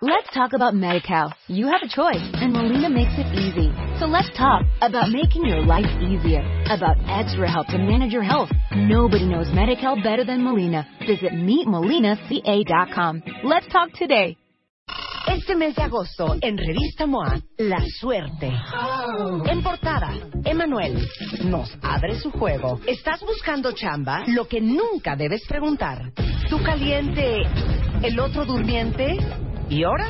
Let's talk about MediCal. You have a choice, and Molina makes it easy. So let's talk about making your life easier, about extra help to manage your health. Nobody knows MediCal better than Molina. Visit meetmolinaca.com. Let's talk today. Este mes de agosto, en Revista MOA, La Suerte. En portada, Emanuel nos abre su juego. ¿Estás buscando chamba? Lo que nunca debes preguntar. ¿Tú caliente, el otro durmiente? ¿Y ahora?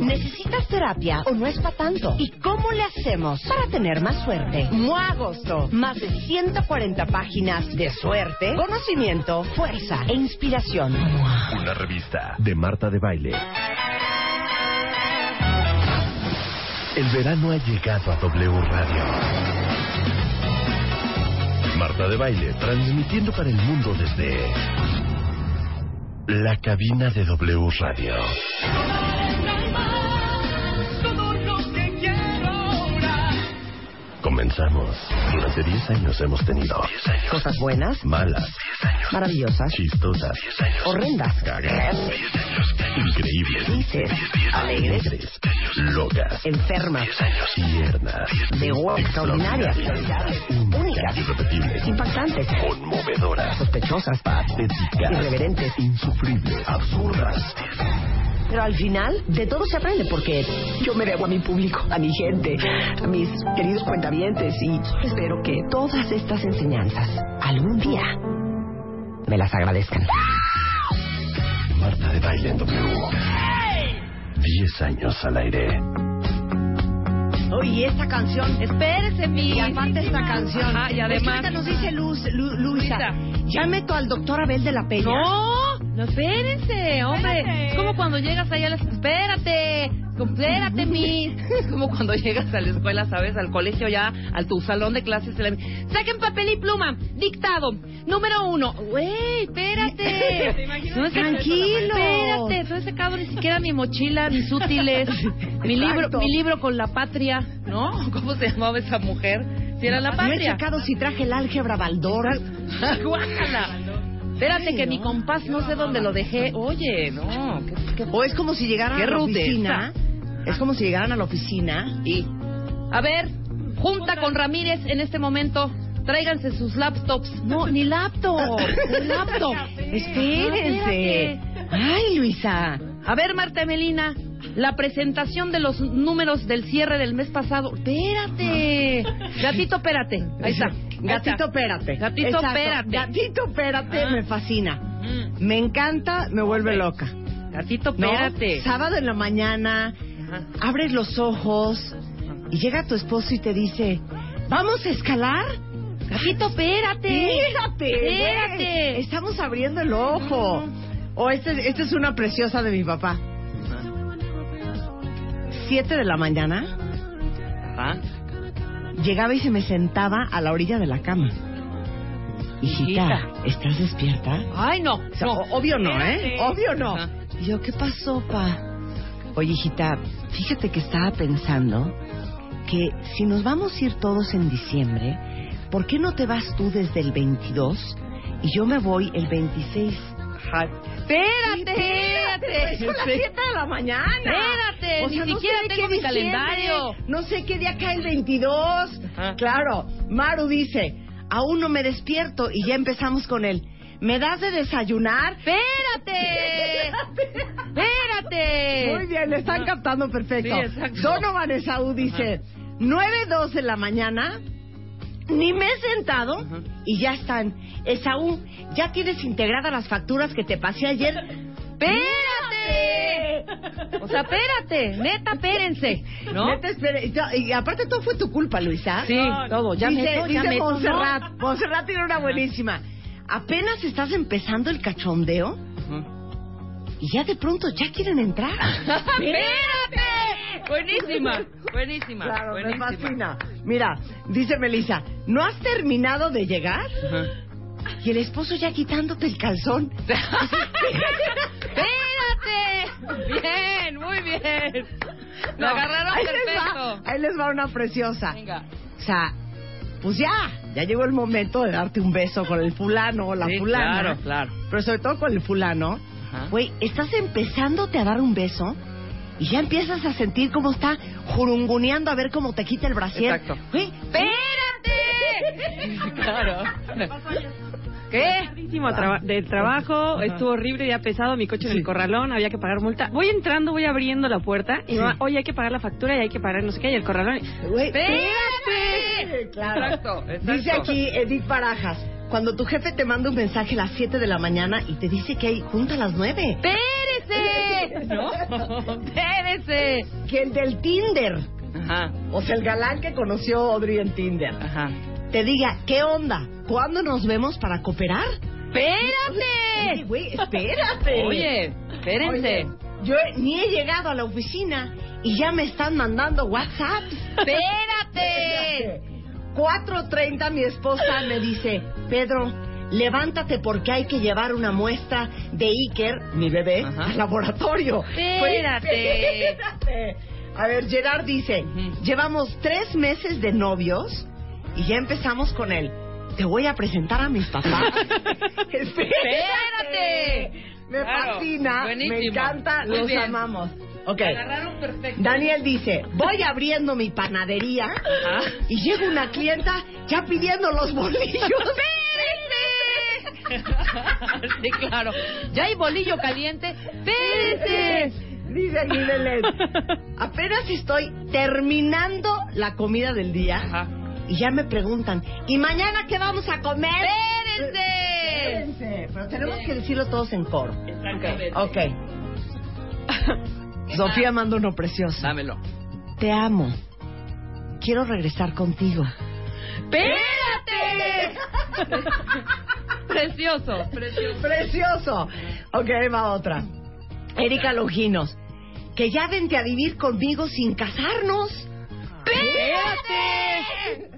¿Necesitas terapia o no es para tanto? ¿Y cómo le hacemos para tener más suerte? MOA Agosto. Más de 140 páginas de suerte, conocimiento, fuerza e inspiración. Una revista de Marta de Baile. El verano ha llegado a W Radio. Marta de Baile, transmitiendo para el mundo desde la cabina de W Radio. Comenzamos. Durante 10 años hemos tenido Cosas buenas, malas, maravillosas, chistosas, horrendas, cagadas, increíbles, felices, alegres, alegres, locas, enfermas, tiernas, de huevo extraordinarias, únicas, irrepetibles, impactantes, conmovedoras, sospechosas, patéticas, irreverentes. insufribles, absurdas. Pero al final, de todo se aprende porque yo me debo a mi público, a mi gente, a mis queridos cuentavientes y espero que todas estas enseñanzas algún día me las agradezcan. Marta de Baile en W. 10 años al aire. Oye, esta canción, Espérese, mi. y aparte esta canción. Ajá, y además. Nos dice Luz, Lu- Luisa, Luisa. ya meto al doctor Abel de la Peña. No, no, espérense, hombre. Es como cuando llegas allá la Espérate, espérate, mi. Es como cuando llegas a la escuela, ¿sabes? Al colegio ya, al tu salón de clases. la- Saquen papel y pluma. Dictado. Número uno. Güey, espérate. No sacado- Tranquilo. Espérate, no he sacado ni siquiera mi mochila, mis útiles, mi libro, mi libro con la patria, ¿no? ¿Cómo se llamaba esa mujer? Si era la No he patria. checado si traje el álgebra Baldor. Guácala. Espérate Ay, que no. mi compás no sé dónde lo dejé. Oye, no. ¿qué, qué- O es como si llegaran Qué a la oficina. Es como si llegaran a la oficina y A ver, junta con Ramírez en este momento. Tráiganse sus laptops. No, ni laptop. ni laptop. Espérense. Ay, Luisa. A ver, Marta Melina, la presentación de los números del cierre del mes pasado. Espérate. Gatito, espérate. Ahí está. Gatito, espérate. Gatito, Exacto. espérate. Gatito, espérate, Ah. me fascina. Mm. Me encanta, me vuelve loca. Gatito, ¿No? espérate. Sábado en la mañana, Ajá. abres los ojos y llega tu esposo y te dice, ¿vamos a escalar? Gatito, espérate. Espérate, Espérate. Estamos abriendo el ojo. O este, esta es una preciosa de mi papá. Siete de la mañana, Ajá. llegaba y se me sentaba a la orilla de la cama. Hijita. ¿estás despierta? Ay, no. O sea, no. obvio no, ¿eh? Obvio no. Ajá. Y yo, ¿qué pasó, pa? Oye, hijita, fíjate que estaba pensando que si nos vamos a ir todos en diciembre, ¿por qué no te vas tú desde el 22 y yo me voy el 26? Espérate, espérate. Son las 7 de la mañana. Espérate, O ni sea, no siquiera sé tengo mi calendario. No sé qué día cae el 22. Ajá. Claro, Maru dice, aún no me despierto y ya empezamos con él. ¿Me das de desayunar? Espérate. Muy bien, le están captando perfecto. Sí, exacto. Donovan Esaú dice, 9, 2 de la mañana, ni me he sentado y ya están. Esaú, ¿ya tienes integradas las facturas que te pasé ayer? Espérate. O sea, espérate. Neta, espérense. ¿No? Neta, espere- y aparte todo fue tu culpa, Luisa. Sí, todo. Ya dice, meto, ya dice meto, Montserrat. Montserrat tiene una buenísima. Apenas estás empezando el cachondeo y ya de pronto ya quieren entrar. ¡Espérate! Buenísima, buenísima. Claro, me buenísima. fascina. Mira, dice Melissa, ¿no has terminado de llegar? Y el esposo ya quitándote el calzón. ¡Espérate! Bien, muy bien. Lo No, agarraron ahí Les perfecto. va, ahí les va una preciosa. Venga. O sea, pues ya, ya llegó el momento de darte un beso con el fulano o la Sí, fulana. claro, claro. Pero sobre todo con el fulano. Güey, estás empezándote a dar un beso y ya empiezas a sentir cómo está jurunguneando a ver cómo te quita el brasier. Exacto. Güey, ¡Espérate! claro. ¿Qué? Muchísimo traba- del trabajo, estuvo horrible, ya pesado, mi coche en el corralón, había que pagar multa. Voy entrando, voy abriendo la puerta y va, oye, hay que pagar la factura y hay que pagar no sé qué, y el corralón. ¡Espérate! Claro. Exacto, exacto. Dice aquí Edith Barajas, cuando tu jefe te manda un mensaje a las 7 de la mañana y te dice que hay junta a las 9. ¡Espérese! ¿No? ¡Espérese! Que el del Tinder, Ajá, o sea, el galán que conoció Audrey en Tinder, ajá. Te diga, ¿qué onda? ¿Cuándo nos vemos para cooperar? ¡Espérate! güey, espérate. Oye, espérense. Oye, yo ni he llegado a la oficina y ya me están mandando WhatsApp. ¡Espérate! 4.30 mi esposa me dice, Pedro, levántate porque hay que llevar una muestra de Iker, mi bebé, Ajá. al laboratorio. Espérate. Espérate. A ver, Gerard dice, llevamos tres meses de novios y ya empezamos con él. Te voy a presentar a mis papás. Espérate. Me Claro, fascina, me encanta, Muy los bien. amamos. Ok. Daniel dice, voy abriendo mi panadería Ajá. y llega una clienta ya pidiendo los bolillos. Sí, claro. Ya hay bolillo caliente. ¡Espérese! Dice aquí Belén, apenas estoy terminando la comida del día Ajá. Y ya me preguntan, ¿y mañana qué vamos a comer? ¡Espérense! Espérense, pero tenemos que decirlo todos en coro. Exactamente. Ok. Sofía manda uno precioso. Dámelo. Te amo. Quiero regresar contigo. ¡Espérate! precioso, precioso. Precioso. Ok, ahí va otra. Erika Longinos. Que ya vente a vivir conmigo sin casarnos. ¡Espérate!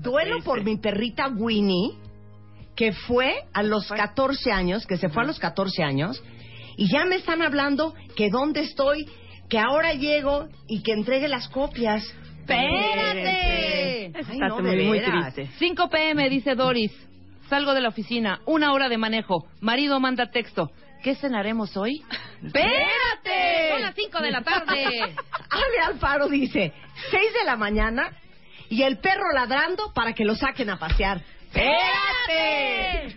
Duelo por mi perrita Winnie, que fue a los 14 años, que se fue a los 14 años, y ya me están hablando que dónde estoy, que ahora llego y que entregue las copias. ¡Espérate! Ay, Está no, muy, de muy veras. triste. 5 pm, dice Doris. Salgo de la oficina, una hora de manejo. Marido manda texto. ¿Qué cenaremos hoy? ¡Espérate! Son las 5 de la tarde. Ale Alfaro dice, 6 de la mañana y el perro ladrando para que lo saquen a pasear. ¡Espérate!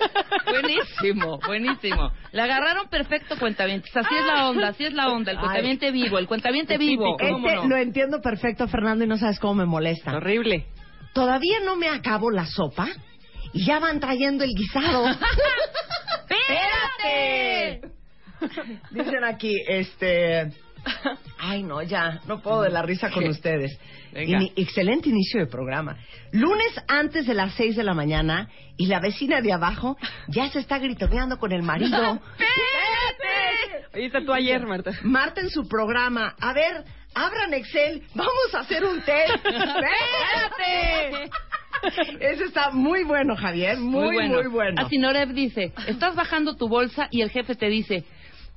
buenísimo, buenísimo. La agarraron perfecto, cuentavientes. Así es la onda, así es la onda. El Ay. cuentaviente vivo, el cuentaviente vivo. ¿Cómo Este no? lo entiendo perfecto, Fernando, y no sabes cómo me molesta. Horrible. Todavía no me acabo la sopa y ya van trayendo el guisado. ¡Espérate! Dicen aquí, este... Ay, no, ya, no puedo de la risa con ustedes. Excelente inicio de programa. Lunes antes de las 6 de la mañana y la vecina de abajo ya se está gritoneando con el marido. Está tú ayer, Marta. Marta en su programa, a ver, abran Excel, vamos a hacer un test. ¡Espérate! Ese está muy bueno, Javier, muy, muy bueno. Así Noreb dice, estás bajando tu bolsa y el jefe te dice,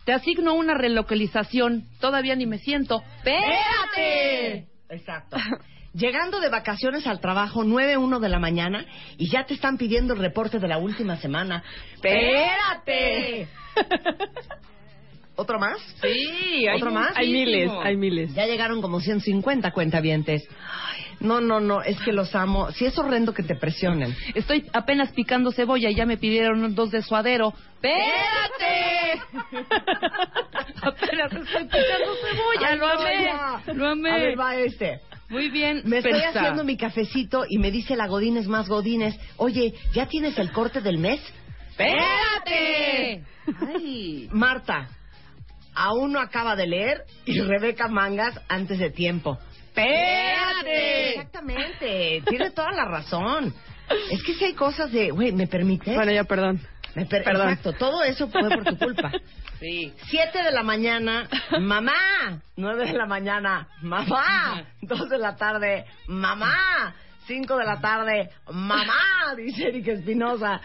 te asigno una relocalización, todavía ni me siento. ¡Espérate! Exacto. Llegando de vacaciones al trabajo, 9.1 de la mañana, y ya te están pidiendo el reporte de la última semana. ¡Espérate! ¿Otro más? Sí, hay ¿Otro más? Hay miles, hay miles. Ya llegaron como 150 cuentavientes. No, no, no, es que los amo. Si es horrendo que te presionen. Estoy apenas picando cebolla y ya me pidieron dos de suadero. ¡Espérate! apenas estoy picando ceboya, Ay, lo no, amé. ya. Lo amé. A ver, va este. Muy bien. Me estoy haciendo mi cafecito y me dice la Godines más Godines, oye, ¿ya tienes el corte del mes? ¡Espérate! Ay. Marta, aún no acaba de leer y Rebeca Mangas antes de tiempo. ¡Espérate! Exactamente, tiene toda la razón. Es que si hay cosas de, güey, ¿me permites? Bueno, ya, perdón. Me per- perdón. Exacto, todo eso fue por tu culpa. Sí. Siete de la mañana, mamá. Nueve de la mañana, mamá. Dos de la tarde, mamá. Cinco de la tarde, mamá, dice Erika Espinosa.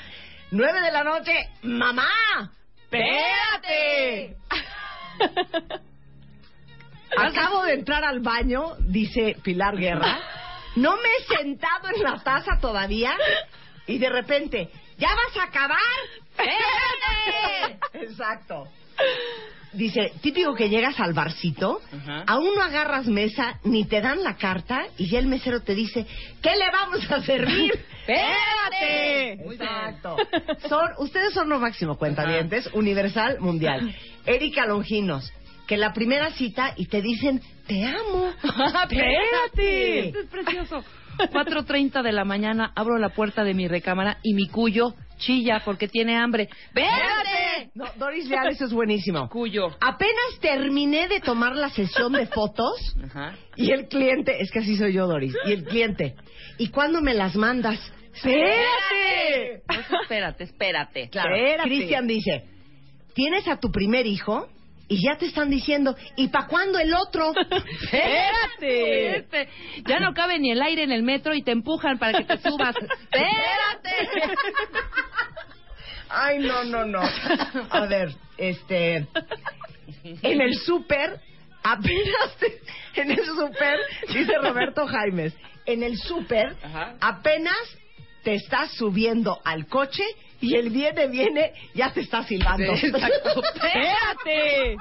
Nueve de la noche, mamá. ¡Espérate! Acabo de entrar al baño, dice Pilar Guerra. No me he sentado en la taza todavía. Y de repente, ¿ya vas a acabar? ¡Espérate! Exacto. dice, típico que llegas al barcito, aún no agarras mesa, ni te dan la carta, y ya el mesero te dice, ¿qué le vamos a servir? ¡Espérate! Exacto. Son, ustedes son lo máximo, cuentavientes, universal, mundial. Erika Longinos, que la primera cita y te dicen, te amo. ¡Espérate! Esto es precioso. 4.30 de la mañana abro la puerta de mi recámara y mi cuyo chilla porque tiene hambre. ¡Espérate! No, Doris Leal, eso es buenísimo. Cuyo. Apenas terminé de tomar la sesión de fotos Ajá. y el cliente, es que así soy yo, Doris, y el cliente, ¿y cuándo me las mandas? ¡Espérate! No es espérate, espérate. Claro. Cristian dice, tienes a tu primer hijo y ya te están diciendo, ¿y para cuándo el otro? ¡Espérate! Ya no cabe ni el aire en el metro y te empujan para que te subas. ¡Espérate! Ay, no, no, no. A ver, este, en el súper, apenas, te- en el súper, dice Roberto Jaimes, en el súper, apenas te estás subiendo al coche y el viene, viene, ya te está silbando. ¡Espérate!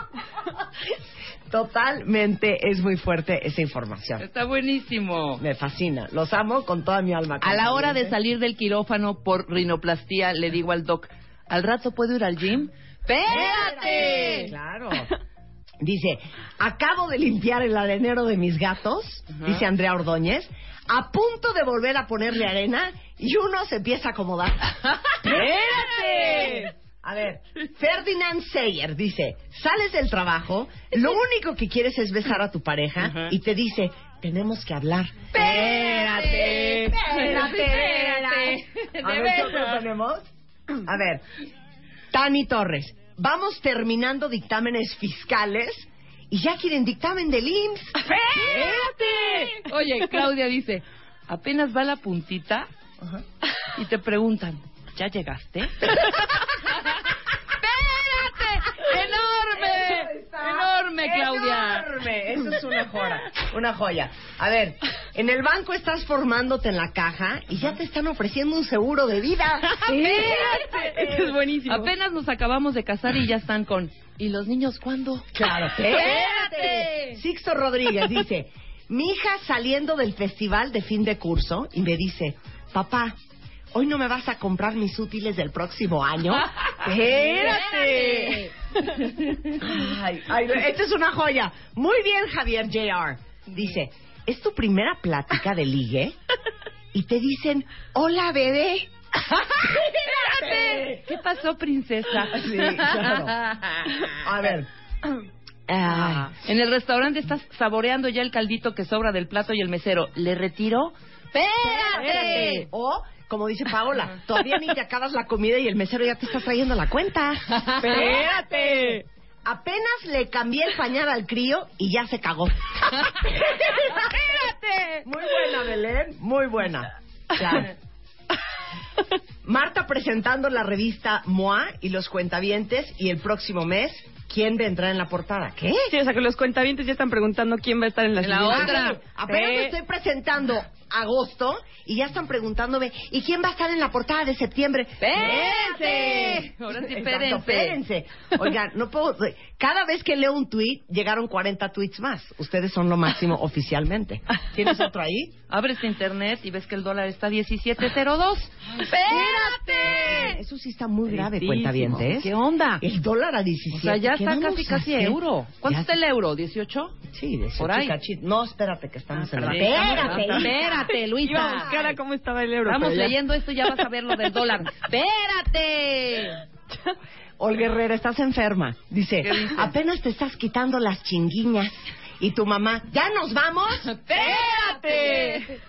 Totalmente es muy fuerte esa información. Está buenísimo. Me fascina. Los amo con toda mi alma. A la hora de salir del quirófano por rinoplastía, le digo al doc, ¿al rato puedo ir al gym? ¡Espérate! Claro. Dice, acabo de limpiar el arenero de mis gatos, dice Andrea Ordóñez, a punto de volver a ponerle arena y uno se empieza a acomodar. ¡Espérate! A ver, Ferdinand Sayer dice, sales del trabajo, lo único que quieres es besar a tu pareja y te dice, tenemos que hablar. Espérate, espérate, espérate. A ver, ¿qué veras. otro tenemos? A ver, Tani Torres, vamos terminando dictámenes fiscales y ya quieren dictamen del IMSS. ¡Espérate! Oye, Claudia dice, apenas va la puntita y te preguntan, ¿ya llegaste? ¡Espérate! ¡Enorme! ¡Enorme, Claudia! Es una joya. Una joya. A ver, en el banco estás formándote en la caja y ya te están ofreciendo un seguro de vida. ¡Espérate! Esto es buenísimo. Apenas nos acabamos de casar y ya están con, ¿y los niños cuándo? Claro, Espérate. Sixto Rodríguez dice, mi hija saliendo del festival de fin de curso y me dice, papá, ¿hoy no me vas a comprar mis útiles del próximo año? ¡Espérate! Ay, ay, esta es una joya. Muy bien, Javier Jr. Dice, ¿es tu primera plática de ligue? Y te dicen, hola, bebé. ¡Espérate! ¿Qué pasó, princesa? Sí, claro. A ver. Ah, en el restaurante estás saboreando ya el caldito que sobra del plato y el mesero. ¿Le retiro? ¡Espérate! O, como dice Paola, todavía ni te acabas la comida y el mesero ya te está trayendo la cuenta. ¡Espérate! Apenas le cambié el pañal al crío y ya se cagó. ¡Espérate! Muy buena, Belén. Muy buena. Ya. Marta presentando la revista MOA y los cuentavientes y el próximo mes, ¿quién vendrá en la portada? ¿Qué? Sí, o sea que los cuentavientes ya están preguntando quién va a estar en la En la otra. Ah, Apenas Sí. estoy presentando agosto y ya están preguntándome, ¿y quién va a estar en la portada de septiembre? ¡Espérense! Ahora sí, Exacto, espérense. Oigan, no puedo... Cada vez que leo un tweet, llegaron 40 tweets más. Ustedes son lo máximo oficialmente. ¿Tienes otro ahí? Abres internet y ves que el dólar está 17.02. ¡Espérate! Eso sí está muy grave, Tristísimo. cuentavientes. ¿Qué onda? El dólar a 17. O sea, ya ¿qué está casi casi hacer? euro. ¿Cuánto Ya está el euro? ¿18? Sí, de Por ahí. No, espérate, que estamos Ah, en la... perdón. Espérate, Espérate, Iba a Luisa. buscar a cómo estaba el euro. Ya- leyendo esto y ya vas a ver lo del dólar. ¡Espérate! Olga Herrera, estás enferma. Dice, apenas te estás quitando las chinguiñas. Y tu mamá, ¿ya nos vamos? ¡Espérate!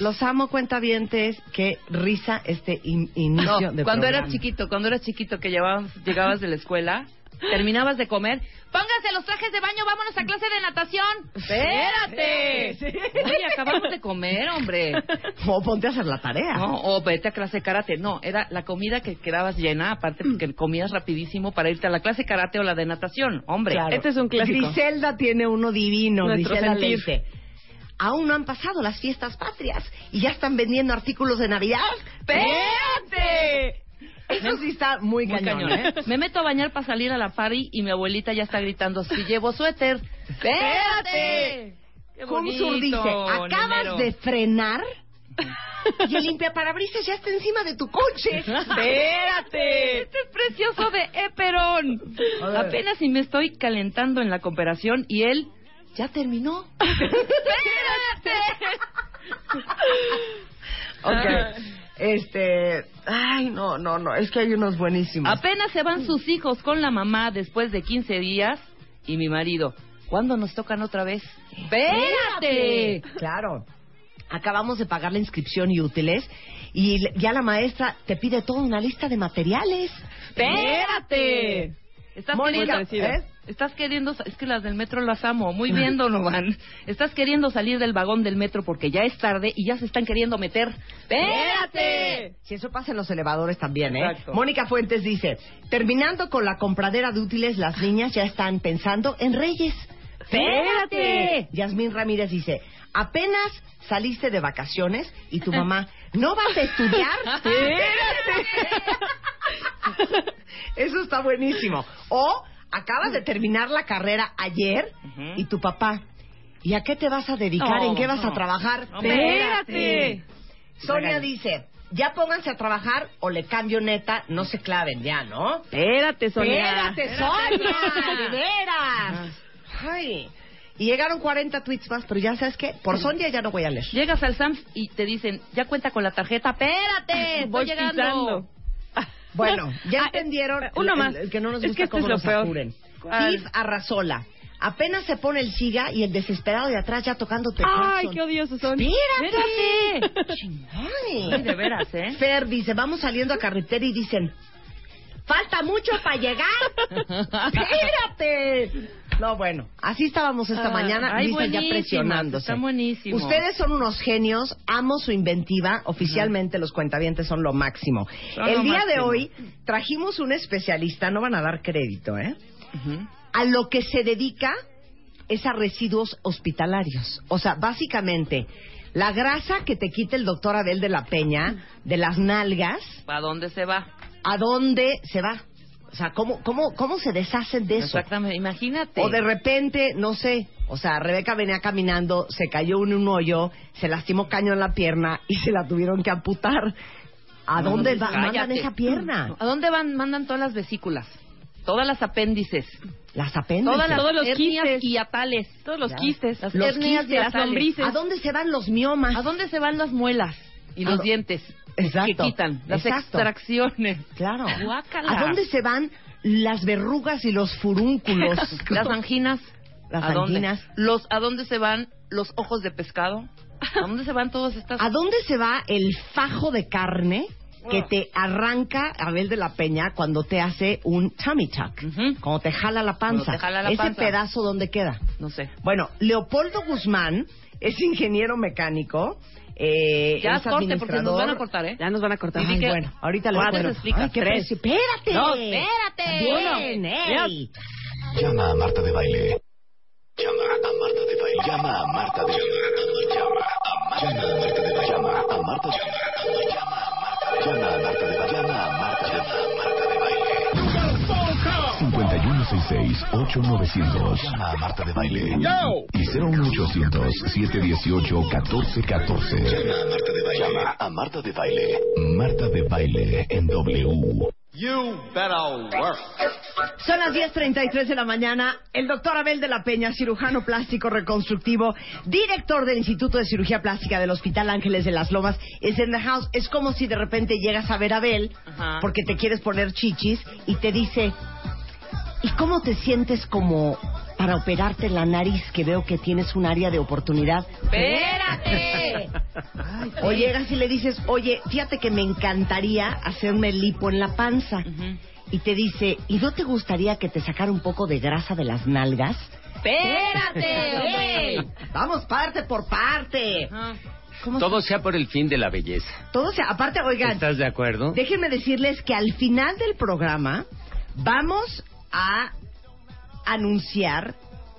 Los amo, cuentavientes. Qué risa este in- inicio No, de cuando programa. eras chiquito, cuando eras chiquito que llevabas, llegabas de la escuela, terminabas de comer, pónganse los trajes de baño, vámonos a clase de natación. ¡Espérate! Sí. Oye, acabamos de comer, hombre. O ponte a hacer la tarea. No, o vete a clase de karate. No, era la comida que quedabas llena, aparte porque comías rapidísimo para irte a la clase de karate o la de natación. Hombre, Claro. Este es un clásico. Griselda tiene uno divino, Nuestro Griselda. Leite. Aún no han pasado las fiestas patrias y ya están vendiendo artículos de Navidad. ¡Espérate! Eso sí está muy, Muy cañón, cañón, ¿eh? Me meto a bañar para salir a la party y mi abuelita ya está gritando, si llevo suéter. ¡Espérate! ¡Qué Kumsur bonito, dice, acabas Nemero". de frenar y el limpiaparabrisas ya está encima de tu coche. ¡Espérate! Este es precioso de Eperón. Apenas si me estoy calentando en la comparación y él ya terminó. ¡Espérate! Ok. Este, ay, no, no, no, es que hay unos buenísimos. Apenas se van sus hijos con la mamá después de 15 días y mi marido. ¿Cuándo nos tocan otra vez? ¡Espérate! Claro. Acabamos de pagar la inscripción y útiles y ya la maestra te pide toda una lista de materiales. ¡Espérate! Estás Mónica, ¿eh? Estás queriendo, es que las del metro las amo, muy bien Donovan. Estás queriendo salir del vagón del metro porque ya es tarde y ya se están queriendo meter. ¡Espérate! Si eso pasa en los elevadores también, ¿eh? Exacto. Mónica Fuentes dice, terminando con la compradera de útiles, las niñas ya están pensando en Reyes. ¡Espérate! Yasmín Ramírez dice, apenas saliste de vacaciones y tu mamá, ¿no vas a estudiar? Eso está buenísimo. O acabas de terminar la carrera ayer y tu papá, ¿y a qué te vas a dedicar? No, ¿En qué vas a trabajar? Espérate. Sonia dice, ya pónganse a trabajar o le cambio neta, no se claven ya, ¿no? Espérate, Sonia. Espérate, Sonia, de veras. Ay. Y llegaron 40 tweets más, pero ya sabes qué, por Sonia ya no voy a leer. Llegas al Sams y te dicen, ya cuenta con la tarjeta. ¡Espérate! Voy llegando. pisando. Bueno, ya Ah, entendieron uno el- más. el que no nos Es gusta que esto cómo es nos apuren. ¿Cuál? Steve Arrazola. Apenas se pone el siga y el desesperado de atrás ya tocándote el Ay, qué odiosos son. ¡Espérate! Ay. de veras, ¿eh? Fer dice, vamos saliendo a carretera y dicen, falta mucho para llegar. ¡Espérate! No, bueno, así estábamos esta Ah, mañana, ay, Luisa ya presionándose. están buenísimos. Ustedes son unos genios, amo su inventiva, oficialmente los cuentavientes son lo máximo. Son El lo día de hoy trajimos un especialista, no van a dar crédito, ¿eh? A lo que se dedica es a residuos hospitalarios. O sea, básicamente, la grasa que te quita el doctor Abel de la Peña de las nalgas, ¿Para dónde se va? ¿A dónde se va? O sea, ¿cómo, cómo, cómo se deshacen de eso? Exactamente, imagínate. O de repente, no sé, o sea, Rebeca venía caminando, se cayó en un hoyo, se lastimó caño en la pierna y se la tuvieron que amputar. ¿A No, dónde no, va, mandan esa pierna? ¿A dónde van? Mandan todas las vesículas. Todas las apéndices. Las apéndices. Todas las Todos los hernias quistes. y atales. Todos los Ya. quistes. Las Los hernias quistes, y las lombrices. ¿A dónde se van los miomas? ¿A dónde se van las muelas y ¿A los dó- dientes? Exacto. Que quitan. Las Exacto. extracciones. Claro. Guácala. ¿A dónde se van las verrugas y los furúnculos? Las anginas. Las ¿A dónde? anginas. Los, ¿A dónde se van los ojos de pescado? ¿A dónde se van todas estas? ¿A dónde se va el fajo de carne que te arranca Abel de la Peña cuando te hace un tummy tuck? Cuando te jala la panza. Te jala la Ese panza. pedazo, ¿dónde queda? No sé. Bueno, Leopoldo Guzmán es ingeniero mecánico. Eh, Ya es corte porque nos van a cortar, ¿eh? Ya nos van a cortar. Ay, Así que- bueno, ahorita les cuento. explicas. Ay, qué Tres. ¡Espérate! No, espérate. Bien, ey. Llama a Marta de Baile. Llama a Marta de Baile. Llama a Marta de Baile. Llama a Marta de Baile. Llama a Marta de Baile. Llama a Marta de Baile. 8900 Llama a Marta de Baile. Y 01800-718-1414. Llama a Marta de Baile. Llama a Marta de Baile. Marta de Baile en W. You better work. Son las 10.33 de la mañana. El doctor Abel de la Peña, cirujano plástico reconstructivo, director del Instituto de Cirugía Plástica del Hospital Ángeles de las Lomas, es en the house. Es como si de repente llegas a ver a Abel porque te quieres poner chichis y te dice, ¿y cómo te sientes como para operarte la nariz que veo que tienes un área de oportunidad? ¡Espérate! O llegas y le dices, oye, fíjate que me encantaría hacerme lipo en la panza. Y te dice, ¿y no te gustaría que te sacara un poco de grasa de las nalgas? ¡Espérate! Vamos parte por parte. Ajá. ¿Cómo Todo sea por el fin de la belleza. Todo sea, aparte, oigan, ¿Estás de acuerdo? déjenme decirles que al final del programa vamos a anunciar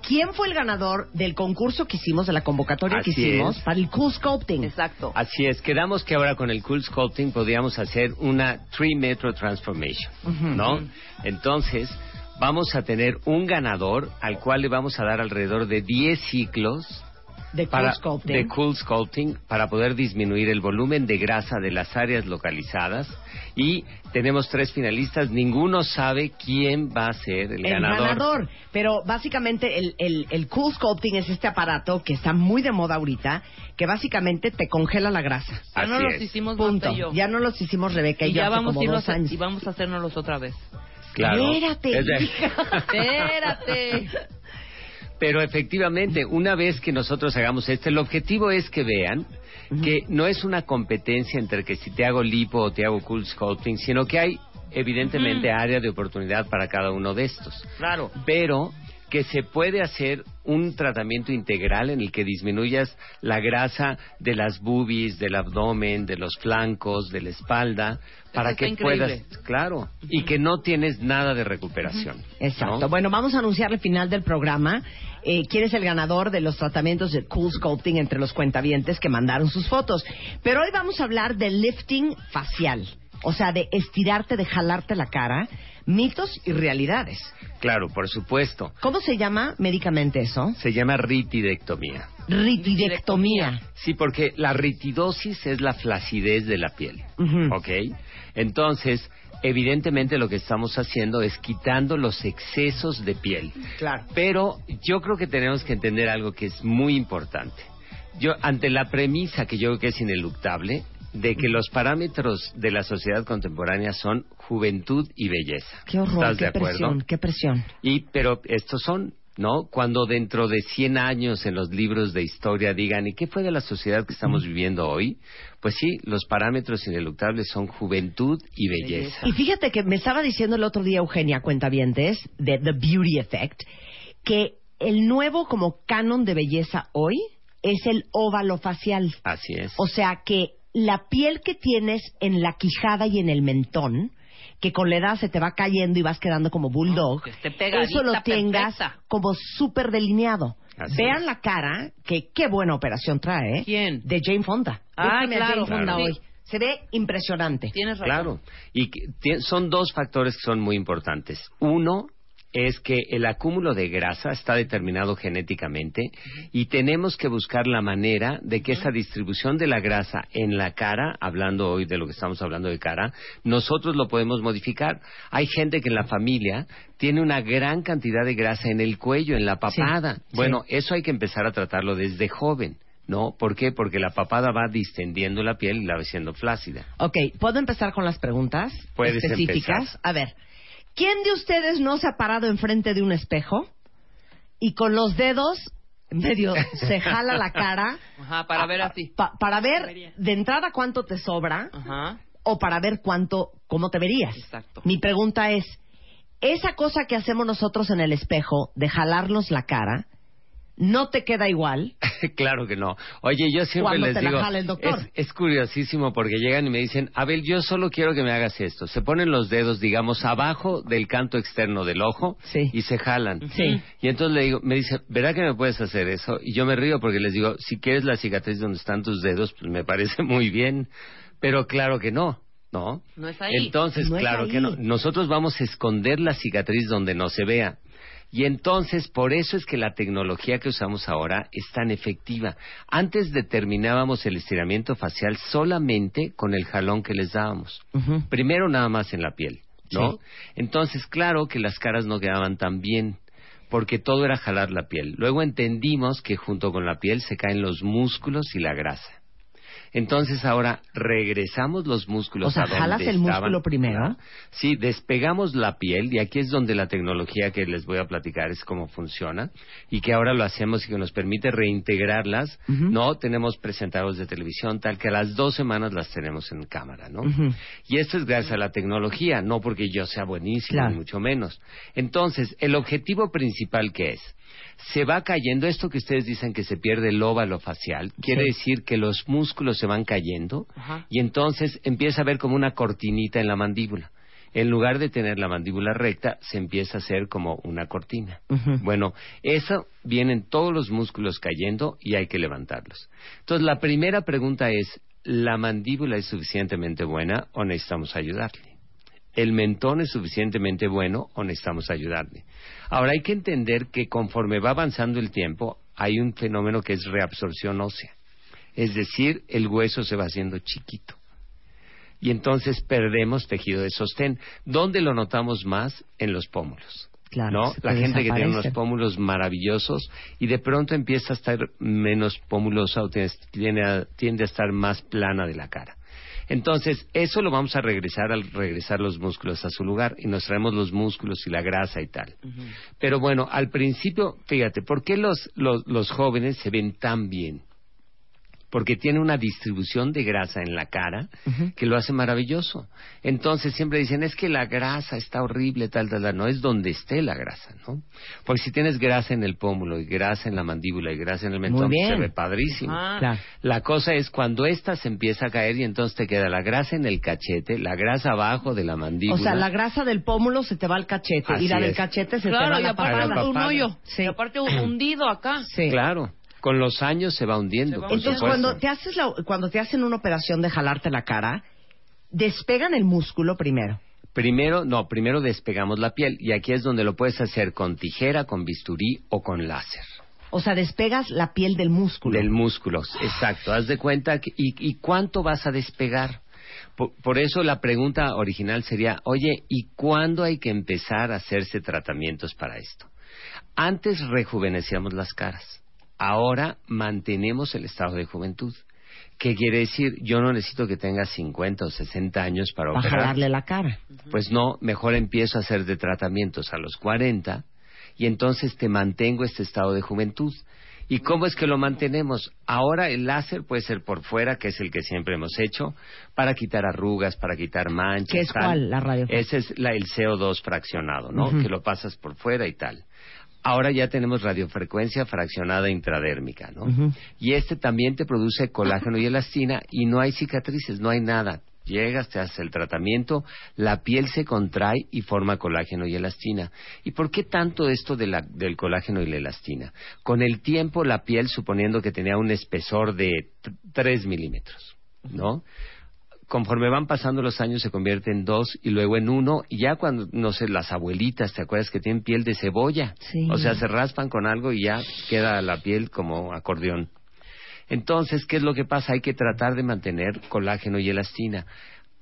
¿quién fue el ganador del concurso que hicimos, de la convocatoria que hicimos es. para el Cool Sculpting? Exacto. Así es, quedamos que ahora con el Cool Sculpting podríamos hacer una Tree Metro Transformation, ¿no? Entonces, vamos a tener un ganador al cual le vamos a dar alrededor de 10 ciclos De Cool para, Sculpting. de Cool Sculpting para poder disminuir el volumen de grasa de las áreas localizadas. Y tenemos tres finalistas, ninguno sabe quién va a ser el, el ganador. Pero básicamente el, el, el Cool Sculpting es este aparato que está muy de moda ahorita, que básicamente te congela la grasa. Ya no Así los es. hicimos Punto. Marta y yo. Ya no los hicimos Rebeca y, y yo ya hace vamos como a dos a- años. y vamos a hacérnoslos otra vez. Claro. Espérate. Espérate. Pero efectivamente, una vez que nosotros hagamos esto, el objetivo es que vean que no es una competencia entre que si te hago lipo o te hago cool sculpting, sino que hay evidentemente área de oportunidad para cada uno de estos. Claro. Pero que se puede hacer un tratamiento integral en el que disminuyas la grasa de las boobies, del abdomen, de los flancos, de la espalda, para que increíble. puedas, claro, y que no tienes nada de recuperación. Exacto. ¿no? Bueno, vamos a anunciar al final del programa eh, quién es el ganador de los tratamientos de Cool Sculpting entre los cuentavientes que mandaron sus fotos. Pero hoy vamos a hablar de lifting facial. O sea, de estirarte, de jalarte la cara, mitos y realidades. Claro, por supuesto. ¿Cómo se llama médicamente eso? Se llama ritidectomía. Ritidectomía. Sí, porque la ritidosis es la flacidez de la piel. Ujú. ¿Ok? Entonces, evidentemente lo que estamos haciendo es quitando los excesos de piel. Claro. Pero yo creo que tenemos que entender algo que es muy importante. Yo, ante la premisa que yo creo que es ineluctable, de que los parámetros de la sociedad contemporánea son juventud y belleza. Qué horror, ¿Estás qué de acuerdo? presión, qué presión. Y, pero estos son, ¿no? Cuando dentro de 100 años en los libros de historia digan, ¿y qué fue de la sociedad que estamos viviendo hoy? Pues sí, los parámetros ineluctables son juventud y belleza. Y fíjate que me estaba diciendo el otro día Eugenia Cuentavientes de The Beauty Effect que el nuevo como canon de belleza hoy es el óvalo facial. Así es. O sea que la piel que tienes en la quijada y en el mentón, que con la edad se te va cayendo y vas quedando como bulldog, que eso lo tengas perfecta. como súper delineado. Así Vean es. la cara, que qué buena operación trae, ¿eh? ¿Quién? De Jane Fonda. Ah, claro, Jane Fonda claro. hoy. Se ve impresionante. Tienes razón. Claro. Y que son dos factores que son muy importantes. Uno es que el acúmulo de grasa está determinado genéticamente y tenemos que buscar la manera de que esa distribución de la grasa en la cara, hablando hoy de lo que estamos hablando de cara, nosotros lo podemos modificar. Hay gente que en la familia tiene una gran cantidad de grasa en el cuello, en la papada. sí. Bueno, eso hay que empezar a tratarlo desde joven. ¿No? ¿Por qué? Porque la papada va distendiendo la piel y la va haciendo flácida. Ok, ¿puedo empezar con las preguntas Puedes específicas? empezar. A ver, ¿quién de ustedes no se ha parado enfrente de un espejo y con los dedos medio se jala la cara Ajá, para ver así. pa- para ver de entrada cuánto te sobra Ajá. o para ver cuánto cómo te verías? Exacto. Mi pregunta es, esa cosa que hacemos nosotros en el espejo de jalarnos la cara no te queda igual claro que no. Oye, yo siempre Cuando les te la digo, jala el doctor. Es, es curiosísimo porque llegan y me dicen, Abel, yo solo quiero que me hagas esto. Se ponen los dedos, digamos, abajo del canto externo del ojo Sí. y se jalan. Sí. Y entonces le digo, me dice, ¿verdad que me puedes hacer eso? Y yo me río porque les digo, si quieres la cicatriz donde están tus dedos, pues me parece muy bien. Pero claro que no. ¿No? No es ahí. Entonces, No es claro ahí. que no. Nosotros vamos a esconder la cicatriz donde no se vea. Y entonces, por eso es que la tecnología que usamos ahora es tan efectiva. Antes determinábamos el estiramiento facial solamente con el jalón que les dábamos. Primero nada más en la piel, ¿no? Sí. Entonces, claro que las caras no quedaban tan bien, porque todo era jalar la piel. Luego entendimos que junto con la piel se caen los músculos y la grasa. Entonces ahora regresamos los músculos O sea, a donde jalas el estaban. músculo primero. Sí, despegamos la piel y aquí es donde la tecnología que les voy a platicar es cómo funciona y que ahora lo hacemos y que nos permite reintegrarlas. No tenemos presentadores de televisión tal que a las dos semanas las tenemos en cámara, ¿no? Y esto es gracias a la tecnología, no porque yo sea buenísimo, Claro. ni mucho menos. Entonces, el objetivo principal que es, se va cayendo, esto que ustedes dicen que se pierde el óvalo facial, quiere Sí. decir que los músculos se van cayendo Ajá. y entonces empieza a ver como una cortinita en la mandíbula. En lugar de tener la mandíbula recta, se empieza a hacer como una cortina. Bueno, eso vienen todos los músculos cayendo y hay que levantarlos. Entonces, la primera pregunta es, ¿la mandíbula es suficientemente buena o necesitamos ayudarle? ¿El mentón es suficientemente bueno o necesitamos ayudarle? Ahora, hay que entender que conforme va avanzando el tiempo, hay un fenómeno que es reabsorción ósea. Es decir, el hueso se va haciendo chiquito y entonces perdemos tejido de sostén. ¿Dónde lo notamos más? En los pómulos. Claro, ¿no? La te gente que tiene unos pómulos maravillosos y de pronto empieza a estar menos pómulosa o tiende a, tiende a estar más plana de la cara. Entonces, eso lo vamos a regresar al regresar los músculos a su lugar y nos traemos los músculos y la grasa y tal. Pero bueno, al principio, fíjate, ¿por qué los, los, los jóvenes se ven tan bien? Porque tiene una distribución de grasa en la cara que lo hace maravilloso. Entonces siempre dicen, es que la grasa está horrible, tal, tal, tal. No es donde esté la grasa, ¿no? Porque si tienes grasa en el pómulo y grasa en la mandíbula y grasa en el mentón, se ve padrísimo. Ah. Claro. La cosa es cuando esta se empieza a caer y entonces te queda la grasa en el cachete, la grasa abajo de la mandíbula. O sea, la grasa del pómulo se te va al cachete Así y la del es. cachete se te va Claro, a y la aparte papada. papada. un hoyo. Sí. Y aparte hundido acá. Sí. Claro, con los años se va hundiendo. Se va por Entonces, supuesto. cuando te, haces la- cuando te hacen una operación de jalarte la cara, despegan el músculo primero. Primero, no, primero despegamos la piel y aquí es donde lo puedes hacer con tijera, con bisturí o con láser. O sea, despegas la piel del músculo. Del músculo, exacto. Haz de cuenta que, y, y cuánto vas a despegar. Por, por eso la pregunta original sería, oye, ¿y cuándo hay que empezar a hacerse tratamientos para esto? Antes rejuvenecíamos las caras, ahora mantenemos el estado de juventud. ¿Qué quiere decir? Yo no necesito que tengas 50 o 60 años para para operar. jalarle la cara. Pues no, mejor empiezo a hacer de tratamientos a los 40 y entonces te mantengo este estado de juventud. ¿Y cómo es que lo mantenemos? Ahora el láser puede ser por fuera, que es el que siempre hemos hecho, para quitar arrugas, para quitar manchas. ¿Qué es tal. cuál, la radiofrecuencia? Ese es la- el CO2 fraccionado, ¿no? Que lo pasas por fuera y tal. Ahora ya tenemos radiofrecuencia fraccionada intradérmica, ¿no? Y este también te produce colágeno y elastina y no hay cicatrices, no hay nada. Llegas, te haces el tratamiento, la piel se contrae y forma colágeno y elastina. ¿Y por qué tanto esto de la- del colágeno y la elastina? Con el tiempo la piel, suponiendo que tenía un espesor de 3 milímetros, ¿no? Conforme van pasando los años se convierte en dos y luego en uno y ya cuando, no sé, las abuelitas, ¿te acuerdas que tienen piel de cebolla? Sí. O sea, se raspan con algo y ya queda la piel como acordeón. Entonces, ¿qué es lo que pasa? Hay que tratar de mantener colágeno y elastina.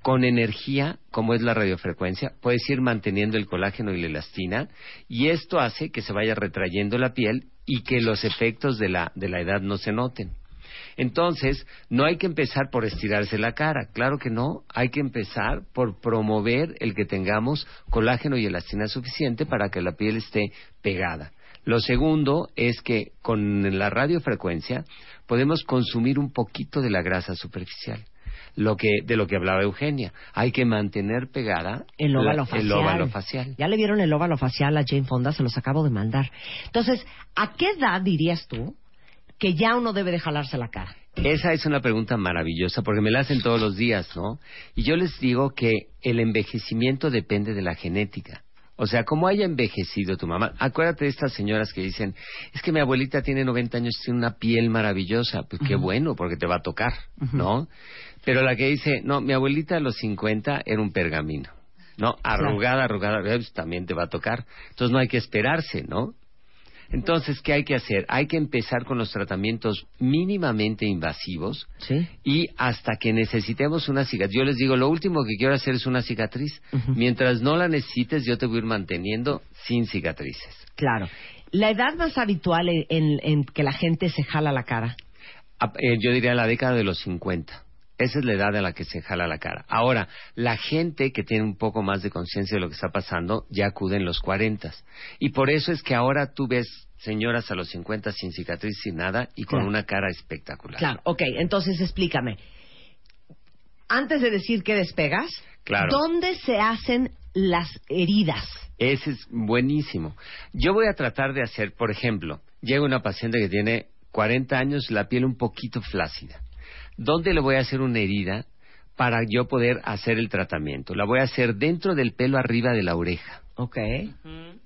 Con energía, como es la radiofrecuencia, puedes ir manteniendo el colágeno y la elastina y esto hace que se vaya retrayendo la piel y que los efectos de la, de la edad no se noten. Entonces, no hay que empezar por estirarse la cara, claro que no, hay que empezar por promover el que tengamos colágeno y elastina suficiente para que la piel esté pegada. Lo segundo es que con la radiofrecuencia podemos consumir un poquito de la grasa superficial. Lo que, de lo que hablaba Eugenia, hay que mantener pegada El óvalo la- facial. el óvalo facial. Ya le vieron el óvalo facial a Jane Fonda, se los acabo de mandar. Entonces, ¿a qué edad dirías tú que ya uno debe de jalarse la cara? Esa es una pregunta maravillosa porque me la hacen todos los días, ¿no? Y yo les digo que el envejecimiento depende de la genética. O sea, como haya envejecido tu mamá. Acuérdate de estas señoras que dicen, es que mi abuelita tiene 90 años, tiene una piel maravillosa. Pues qué bueno, porque te va a tocar, ¿no? Pero la que dice, no, mi abuelita a los 50 era un pergamino. ¿No? Arrugada, arrugada, pues, también te va a tocar. Entonces no hay que esperarse, ¿no? Entonces, ¿qué hay que hacer? Hay que empezar con los tratamientos mínimamente invasivos Sí. y hasta que necesitemos una cicatriz. Yo les digo, lo último que quiero hacer es una cicatriz. Mientras no la necesites, yo te voy a ir manteniendo sin cicatrices. Claro. La edad más habitual en, en- en que la gente se jala la cara. A- eh, yo diría la década de los 50. Esa es la edad a la que se jala la cara. Ahora, la gente que tiene un poco más de conciencia de lo que está pasando ya acude en los 40. Y por eso es que ahora tú ves señoras a los 50 sin cicatriz, sin nada y con Claro. una cara espectacular. Claro, ok, entonces explícame. Antes de decir que despegas, Claro. ¿dónde se hacen las heridas? Ese es buenísimo. Yo voy a tratar de hacer, por ejemplo, llega una paciente que tiene 40 años, la piel un poquito flácida. ¿Dónde le voy a hacer una herida para yo poder hacer el tratamiento. La voy a hacer dentro del pelo arriba de la oreja, Ok.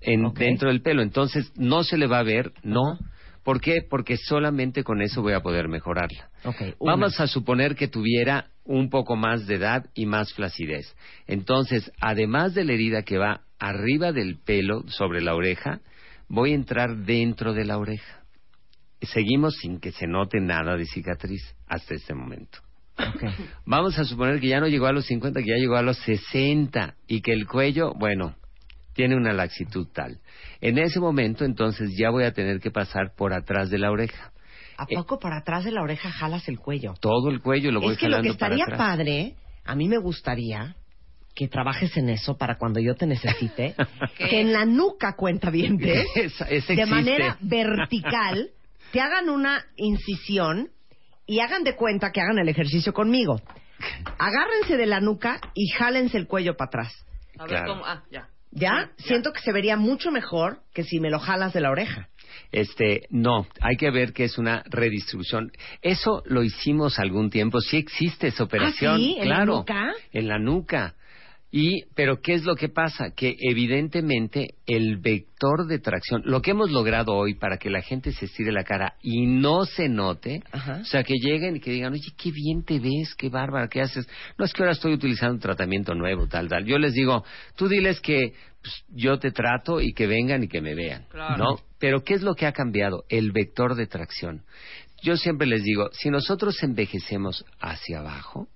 en, Ok. dentro del pelo. Entonces no se le va a ver, no. ¿Por qué? Porque solamente con eso voy a poder mejorarla. Ok. una. Vamos a suponer que tuviera un poco más de edad y más flacidez. Entonces, además de la herida que va arriba del pelo, sobre la oreja, voy a entrar dentro de la oreja. Seguimos sin que se note nada de cicatriz hasta este momento. Vamos a suponer que ya no llegó a los 50, que ya llegó a los 60 y que el cuello, bueno, tiene una laxitud tal. En ese momento, entonces, ya voy a tener que pasar por atrás de la oreja. ¿A Eh, poco para atrás de la oreja jalas el cuello? Todo el cuello lo voy es que lo que para estaría atrás. padre, a mí me gustaría que trabajes en eso para cuando yo te necesite, que en la nuca cuenta bien de manera vertical te hagan una incisión y hagan de cuenta que hagan el ejercicio conmigo. Agárrense de la nuca y jálense el cuello para atrás. A ver Claro. cómo. Ah, ya. ¿Ya? Siento que se vería mucho mejor que si me lo jalas de la oreja. Este, no, hay que ver que es una redistribución. Eso lo hicimos algún tiempo, sí existe esa operación, ¿Ah, sí? ¿En la claro, nuca? en la nuca. Y, pero ¿qué es lo que pasa? Que evidentemente el vector de tracción, lo que hemos logrado hoy para que la gente se estire la cara y no se note, Ajá. o sea, que lleguen y que digan, oye, qué bien te ves, qué bárbara, qué haces. No es que ahora estoy utilizando un tratamiento nuevo, tal, tal. Yo les digo, tú diles que pues, yo te trato y que vengan y que me vean, Claro. ¿no? Pero ¿qué es lo que ha cambiado? El vector de tracción. Yo siempre les digo, si nosotros envejecemos hacia abajo,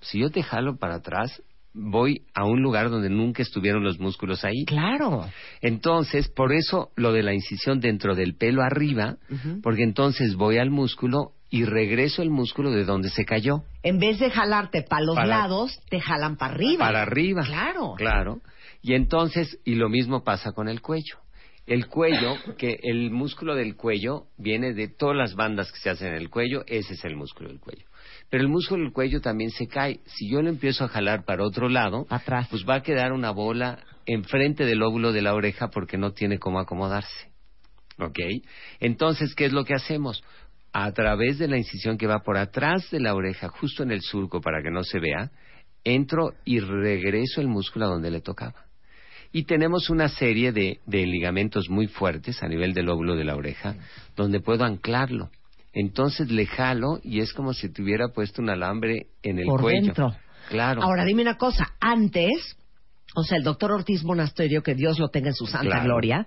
si yo te jalo para atrás, voy a un lugar donde nunca estuvieron los músculos ahí. Claro. Entonces, por eso lo de la incisión dentro del pelo arriba, porque entonces voy al músculo y regreso el músculo de donde se cayó. En vez de jalarte para los Para- lados, te jalan para arriba. Para arriba. Claro. Claro. Y entonces, y lo mismo pasa con el cuello. El cuello, que el músculo del cuello viene de todas las bandas que se hacen en el cuello, ese es el músculo del cuello. Pero el músculo del cuello también se cae. Si yo lo empiezo a jalar para otro lado, Atrás. pues va a quedar una bola enfrente del óvulo de la oreja porque no tiene cómo acomodarse. ¿Ok? Entonces, ¿qué es lo que hacemos? A través de la incisión que va por atrás de la oreja, justo en el surco para que no se vea, entro y regreso el músculo a donde le tocaba. Y tenemos una serie de, de ligamentos muy fuertes a nivel del óvulo de la oreja, donde puedo anclarlo. Entonces le jalo y es como si tuviera puesto un alambre en el Por cuello. dentro. Claro. Ahora dime una cosa, antes, o sea, el doctor Ortiz Monasterio, que Dios lo tenga en su santa Claro. gloria,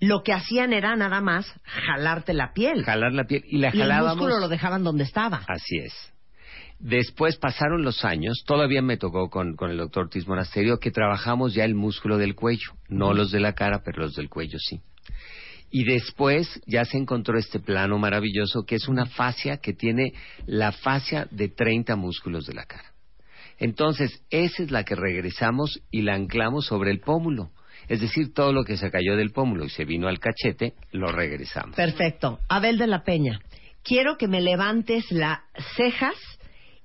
lo que hacían era nada más jalarte la piel. jalar la piel y la y el músculo lo dejaban donde estaba. Así es. Después pasaron los años, todavía me tocó con, con el doctor Ortiz Monasterio que trabajamos ya el músculo del cuello, no los de la cara, pero los del cuello sí. Y después ya se encontró este plano maravilloso que es una fascia que tiene la fascia de 30 músculos de la cara. Entonces, esa es la que regresamos y la anclamos sobre el pómulo. Es decir, todo lo que se cayó del pómulo y se vino al cachete, lo regresamos. Perfecto. Abel de la Peña, quiero que me levantes las cejas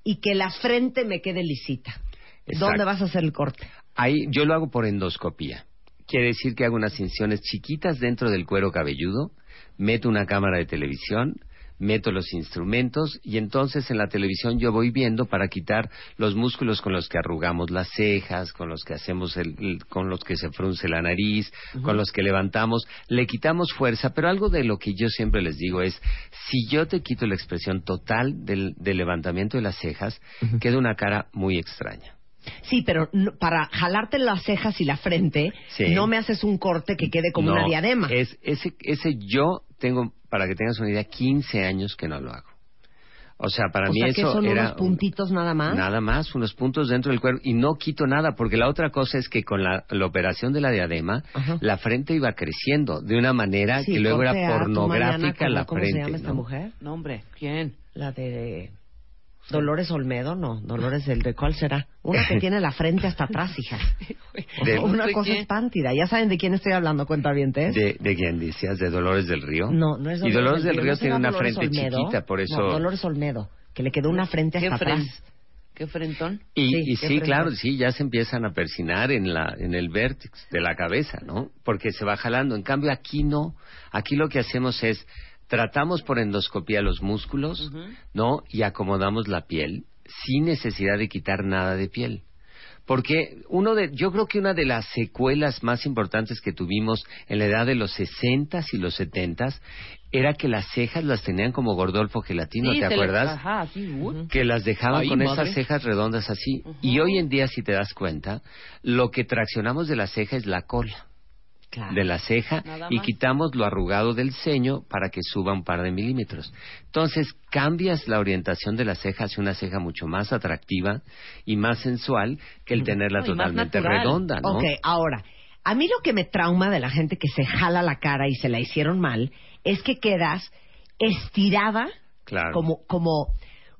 y que la frente me quede lisita. Exacto. ¿Dónde vas a hacer el corte? Ahí yo lo hago por endoscopía. Quiere decir que hago unas incisiones chiquitas dentro del cuero cabelludo, meto una cámara de televisión, meto los instrumentos y entonces en la televisión yo voy viendo para quitar los músculos con los que arrugamos las cejas, con los que hacemos el, el- con los que se frunce la nariz, con los que levantamos, le quitamos fuerza, pero algo de lo que yo siempre les digo es, si yo te quito la expresión total del, del levantamiento de las cejas, queda una cara muy extraña. Sí, pero no- para jalarte las cejas y la frente, Sí. no me haces un corte que quede como No, una diadema. Es, ese, ese yo tengo, para que tengas una idea, 15 años que no lo hago. O sea, para o mí sea, que eso son era unos puntitos nada más. nada más, unos puntos dentro del cuerpo y no quito nada, porque la otra cosa es que con la, la operación de la diadema, Ajá. la frente iba creciendo de una manera Sí, que luego corte era Mariana, pornográfica ¿cómo- la ¿Cómo frente. se llama esta ¿no? mujer? No, hombre, ¿quién? La de Dolores Olmedo, no, Dolores del de cuál será. Una que tiene la frente hasta atrás, hija. De- Una ¿De cosa quién? espántida. Ya saben de quién estoy hablando, cuentavientes. ¿De, ¿De quién decías? ¿De Dolores del Río? No, no es Y Dolores del Río ¿no tiene una Dolores frente Olmedo? chiquita, por eso... No, Dolores Olmedo, que le quedó una frente ¿Qué hasta fren- atrás. ¿Qué frentón? Y Sí, y sí frente. claro, sí, ya se empiezan a persinar en, la, en el vértex de la cabeza, ¿no? Porque se va jalando. En cambio, aquí no. Aquí lo que hacemos es, tratamos por endoscopía los músculos. ¿no? Y acomodamos la piel sin necesidad de quitar nada de piel. Porque uno de, yo creo que una de las secuelas más importantes que tuvimos en la edad de los 60 y los 70 era que las cejas las tenían como Gordolfo Gelatino, Sí, ¿te acuerdas? Ajá, así, uh. que las dejaban Ay, con madre. esas cejas redondas así. Y hoy en día, si te das cuenta, lo que traccionamos de la ceja es la cola Claro. de la ceja y quitamos lo arrugado del ceño para que suba un par de milímetros. Entonces, cambias la orientación de la ceja hacia una ceja mucho más atractiva y más sensual que el tenerla No, y más totalmente redonda, ¿no? Ok, ahora, a mí lo que me trauma de la gente que se jala la cara y se la hicieron mal es que quedas estirada Claro. como, como,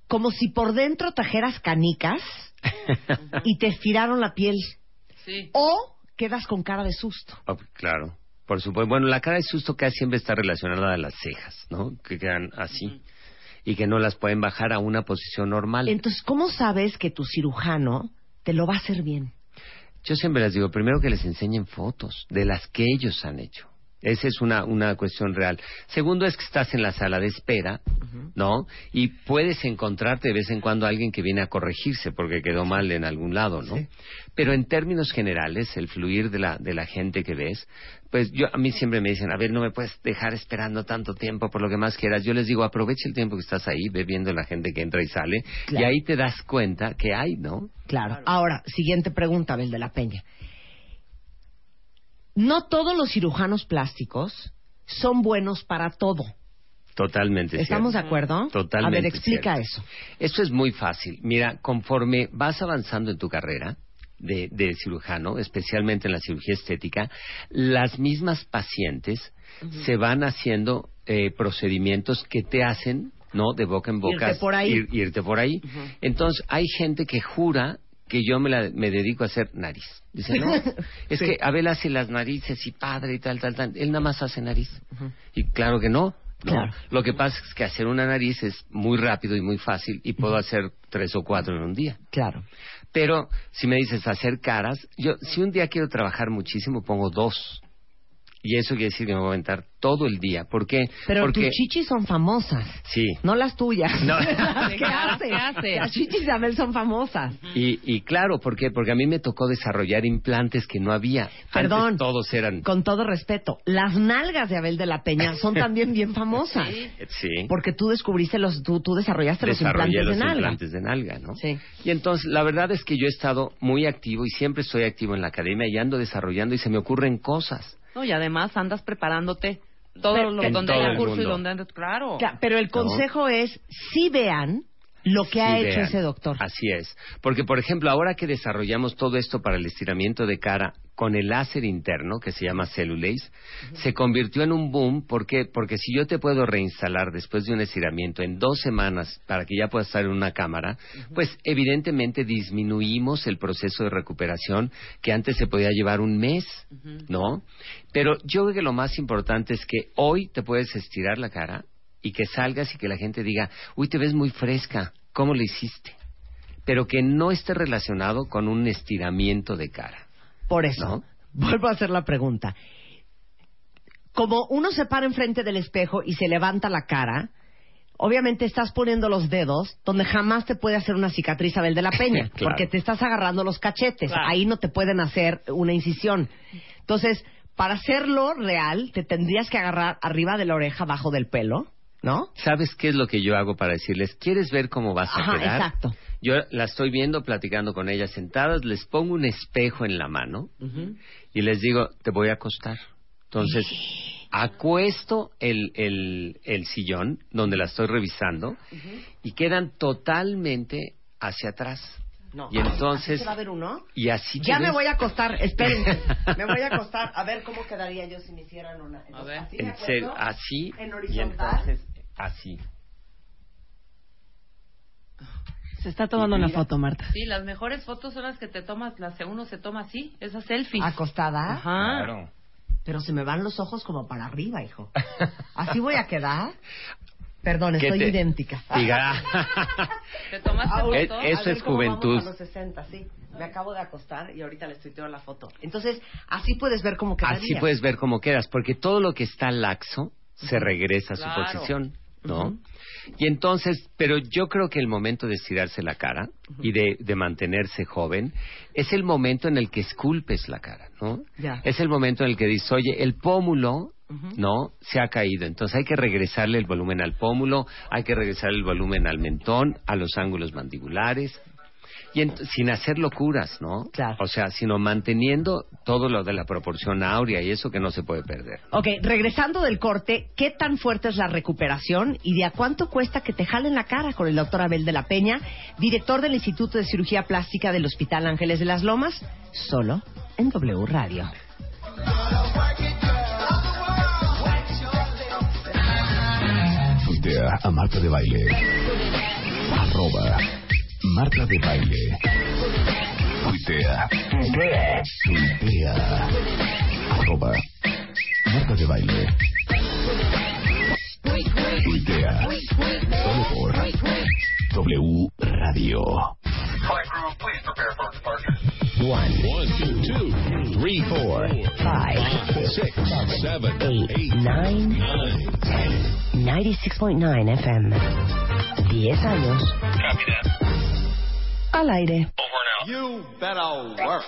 como si por dentro trajeras canicas y te estiraron la piel. Sí. O quedas con cara de susto. Oh, claro, por supuesto. Bueno, la cara de susto casi siempre está relacionada a las cejas, ¿no? Que quedan así. Y que no las pueden bajar a una posición normal. Entonces, ¿cómo sabes que tu cirujano te lo va a hacer bien? Yo siempre les digo, primero que les enseñen fotos de las que ellos han hecho. Esa es una, una cuestión real. Segundo es que estás en la sala de espera, ¿no? Y puedes encontrarte de vez en cuando a alguien que viene a corregirse porque quedó mal en algún lado, ¿no? Pero en términos generales, el fluir de la, de la gente que ves, pues yo, a mí siempre me dicen, a ver, no me puedes dejar esperando tanto tiempo por lo que más quieras. Yo les digo, aprovecha el tiempo que estás ahí, ve viendo la gente que entra y sale, y ahí te das cuenta que hay, ¿no? Claro. Ahora, siguiente pregunta, Abel de la Peña. No todos los cirujanos plásticos son buenos para todo. Totalmente. ¿Estamos de acuerdo? Totalmente A ver, explica cierto. eso. Esto es muy fácil. Mira, conforme vas avanzando en tu carrera de, de cirujano, especialmente en la cirugía estética, las mismas pacientes se van haciendo eh, procedimientos que te hacen, ¿no? De boca en boca. Irte por ahí. ir- irte por ahí. Entonces, hay gente que jura que yo me, la- me dedico a hacer nariz. Dice, no, es que Abel hace las narices y padre y tal, tal, tal. Él nada más hace nariz. Y claro que no. ¿no? Claro. Lo que pasa es que hacer una nariz es muy rápido y muy fácil y puedo hacer tres o cuatro en un día. Claro. Pero si me dices hacer caras, yo si un día quiero trabajar muchísimo pongo dos. Y eso quiere decir que me voy a aventar todo el día. ¿Por qué? Pero Porque tus chichis son famosas. sí. No las tuyas. No. ¿Qué haces? Las chichis de Abel son famosas. Y, y claro, ¿por qué? Porque a mí me tocó desarrollar implantes que no había. Perdón. Antes todos eran. Con todo respeto, las nalgas de Abel de la Peña son también bien famosas. Sí. Porque tú descubriste los, tú, tú desarrollaste los desarrollé implantes los de nalga. implantes de nalga, ¿no? Sí. Y entonces, la verdad es que yo he estado muy activo y siempre estoy activo en la academia y ando desarrollando y se me ocurren cosas. No, y además andas preparándote todo Pero- lo, donde todo haya el curso y mundo. donde andes, claro. Cla- Pero el consejo es, sí vean lo que ha hecho ese doctor. Así es. Porque, por ejemplo, ahora que desarrollamos todo esto para el estiramiento de cara con el láser interno, que se llama Cellulase, se convirtió en un boom. ¿Por qué? Porque si yo te puedo reinstalar después de un estiramiento en dos semanas para que ya puedas estar en una cámara, pues evidentemente disminuimos el proceso de recuperación que antes se podía llevar un mes, ¿no? Pero yo creo que lo más importante es que hoy te puedes estirar la cara y que salgas y que la gente diga, uy, te ves muy fresca, ¿cómo lo hiciste? Pero que no esté relacionado con un estiramiento de cara. Por eso, ¿No? vuelvo a hacer la pregunta. Como uno se para enfrente del espejo y se levanta la cara, obviamente estás poniendo los dedos donde jamás te puede hacer una cicatriz Abel de la Peña, Claro. porque te estás agarrando los cachetes. Claro. Ahí no te pueden hacer una incisión. Entonces, para hacerlo real, te tendrías que agarrar arriba de la oreja, abajo del pelo, ¿no? ¿Sabes qué es lo que yo hago para decirles? ¿Quieres ver cómo vas a Ajá, quedar? exacto. Yo la estoy viendo, platicando con ellas sentadas, les pongo un espejo en la mano y les digo, te voy a acostar. Entonces, acuesto el, el, el sillón donde la estoy revisando y quedan totalmente hacia atrás. No. Y entonces- ¿Así se va a ver uno? Y así Ya me voy a acostar, espérense. me voy a acostar a ver cómo quedaría yo si me hicieran una. A ver. ¿Así me En así. En y horizontal. entonces, así. Se está tomando una foto, Marta. Sí, las mejores fotos son las que te tomas, las que uno se toma así, esas selfies. Acostada. Ajá. Claro. Pero se me van los ojos como para arriba, hijo. ¿Así voy a quedar? Perdón, ¿Qué estoy te- idéntica. Diga. ¿Te tomaste Ahora- Es- foto? eso es vamos juventud. a los 60, sí. Me acabo de acostar y ahorita les tuiteo la foto. Entonces, así puedes ver cómo quedaría. Así puedes ver cómo quedas, porque todo lo que está laxo se regresa a su Claro. posición. ¿No? Y entonces, pero yo creo que el momento de estirarse la cara y de, de mantenerse joven es el momento en el que esculpes la cara, ¿no? Es el momento en el que dices, oye, el pómulo, ¿no? Se ha caído. Entonces hay que regresarle el volumen al pómulo, hay que regresarle el volumen al mentón, a los ángulos mandibulares. Y sin hacer locuras, ¿no? Claro. O sea, sino manteniendo todo lo de la proporción áurea y eso que no se puede perder. Ok, regresando del corte, ¿qué tan fuerte es la recuperación y de a cuánto cuesta que te jalen la cara con el doctor Abel de la Peña, director del Instituto de Cirugía Plástica del Hospital Ángeles de las Lomas, solo en W Radio. Tuitea a Marta de Baile. Arroba Marta de Baile. Tuitea. Tuitea. Arroba Marta de Baile. Tuitea. Solo por W Radio. Flight crew, please prepare for departure. One, one, two, two, three, four, five, six, seven, eight, nine, ten. 96.9 FM. 10 años. Copy that. Al aire. Over and out. You better work.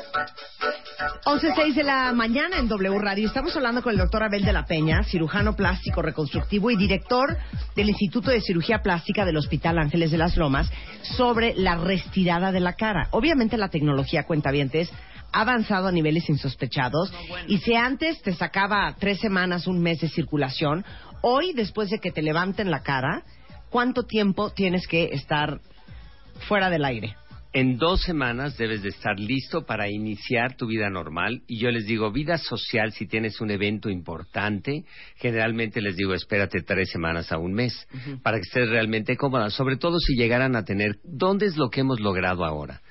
11.06 de la mañana en W Radio. Estamos hablando con el doctor Abel de la Peña, cirujano plástico reconstructivo y director del Instituto de Cirugía Plástica del Hospital Ángeles de las Lomas, sobre la restirada de la cara. Obviamente la tecnología cuentavientes ha avanzado a niveles insospechados y si antes te sacaba tres semanas, un mes de circulación, hoy después de que te levanten la cara, ¿cuánto tiempo tienes que estar fuera del aire? En dos semanas debes de estar listo para iniciar tu vida normal. Y yo les digo, vida social, si tienes un evento importante, generalmente les digo, espérate tres semanas a un mes para que estés realmente cómoda. Sobre todo si llegaran a tener, ¿dónde es lo que hemos logrado ahora?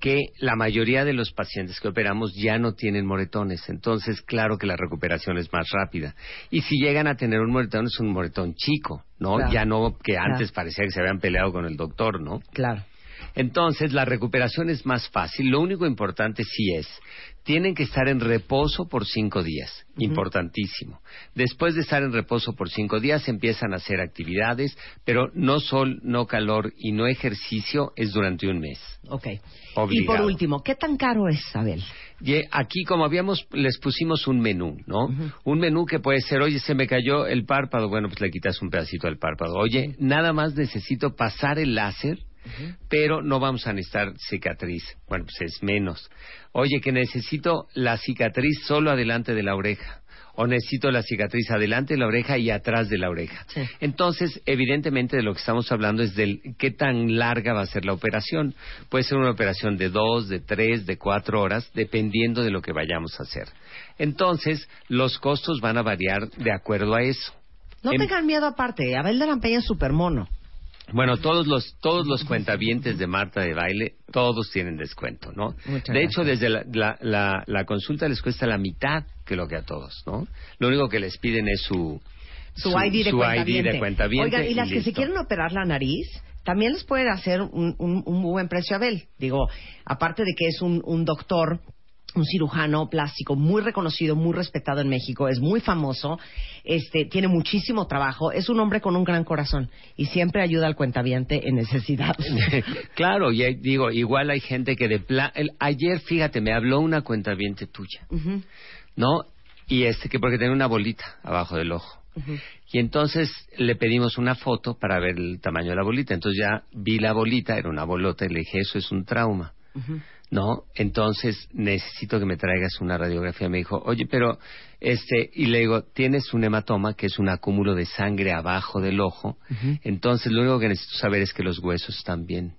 que la mayoría de los pacientes que operamos ya no tienen moretones, entonces claro que la recuperación es más rápida. Y si llegan a tener un moretón es un moretón chico, ¿no? Claro. Ya no que Claro. antes parecía que se habían peleado con el doctor, ¿no? Claro. Entonces, la recuperación es más fácil. Lo único importante sí es, tienen que estar en reposo por cinco días. Importantísimo. Después de estar en reposo por cinco días, empiezan a hacer actividades, pero no sol, no calor y no ejercicio es durante un mes. Ok. Y Obligado. por último, ¿qué tan caro es, Abel? Y aquí, como habíamos, les pusimos un menú, ¿no? Un menú que puede ser, oye, se me cayó el párpado, bueno, pues le quitas un pedacito al párpado. Oye, nada más necesito pasar el láser, pero no vamos a necesitar cicatriz. Bueno, pues es menos. Oye, que necesito la cicatriz solo adelante de la oreja. O necesito la cicatriz adelante de la oreja y atrás de la oreja. Sí. Entonces, evidentemente de lo que estamos hablando es del qué tan larga va a ser la operación. Puede ser una operación de dos, de tres, de cuatro horas, dependiendo de lo que vayamos a hacer. Entonces, los costos van a variar de acuerdo a eso. No En- tengan miedo aparte, Abel de la Peña es súper mono. Bueno, todos los todos los cuentavientes de Marta de baile, todos tienen descuento, ¿no? Muchas de hecho, gracias. desde la, la, la- la consulta les cuesta la mitad que lo que a todos, ¿no? Lo único que les piden es su Su, ID de su cuentaviente. ID de cuentaviente Oigan, y las que se quieren operar la nariz, también les pueden hacer un, un- un buen precio a Abel. Digo, aparte de que es un, un doctor, un cirujano plástico muy reconocido, muy respetado en México, es muy famoso, este, tiene muchísimo trabajo, es un hombre con un gran corazón y siempre ayuda al cuentaviente en necesidad. claro, y hay- digo, igual hay gente que de pla el- ayer, fíjate, me habló una cuentaviente tuya, ¿no? Y este que porque tenía una bolita abajo del ojo. Y entonces le pedimos una foto para ver el tamaño de la bolita. Entonces ya vi la bolita, era una bolota, y le dije, eso es un trauma. ¿No? Entonces necesito que me traigas una radiografía. Me dijo, oye, pero, este, y le digo, tienes un hematoma que es un acúmulo de sangre abajo del ojo. Entonces lo único que necesito saber es que los huesos están bien.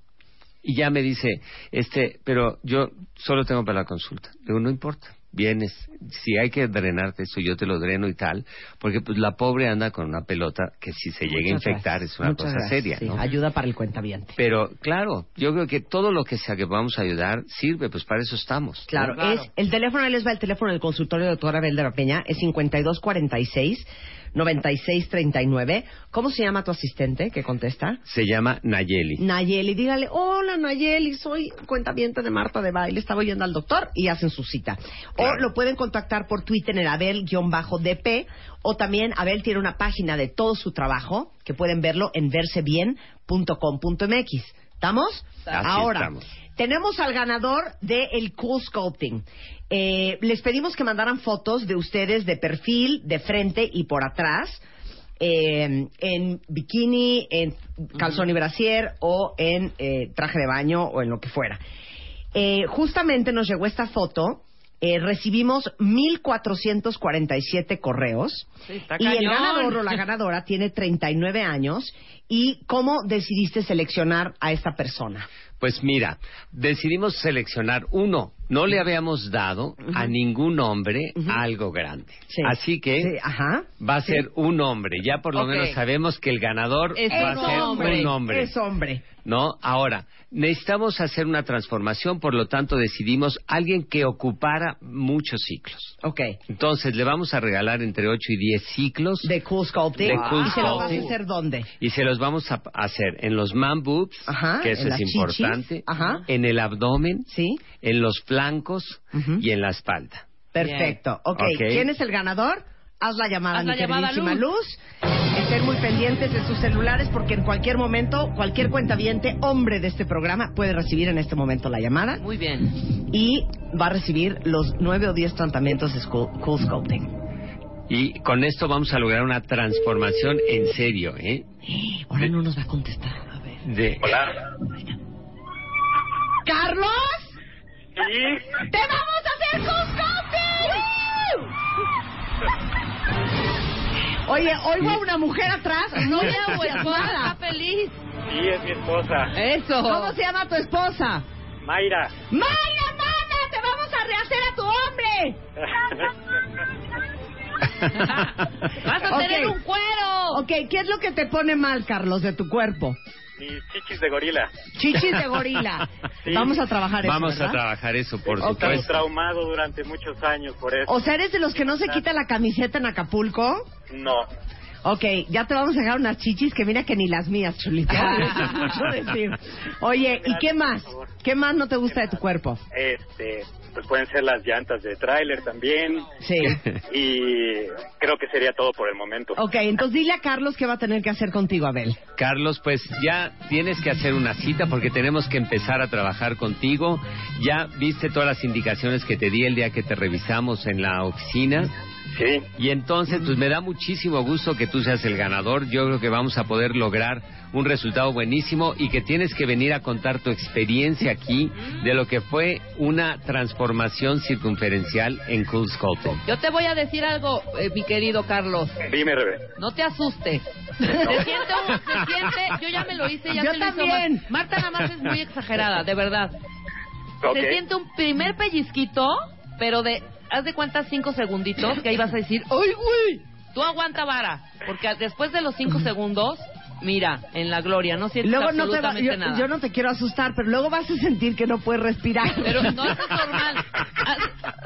Y ya me dice, este, pero yo solo tengo para la consulta. Le digo, no importa, vienes, si hay que drenarte eso, yo te lo dreno y tal, porque pues la pobre anda con una pelota que si se llega a infectar gracias, es una muchas cosa gracias, seria, sí, ¿no? Ayuda para el cuentaviente. Pero claro, yo creo que todo lo que sea que podamos ayudar sirve, pues para eso estamos. ¿no? Claro, es el teléfono, ahí les va el teléfono del consultorio de doctora Abel de la Peña, es 5246 9639. ¿Cómo se llama tu asistente que contesta? Se llama Nayeli. Nayeli, dígale, hola Nayeli, soy cuentaviente de Marta de Baile, estaba oyendo al doctor y hacen su cita. O lo pueden contactar por Twitter en Abel-DP. O también Abel tiene una página de todo su trabajo que pueden verlo en versebien.com.mx. ¿Estamos? Así Ahora, estamos. Tenemos al ganador de el Cool Sculpting. Eh, les pedimos que mandaran fotos de ustedes de perfil, de frente y por atrás, eh, en bikini, en calzón y brasier o en eh, traje de baño o en lo que fuera. Eh, justamente nos llegó esta foto. eh, recibimos 1.447 correos Sí, y el ganador o la ganadora tiene 39 años. ¿Y cómo decidiste seleccionar a esta persona? Pues mira, decidimos seleccionar uno. No le habíamos dado a ningún hombre algo grande. Sí. Así que Sí, ajá. va a ser un hombre. Ya por lo menos sabemos que el ganador Es va un a ser hombre. un hombre. Es hombre. ¿No? Ahora, necesitamos hacer una transformación, por lo tanto decidimos alguien que ocupara muchos ciclos. Ok. Entonces le vamos a regalar entre 8 y 10 ciclos De Cool Sculpting. De Cool ¿Y se lo vas a hacer dónde? y se los vamos a hacer en los man boobs, Ajá, que en eso es importante, ajá. en el abdomen, Sí. en los flancos Ujú. y en la espalda. Perfecto. Ok. Ok. ¿Quién es el ganador? Haz la llamada, Haz mi la llamada, queridísima Luz. Estén muy pendientes de sus celulares porque en cualquier momento, cualquier cuentaviente, hombre de este programa, puede recibir en este momento la llamada Muy bien. y va a recibir los nueve o diez tratamientos de Cool, cool Sculpting. Y con esto vamos a lograr una transformación en serio, ¿eh? Ahora no nos va a contestar. A ver. De, Hola. ¡Carlos! Sí, ¡Te vamos a hacer Cool Sculpting! Oye, oigo a una mujer atrás. No ya pues, está feliz. sí, es mi esposa. Eso. ¿Cómo se llama tu esposa? Mayra. ¡Mayra, mana! ¡Te vamos a rehacer a tu hombre! Vas a tener un cuero. Ok, ¿qué es lo que te pone mal, Carlos, de tu cuerpo? Mis chichis de gorila. Chichis de gorila. Sí. Vamos a trabajar eso, vamos a trabajar eso, por Ok. Estaba supuesto. traumado durante muchos años por eso. O sea, ¿eres de los que no se quita la camiseta en Acapulco? No. Ok, ya te vamos a dejar unas chichis que mira que ni las mías, mucho decir. Oye, ¿y qué más? ¿Qué más no te gusta de tu cuerpo? Este, pues pueden ser las llantas de tráiler también. Sí. Y creo que sería todo por el momento. Ok, entonces dile a Carlos qué va a tener que hacer contigo, Abel. Carlos, pues ya tienes que hacer una cita porque tenemos que empezar a trabajar contigo. Ya viste todas las indicaciones que te di el día que te revisamos en la oficina. Sí. Y entonces, pues me da muchísimo gusto que tú seas el ganador. Yo creo que vamos a poder lograr un resultado buenísimo y que tienes que venir a contar tu experiencia aquí de lo que fue una transformación circunferencial en Cool Sculpting. Yo te voy a decir algo, eh, mi querido Carlos. Dime, Rebe. No te asustes. Se siente, un- se siente, yo ya me lo hice, ya Yo se lo hizo Marta nada más es muy exagerada, de verdad. Ok. Se siente un primer pellizquito, pero de, haz de cuenta cinco segunditos, que ahí vas a decir, ¡ay, güey! Tú aguanta vara, porque después de los cinco segundos, mira, en la gloria, no sientes Luego no te va- absolutamente yo, nada. yo no te quiero asustar, pero luego vas a sentir que no puedes respirar. Pero no, eso es normal.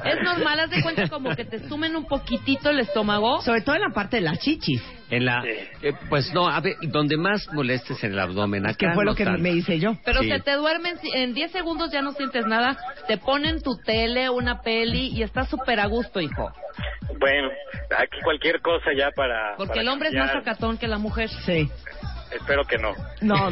Es normal, haz de cuenta como que te sumen un poquitito el estómago. Sobre todo en la parte de las chichis, En la, eh, pues no, a ver, donde más molestes en el abdomen. que Acá fue lo no que tanto. me hice yo. Pero Sí. se te duermen, en 10 segundos ya no sientes nada, te ponen tu tele, una peli y estás súper a gusto, hijo. Bueno, aquí cualquier cosa ya para. Porque para el hombre es más cambiar. sacatón que la mujer. Sí. Espero que no. No,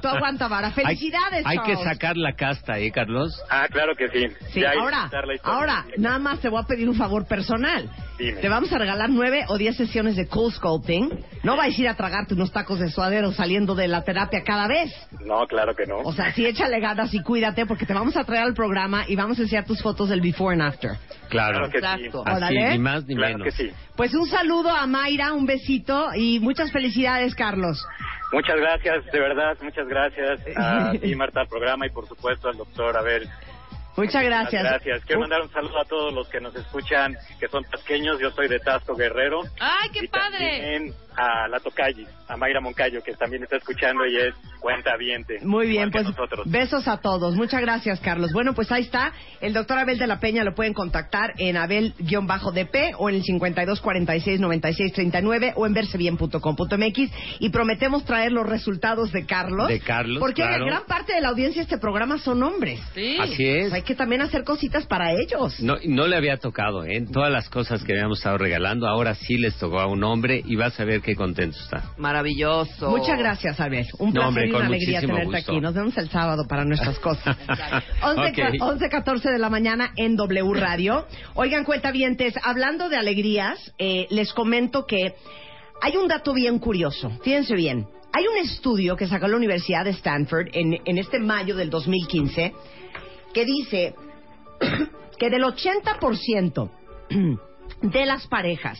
tú aguanta, Vara. Hay- Felicidades, Hay, que Charles. sacar la casta, ¿eh, Carlos? Ah, claro que sí. Sí, Ya ahora, ahora, nada más te voy a pedir un favor personal. Dime. Te vamos a regalar nueve o diez sesiones de cool sculpting. No vais a ir a tragarte unos tacos de suadero saliendo de la terapia cada vez. No, claro que no. O sea, sí échale ganas y cuídate porque te vamos a traer al programa y vamos a enseñar tus fotos del before and after. Claro. Claro que Exacto. sí. Así, ni más ni Claro menos. que sí. Pues un saludo a Mayra, un besito y muchas felicidades, Carlos. Muchas gracias, de verdad, muchas gracias a ti, Marta, al programa y por supuesto al doctor Abel. Muchas gracias. Gracias. Quiero mandar un saludo a todos los que nos escuchan, que son pequeños. Yo soy de Tasco Guerrero. ¡Ay, qué Y padre! también a la Tocayi, a Mayra Moncayo, que también está escuchando y es cuenta viente. Muy bien, que pues nosotros. besos a todos. Muchas gracias, Carlos. Bueno, pues ahí está. El doctor Abel de la Peña lo pueden contactar en abel-dp o en el 52469639 o en versebien.com.mx y prometemos traer los resultados de Carlos. De Carlos, Porque claro. gran parte de la audiencia de este programa son hombres. Sí. Así es. Pues hay que también hacer cositas para ellos. No, no le había tocado, ¿eh? Todas las cosas que habíamos estado regalando, ahora sí les tocó a un hombre y vas a ver qué contento está. Maravilloso. Muchas gracias, Abel. Un No, placer hombre, y una alegría tenerte gusto. aquí. Nos vemos el sábado para nuestras cosas. 11, Ok. 11, 14 de la mañana en W Radio. Oigan, cuentavientes, hablando de alegrías, eh, les comento que hay un dato bien curioso. Fíjense bien. Hay un estudio que sacó la Universidad de Stanford en, en este mayo del 2015 que dice que del 80% de las parejas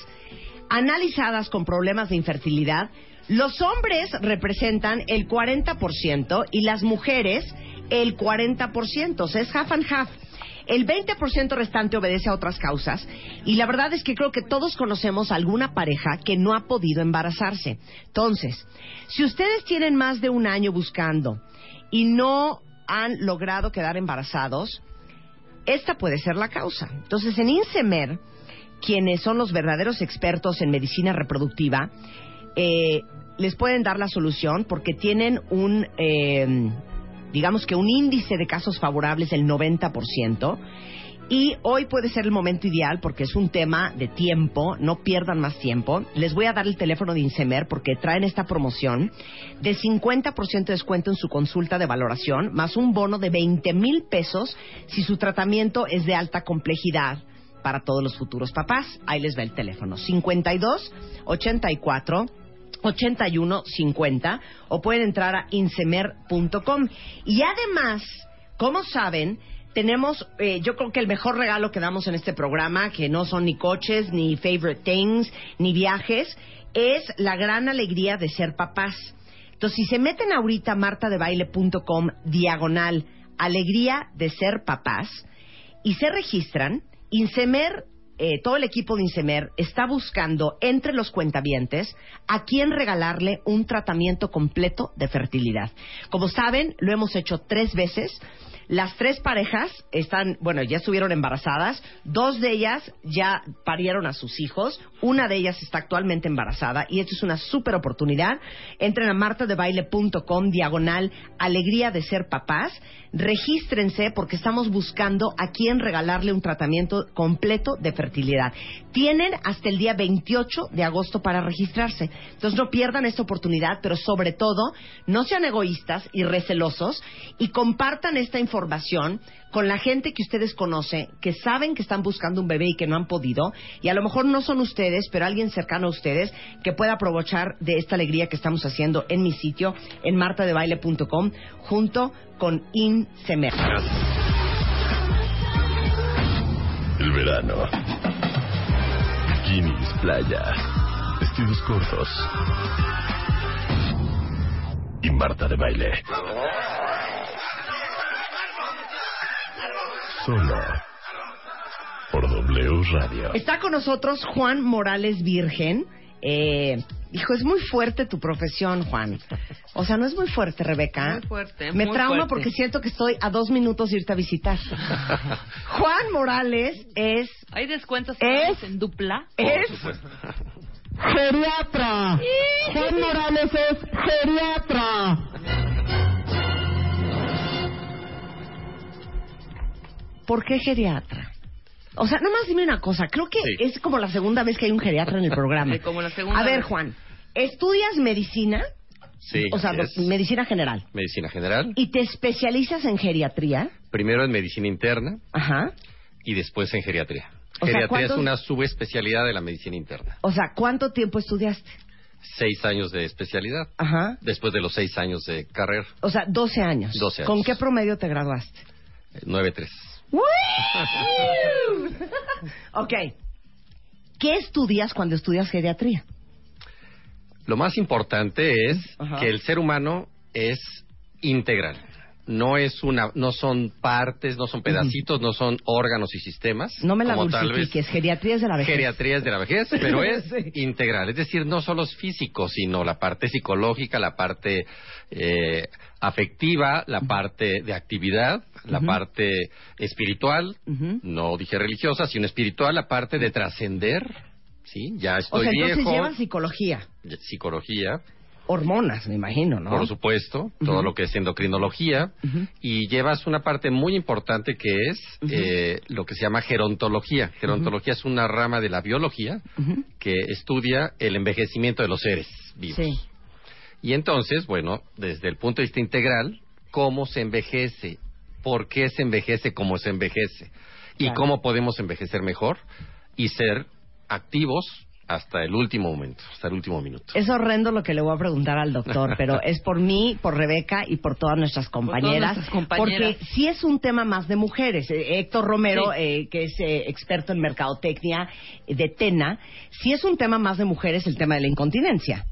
analizadas con problemas de infertilidad, los hombres representan el 40% y las mujeres el 40%. O sea, es half and half. El 20% restante obedece a otras causas y la verdad es que creo que todos conocemos alguna pareja que no ha podido embarazarse. Entonces, si ustedes tienen más de un año buscando y no han logrado quedar embarazados, esta puede ser la causa. Entonces, en INSEMER, quienes son los verdaderos expertos en medicina reproductiva, eh, les pueden dar la solución porque tienen un, eh, digamos que un índice de casos favorables del 90%. Y hoy puede ser el momento ideal porque es un tema de tiempo, no pierdan más tiempo. Les voy a dar el teléfono de Insemer porque traen esta promoción de 50% de descuento en su consulta de valoración, más un bono de 20 mil pesos si su tratamiento es de alta complejidad para todos los futuros papás. Ahí les va el teléfono. 52 84 81 50 o pueden entrar a insemer.com. Y además, como saben, tenemos, eh, yo creo que el mejor regalo que damos en este programa, que no son ni coches, ni favorite things, ni viajes, es la gran alegría de ser papás. Entonces, si se meten ahorita a martadebaile.com diagonal alegría de ser papás y se registran, Insemer, eh, todo el equipo de Insemer está buscando entre los cuentavientes a quién regalarle un tratamiento completo de fertilidad. Como saben, lo hemos hecho tres veces. Las tres parejas están, bueno, ya estuvieron embarazadas, dos de ellas ya parieron a sus hijos, una de ellas está actualmente embarazada y esto es una súper oportunidad. Entren a martadebaile.com diagonal alegría de ser papás, regístrense porque estamos buscando a quién regalarle un tratamiento completo de fertilidad. Tienen hasta el día 28 de agosto para registrarse. Entonces no pierdan esta oportunidad, pero sobre todo no sean egoístas y recelosos y compartan esta información con la gente que ustedes conocen, que saben que están buscando un bebé y que no han podido, y a lo mejor no son ustedes, pero alguien cercano a ustedes que pueda aprovechar de esta alegría que estamos haciendo en mi sitio, en martadebaile.com, junto con INSEMER. El verano. Bikinis, playa, vestidos cortos. Y Marta de baile. Solo por W Radio. Está con nosotros Juan Morales Virgen. Eh, hijo, es muy fuerte tu profesión, Juan. O sea, no es muy fuerte, Rebeca. Muy fuerte, Me muy trauma fuerte. porque siento que estoy a dos minutos de irte a visitar. Juan Morales es ¿Hay descuentos Es- en dupla? es geriatra. Juan Morales es geriatra. ¿Por qué geriatra? O sea, nomás dime una cosa. Creo que Sí. es como la segunda vez que hay un geriatra en el programa. Sí, como la segunda A ver, vez. Juan, ¿estudias medicina? Sí, O sea, es. medicina general. medicina general. ¿Y te especializas en geriatría? Primero en medicina interna Ajá. y después en geriatría. O sea, geriatría ¿cuántos- es una subespecialidad de la medicina interna. O sea, ¿cuánto tiempo estudiaste? Seis años de especialidad. Ajá. Después de los seis años de carrera. O sea, 12 años. 12 ¿Con años. qué promedio te graduaste? Eh, Nueve tres. Ok. ¿Qué estudias cuando estudias geriatría? Lo más importante es Ajá. que el ser humano es integral. no es una, no son partes, no son pedacitos, no son órganos y sistemas. No me la dulcifiques, geriatrías de la vejez. Geriatrías de la vejez, pero es Sí. integral. Es decir, no solo es físico, sino la parte psicológica, la parte eh, afectiva, la parte de actividad, la parte espiritual, no dije religiosa, sino espiritual, la parte de trascender. Sí, ya O estoy sea, entonces viejo. llevan psicología, Psicología, hormonas, me imagino, ¿no? por supuesto, todo lo que es endocrinología, y llevas una parte muy importante que es eh, lo que se llama gerontología. Gerontología es una rama de la biología que estudia el envejecimiento de los seres vivos. Sí. Y entonces, bueno, desde el punto de vista integral, ¿cómo se envejece? ¿Por qué se envejece como se envejece? ¿Y Claro. cómo podemos envejecer mejor y ser activos hasta el último momento, hasta el último minuto? Es horrendo lo que le voy a preguntar al doctor, pero es por mí, por Rebeca y por todas nuestras compañeras. nuestras compañeras. Porque sí es un tema más de mujeres. Eh, Héctor Romero, Sí. eh, que es eh, experto en mercadotecnia de TENA, sí es un tema más de mujeres el tema de la incontinencia.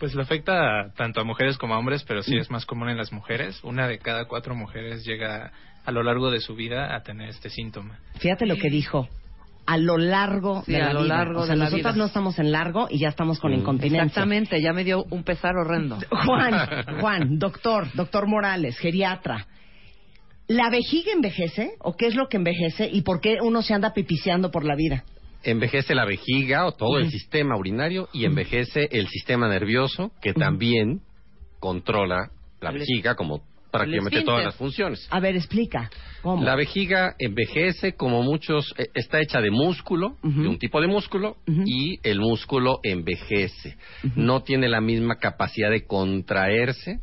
Pues lo afecta tanto a mujeres como a hombres, pero sí es más común en las mujeres. Una de cada cuatro mujeres llega a lo largo de su vida a tener este síntoma. Fíjate lo que dijo. A lo largo Sí, de la a lo vida. largo o sea, de la nosotras vida. no estamos en largo y ya estamos con incontinencia. Exactamente, ya me dio un pesar horrendo. Juan, Juan, doctor, doctor Morales, geriatra. ¿La vejiga envejece o qué es lo que envejece y por qué uno se anda pipiseando por la vida? Envejece la vejiga o todo el sistema urinario y envejece el sistema nervioso que también controla la vejiga como prácticamente todas las funciones. A ver, explica. ¿Cómo? La vejiga envejece como muchos, eh, está hecha de músculo, de un tipo de músculo, y el músculo envejece. No tiene la misma capacidad de contraerse,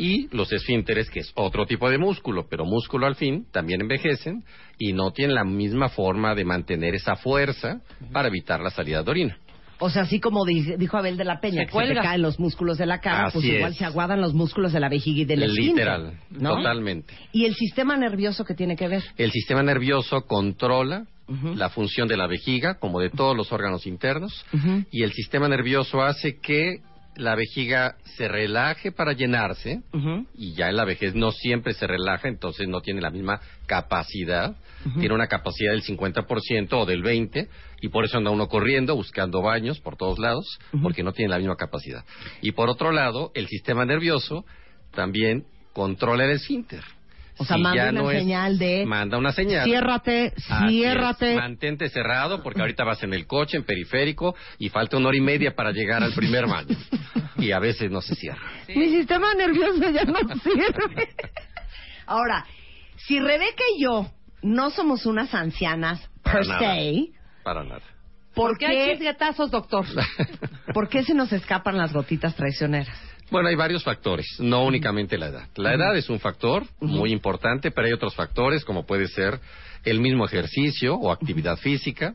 y los esfínteres, que es otro tipo de músculo, pero músculo al fin, también envejecen, y no tienen la misma forma de mantener esa fuerza para evitar la salida de orina. O sea, así como di- dijo Abel de la Peña, Se que se te caen los músculos de la cara, Así pues igual es. se aguadan los músculos de la vejiga y del esfínter, Literal, ¿no? totalmente. ¿Y el sistema nervioso que tiene que ver? El sistema nervioso controla la función de la vejiga, como de todos los órganos internos, y el sistema nervioso hace que la vejiga se relaje para llenarse, y ya en la vejez no siempre se relaja, entonces no tiene la misma capacidad. Tiene una capacidad del 50% o del 20%, y por eso anda uno corriendo, buscando baños por todos lados, porque no tiene la misma capacidad. Y por otro lado, el sistema nervioso también controla el esfínter. O sea, Si manda una no es- señal de Manda una señal. ciérrate, ciérrate. es. Mantente cerrado porque ahorita vas en el coche, en periférico y falta una hora y media para llegar al primer baño. Y a veces no se cierra. Mi sistema nervioso ya no sirve. Ahora, si Rebeca y yo no somos unas ancianas per Para nada. se, Para nada. ¿por ¿Por qué hay chisguetazos, doctor? ¿por qué se nos escapan las gotitas traicioneras? Bueno, hay varios factores, no únicamente la edad. La edad es un factor muy importante, pero hay otros factores como puede ser el mismo ejercicio o actividad física.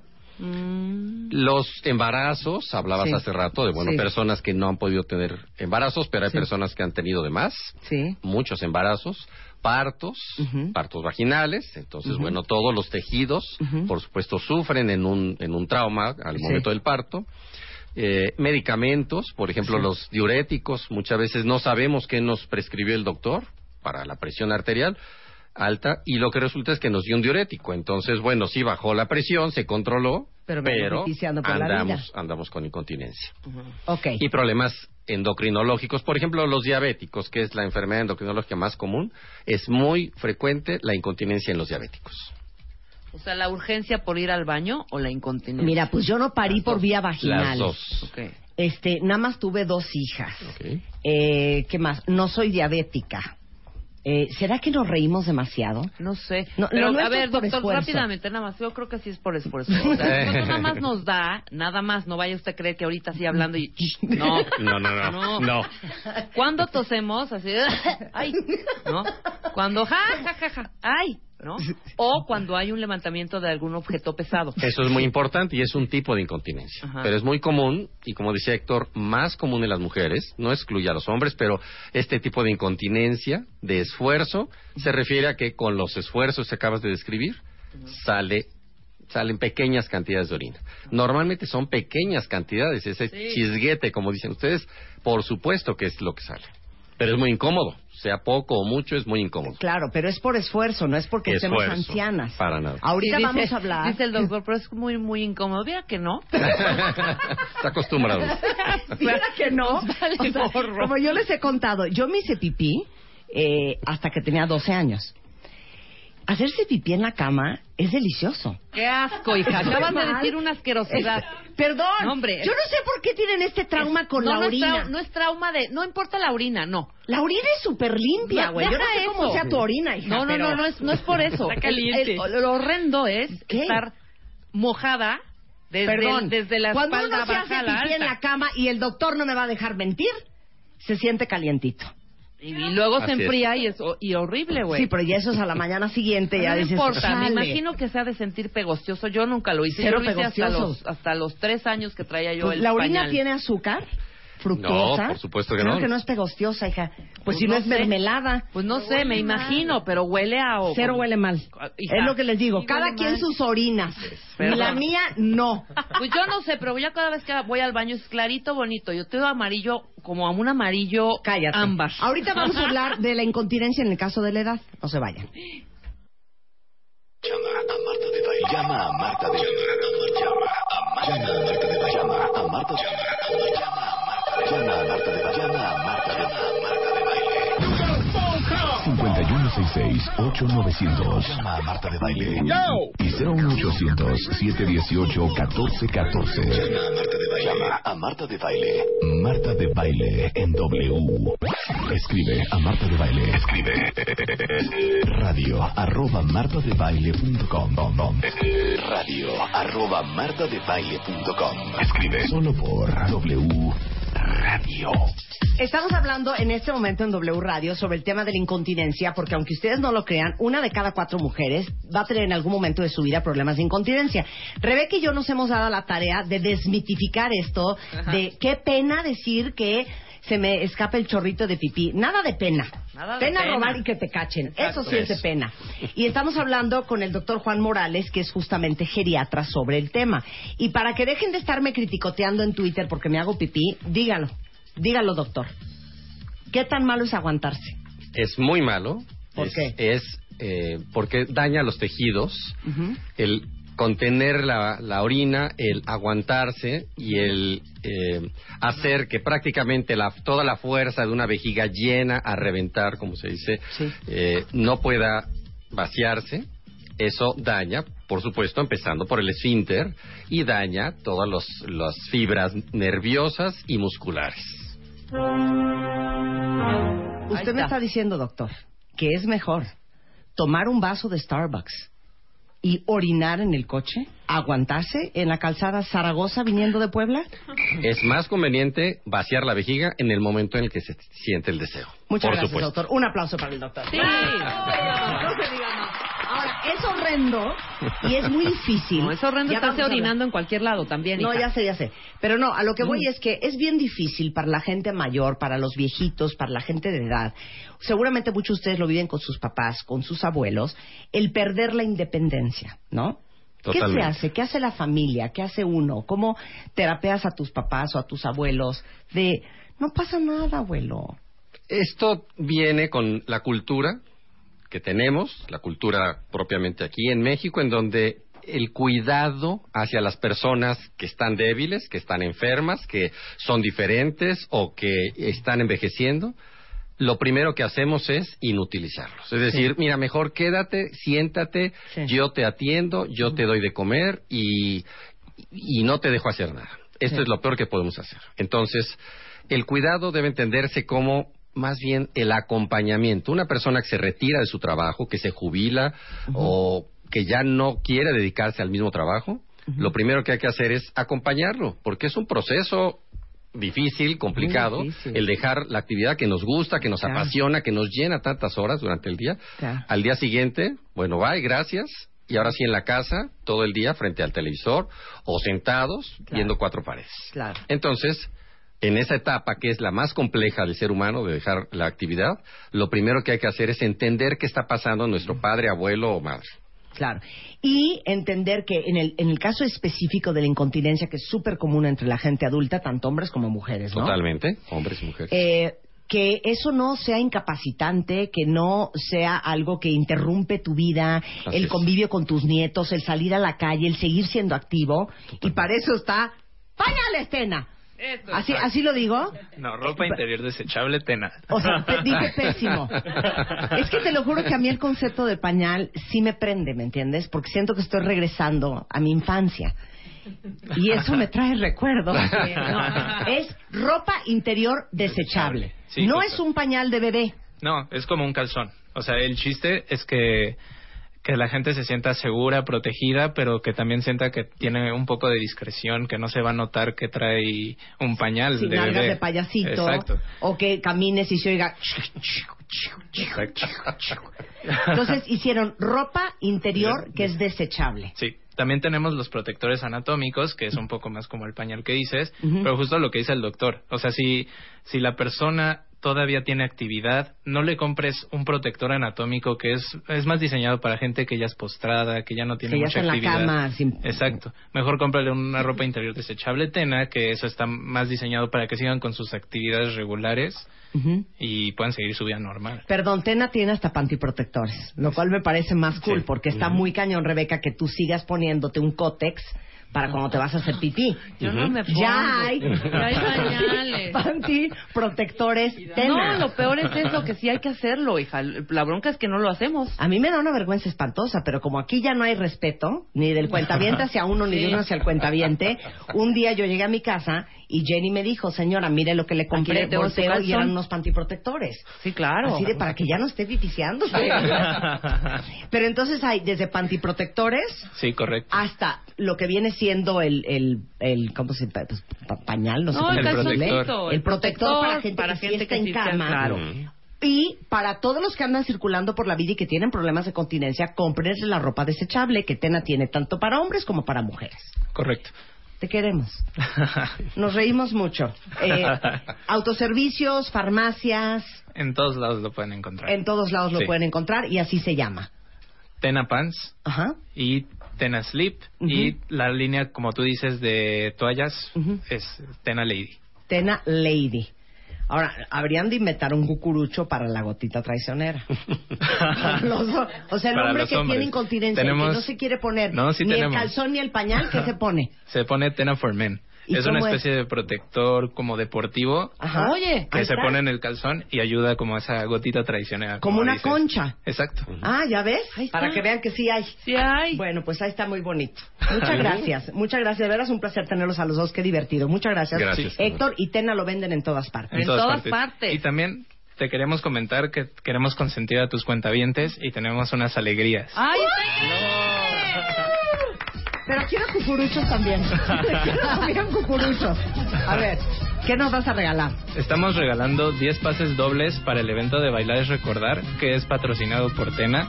Los embarazos, hablabas Sí. hace rato de bueno, Sí. personas que no han podido tener embarazos, pero hay Sí. personas que han tenido de más. Sí. muchos embarazos, partos, partos vaginales, entonces bueno, todos los tejidos, por supuesto, sufren en un, en un trauma al momento del parto. Eh, medicamentos, por ejemplo, Sí. los diuréticos, muchas veces no sabemos qué nos prescribió el doctor para la presión arterial alta y lo que resulta es que nos dio un diurético. Entonces, bueno, sí bajó la presión, se controló, Pero andamos, andamos con incontinencia Ok. y problemas endocrinológicos. Por ejemplo, los diabéticos, que es la enfermedad endocrinológica más común, es muy frecuente la incontinencia en los diabéticos. O sea, la urgencia por ir al baño o la incontinencia. Mira, pues yo no parí por vía Las vaginal. dos. Ok. Este, nada más tuve dos hijas. Eh, ¿Qué más? No soy diabética. Eh, ¿Será que nos reímos demasiado? No sé. No, Pero, a ver, doctor, esfuerzo. rápidamente, nada más. Yo creo que sí es por esfuerzo. O sea, cuando nada más nos da, nada más. No vaya usted a creer que ahorita así hablando y... No. No, no, no. No. No. Cuando tosemos, así... ¡Ay! ¿No? Cuando... ¡Ja, ja, ja, ja! ¡Ay! ¿No? O cuando hay un levantamiento de algún objeto pesado. Eso es muy importante y es un tipo de incontinencia. Ajá. Pero es muy común, y como decía Héctor, más común en las mujeres, no excluye a los hombres, pero este tipo de incontinencia, de esfuerzo, se refiere a que con los esfuerzos que acabas de describir, sale salen pequeñas cantidades de orina. Normalmente son pequeñas cantidades, ese Sí. chisguete, como dicen ustedes, por supuesto que es lo que sale. Pero es muy incómodo. Sea poco o mucho, es muy incómodo. Claro, pero es por esfuerzo, no es porque estemos Esfuerzo, ancianas. Para nada. Ahorita Sí, dice- vamos a hablar. Dice el doctor, pero es muy, muy incómodo. Mira que no. Está acostumbrado. Mira que no. Nos vale O sea, gorro. como yo les he contado, yo me hice pipí eh, hasta que tenía 12 años. Hacerse pipí en la cama es delicioso. Qué asco, hija. Acabas de decir una asquerosidad. Es- perdón, No, hombre. yo no sé por qué tienen este trauma con no, la no es orina. no es trauma de... No importa la orina, no. La orina es súper limpia, güey. Yo no sé cómo eso. sea tu orina, hija. No, no, pero- no, no es, no es por eso. Está caliente. El- el- lo horrendo es ¿Qué? estar mojada desde, Perdón, desde la cuando espalda uno se hace baja pipí en la cama y el doctor no me va a dejar mentir, se siente calientito. Y, y luego se es. enfría y es y horrible, güey. Sí, pero ya eso es a la mañana siguiente, ya no dices, importa, me imagino que se ha de sentir pegostioso. Yo nunca lo hice. Cero yo lo hice hasta los, hasta los tres años que traía yo Pues, el ¿La orina pañal. tiene azúcar? ¿Fructuosa? No, por supuesto que Creo no. que no es pegostiosa, hija. Pues, Pues si no, no es sé. mermelada. Pues no sé, me imagino, pero huele a... o- Cero huele mal. Hija, es lo que les digo. sí Cada quien mal. sus orinas. Perdón. La mía, no. Pues yo no sé, pero ya cada vez que voy al baño es clarito, bonito. Yo tengo amarillo, como a un amarillo Cállate. ámbar. Ahorita vamos a hablar de la incontinencia en el caso de la edad. No se vayan. Llama a Marta de Baile. Llama a Marta de Baile. Llama a Marta de Baile. Llama a Marta de Baile. Llama a Marta de Baile. Llama a Marta de Baile. 5166-8900. Llama a Marta de Baile. Y 01800-718-1414. Llama a Marta de Baile. Llama a Marta de Baile. Marta de Baile en W. Escribe a Marta de Baile. Escribe radio arroba martadebaile.com radio arroba martadebaile.com Escribe solo por W Radio. Estamos hablando en este momento en W Radio sobre el tema de la incontinencia, porque aunque ustedes no lo crean, una de cada cuatro mujeres va a tener en algún momento de su vida problemas de incontinencia. Rebeca y yo nos hemos dado la tarea de desmitificar esto, de qué pena decir que se me escapa el chorrito de pipí. Nada de pena. Nada de pena, pena. robar y que te cachen. Exacto. Eso sí es de pena. Y estamos hablando con el doctor Juan Morales, que es justamente geriatra sobre el tema. Y para que dejen de estarme criticoteando en Twitter porque me hago pipí, dígalo. Dígalo, doctor. ¿Qué tan malo es aguantarse? Es muy malo. ¿Por es, qué? Es eh, porque daña los tejidos. El contener la, la orina, el aguantarse y el eh, hacer que prácticamente la, toda la fuerza de una vejiga llena a reventar, como se dice, Sí. eh, no pueda vaciarse. Eso daña, por supuesto, empezando por el esfínter y daña todas los- las fibras nerviosas y musculares. Usted me está diciendo, doctor, que es mejor tomar un vaso de Starbucks y orinar en el coche, aguantarse en la calzada Zaragoza viniendo de Puebla. Es más conveniente vaciar la vejiga en el momento en el que se siente el deseo. Muchas por gracias, supuesto. doctor. Un aplauso para el doctor. Sí. No se diga más. Ahora, es horrendo y es muy difícil. No, es horrendo Ya estarse orinando en cualquier lado también, No, hija. ya sé, ya sé. Pero no, a lo que voy es que es bien difícil para la gente mayor, para los viejitos, para la gente de edad. Seguramente muchos de ustedes lo viven con sus papás, con sus abuelos, el perder la independencia, ¿no? ¿Qué se hace? ¿Qué hace la familia? ¿Qué hace uno? ¿Cómo terapeas a tus papás o a tus abuelos? De, no pasa nada, abuelo. Esto viene con la cultura que tenemos, la cultura propiamente aquí en México, en donde el cuidado hacia las personas que están débiles, que están enfermas, que son diferentes o que están envejeciendo, lo primero que hacemos es inutilizarlos. Es decir, mira, mejor quédate, siéntate, Sí. yo te atiendo, yo te doy de comer y, y no te dejo hacer nada. Esto Sí. es lo peor que podemos hacer. Entonces, el cuidado debe entenderse como más bien el acompañamiento. Una persona que se retira de su trabajo, que se jubila o que ya no quiere dedicarse al mismo trabajo, lo primero que hay que hacer es acompañarlo, porque es un proceso difícil, complicado, difícil. el dejar la actividad que nos gusta, que nos Claro. apasiona, que nos llena tantas horas durante el día. Claro. Al día siguiente, bueno, bye, gracias. Y ahora sí en la casa, todo el día frente al televisor o sentados Claro. viendo cuatro paredes. Claro. Entonces, en esa etapa que es la más compleja del ser humano de dejar la actividad, lo primero que hay que hacer es entender qué está pasando a nuestro padre, abuelo o madre. Claro. Y entender que en el, en el caso específico de la incontinencia, que es súper común entre la gente adulta, tanto hombres como mujeres, ¿no? Totalmente, hombres y mujeres. Eh, que eso no sea incapacitante, que no sea algo que interrumpe tu vida, Así el es. convivio con tus nietos, el salir a la calle, el seguir siendo activo. Y para eso está pañales, ¿Así, ¿Así lo digo? No, ropa interior desechable, tena. O sea, te dije pésimo. Es que te lo juro que a mí el concepto de pañal sí me prende, ¿me entiendes? Porque siento que estoy regresando a mi infancia. Y eso me trae recuerdos. No, es ropa interior desechable. Sí, no justo. es un pañal de bebé. No, es como un calzón. O sea, el chiste es que, que la gente se sienta segura, protegida, pero que también sienta que tiene un poco de discreción, que no se va a notar que trae un pañal Sin de bebé. de payasito. Exacto. O que camines y se oiga. Exacto. Entonces hicieron ropa interior que es desechable. Sí, también tenemos los protectores anatómicos, que es un poco más como el pañal que dices, pero justo lo que dice el doctor. O sea, si, si la persona todavía tiene actividad, no le compres un protector anatómico que es, es más diseñado para gente que ya es postrada, que ya no tiene Que ya mucha está en la actividad. cama. sin- Exacto. Mejor cómprale una ropa interior desechable Tena, que eso está más diseñado para que sigan con sus actividades regulares y puedan seguir su vida normal. Perdón, Tena tiene hasta pantiprotectores, lo cual me parece más cool Sí. porque está muy cañón, Rebeca, que tú sigas poniéndote un cótex para cuando te vas a hacer pipí. Yo no me pongo. Ya hay, Ya hay pañales. panty protectores Tena. No, lo peor es eso, que sí hay que hacerlo, hija. La bronca es que no lo hacemos. A mí me da una vergüenza espantosa, pero como aquí ya no hay respeto, ni del cuentaviente hacia uno, ni de uno hacia el cuentaviente, un día yo llegué a mi casa y Jenny me dijo, señora, mire lo que le compré, su volteo y eran unos pantiprotectores. Sí, claro. Así de para que ya no esté viciando. Pero entonces hay desde pantiprotectores Sí, correcto. hasta lo que viene siendo el, el, el ¿cómo se llama? Pues, pa- pañal, no sé No, cómo el decirle. calzoncito. El protector para gente para que sí gente está que en sí cama. claro. Y para todos los que andan circulando por la vida y que tienen problemas de continencia, cómprense la ropa desechable que Tena tiene tanto para hombres como para mujeres. Correcto. Te queremos. Nos reímos mucho. Eh, autoservicios, farmacias, en todos lados lo pueden encontrar. en todos lados lo Sí. pueden encontrar y así se llama. Tena Pants Ajá. y Tena Sleep Ujú. y la línea, como tú dices, de toallas Ujú. es Tena Lady. Tena Lady. Ahora, habrían de inventar un cucurucho para la gotita traicionera. Los o sea, el Para hombre que hombres. tiene incontinencia y Tenemos- que no se quiere poner No, sí ni tenemos. el calzón ni el pañal, ¿qué se pone? Se pone Tena for Men. ¿Y Es una es? especie de protector como deportivo Ajá. Oye, que se está. pone en el calzón y ayuda como a esa gotita traicionera. Como una dices. concha. Exacto. Ah, ¿ya ves? Ahí está. Para que vean que sí hay. Sí hay. Bueno, pues ahí está muy bonito. Muchas gracias. Muchas gracias. De veras un placer tenerlos a los dos. Qué divertido. Muchas gracias. Gracias. Héctor y Tena lo venden en todas partes. En todas partes. Y también te queremos comentar que queremos consentir a tus cuentavientes y tenemos unas alegrías. ¡Ay, está Pero quiero cucuruchos también. quiero también cucuruchos. A ver, ¿qué nos vas a regalar? Estamos regalando 10 pases dobles para el evento de Bailar es Recordar, que es patrocinado por Tena.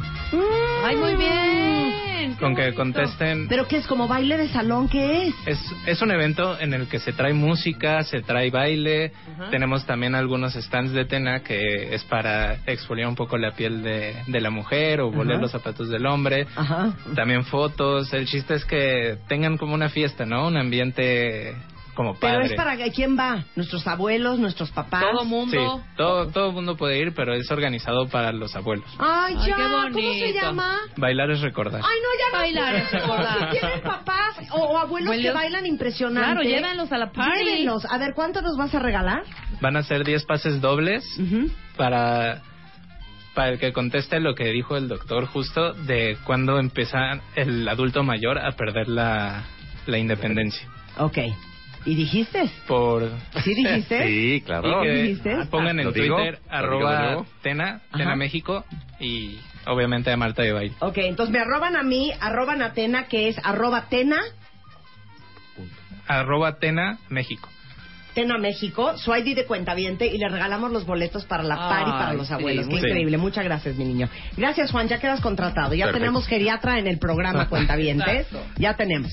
¡Ay, muy bien! Con que contesten. ¿Pero qué es? ¿Como baile de salón? ¿Qué es? Es, es un evento en el que se trae música, se trae baile. Tenemos también algunos stands de Tena que es para exfoliar un poco la piel de, de la mujer o Ajá. los zapatos del hombre. Ajá. También fotos. El chiste es que tengan como una fiesta, ¿no? Un ambiente como padre. Pero es para quién va? ¿Nuestros abuelos, nuestros papás? Todo Sí, mundo. todo, todo el mundo puede ir, pero es organizado para los abuelos. Ay, Ay, ya. qué ¿Cómo se llama? Bailar es recordar. Ay, no, ya no. Bailar es recordar. Si tienen papás o, o abuelos que bailan impresionante. Claro, llévenlos a la party. Llévenlos. A ver, ¿cuánto nos vas a regalar? Van a ser 10 pases dobles Ujú. para para el que conteste lo que dijo el doctor justo de cuando empieza el adulto mayor a perder la, la independencia. Ok. ¿Y dijiste? Por ¿Sí dijiste? Sí, claro. y dijiste? pongan en ¿Lo digo? Twitter ¿Lo digo de arroba? Tena, Ajá. Tena México y obviamente a Marta de Baile. Ok, entonces me arroban a mí, arroban a Tena, que es arroba Tena, Arroba Tena México. Tena México, su ID de cuentaviente y le regalamos los boletos para la party Ay, para los sí, abuelos. Qué sí. increíble. Muchas gracias, mi niño. Gracias, Juan. Ya quedas contratado. Ya Perfecto. tenemos geriatra en el programa Cuentavientes. ya tenemos.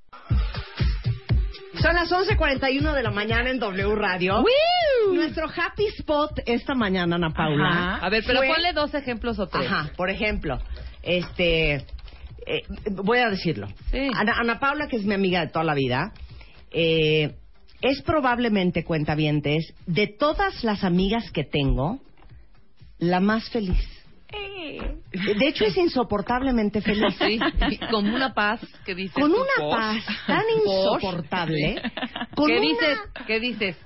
Son las 11.41 de la mañana en W Radio. Nuestro happy spot esta mañana, Ana Paula. A ver, pero fue- ponle dos ejemplos o tres. Ajá, por ejemplo, este, eh, voy a decirlo. Ana, Ana Paula, que es mi amiga de toda la vida, eh, es probablemente, cuentavientes, de todas las amigas que tengo, la más feliz. De hecho, es insoportablemente feliz. Sí, con una paz que dices. Con una paz tan insoportable. Con ¿Qué una- dices? ¿Qué dices?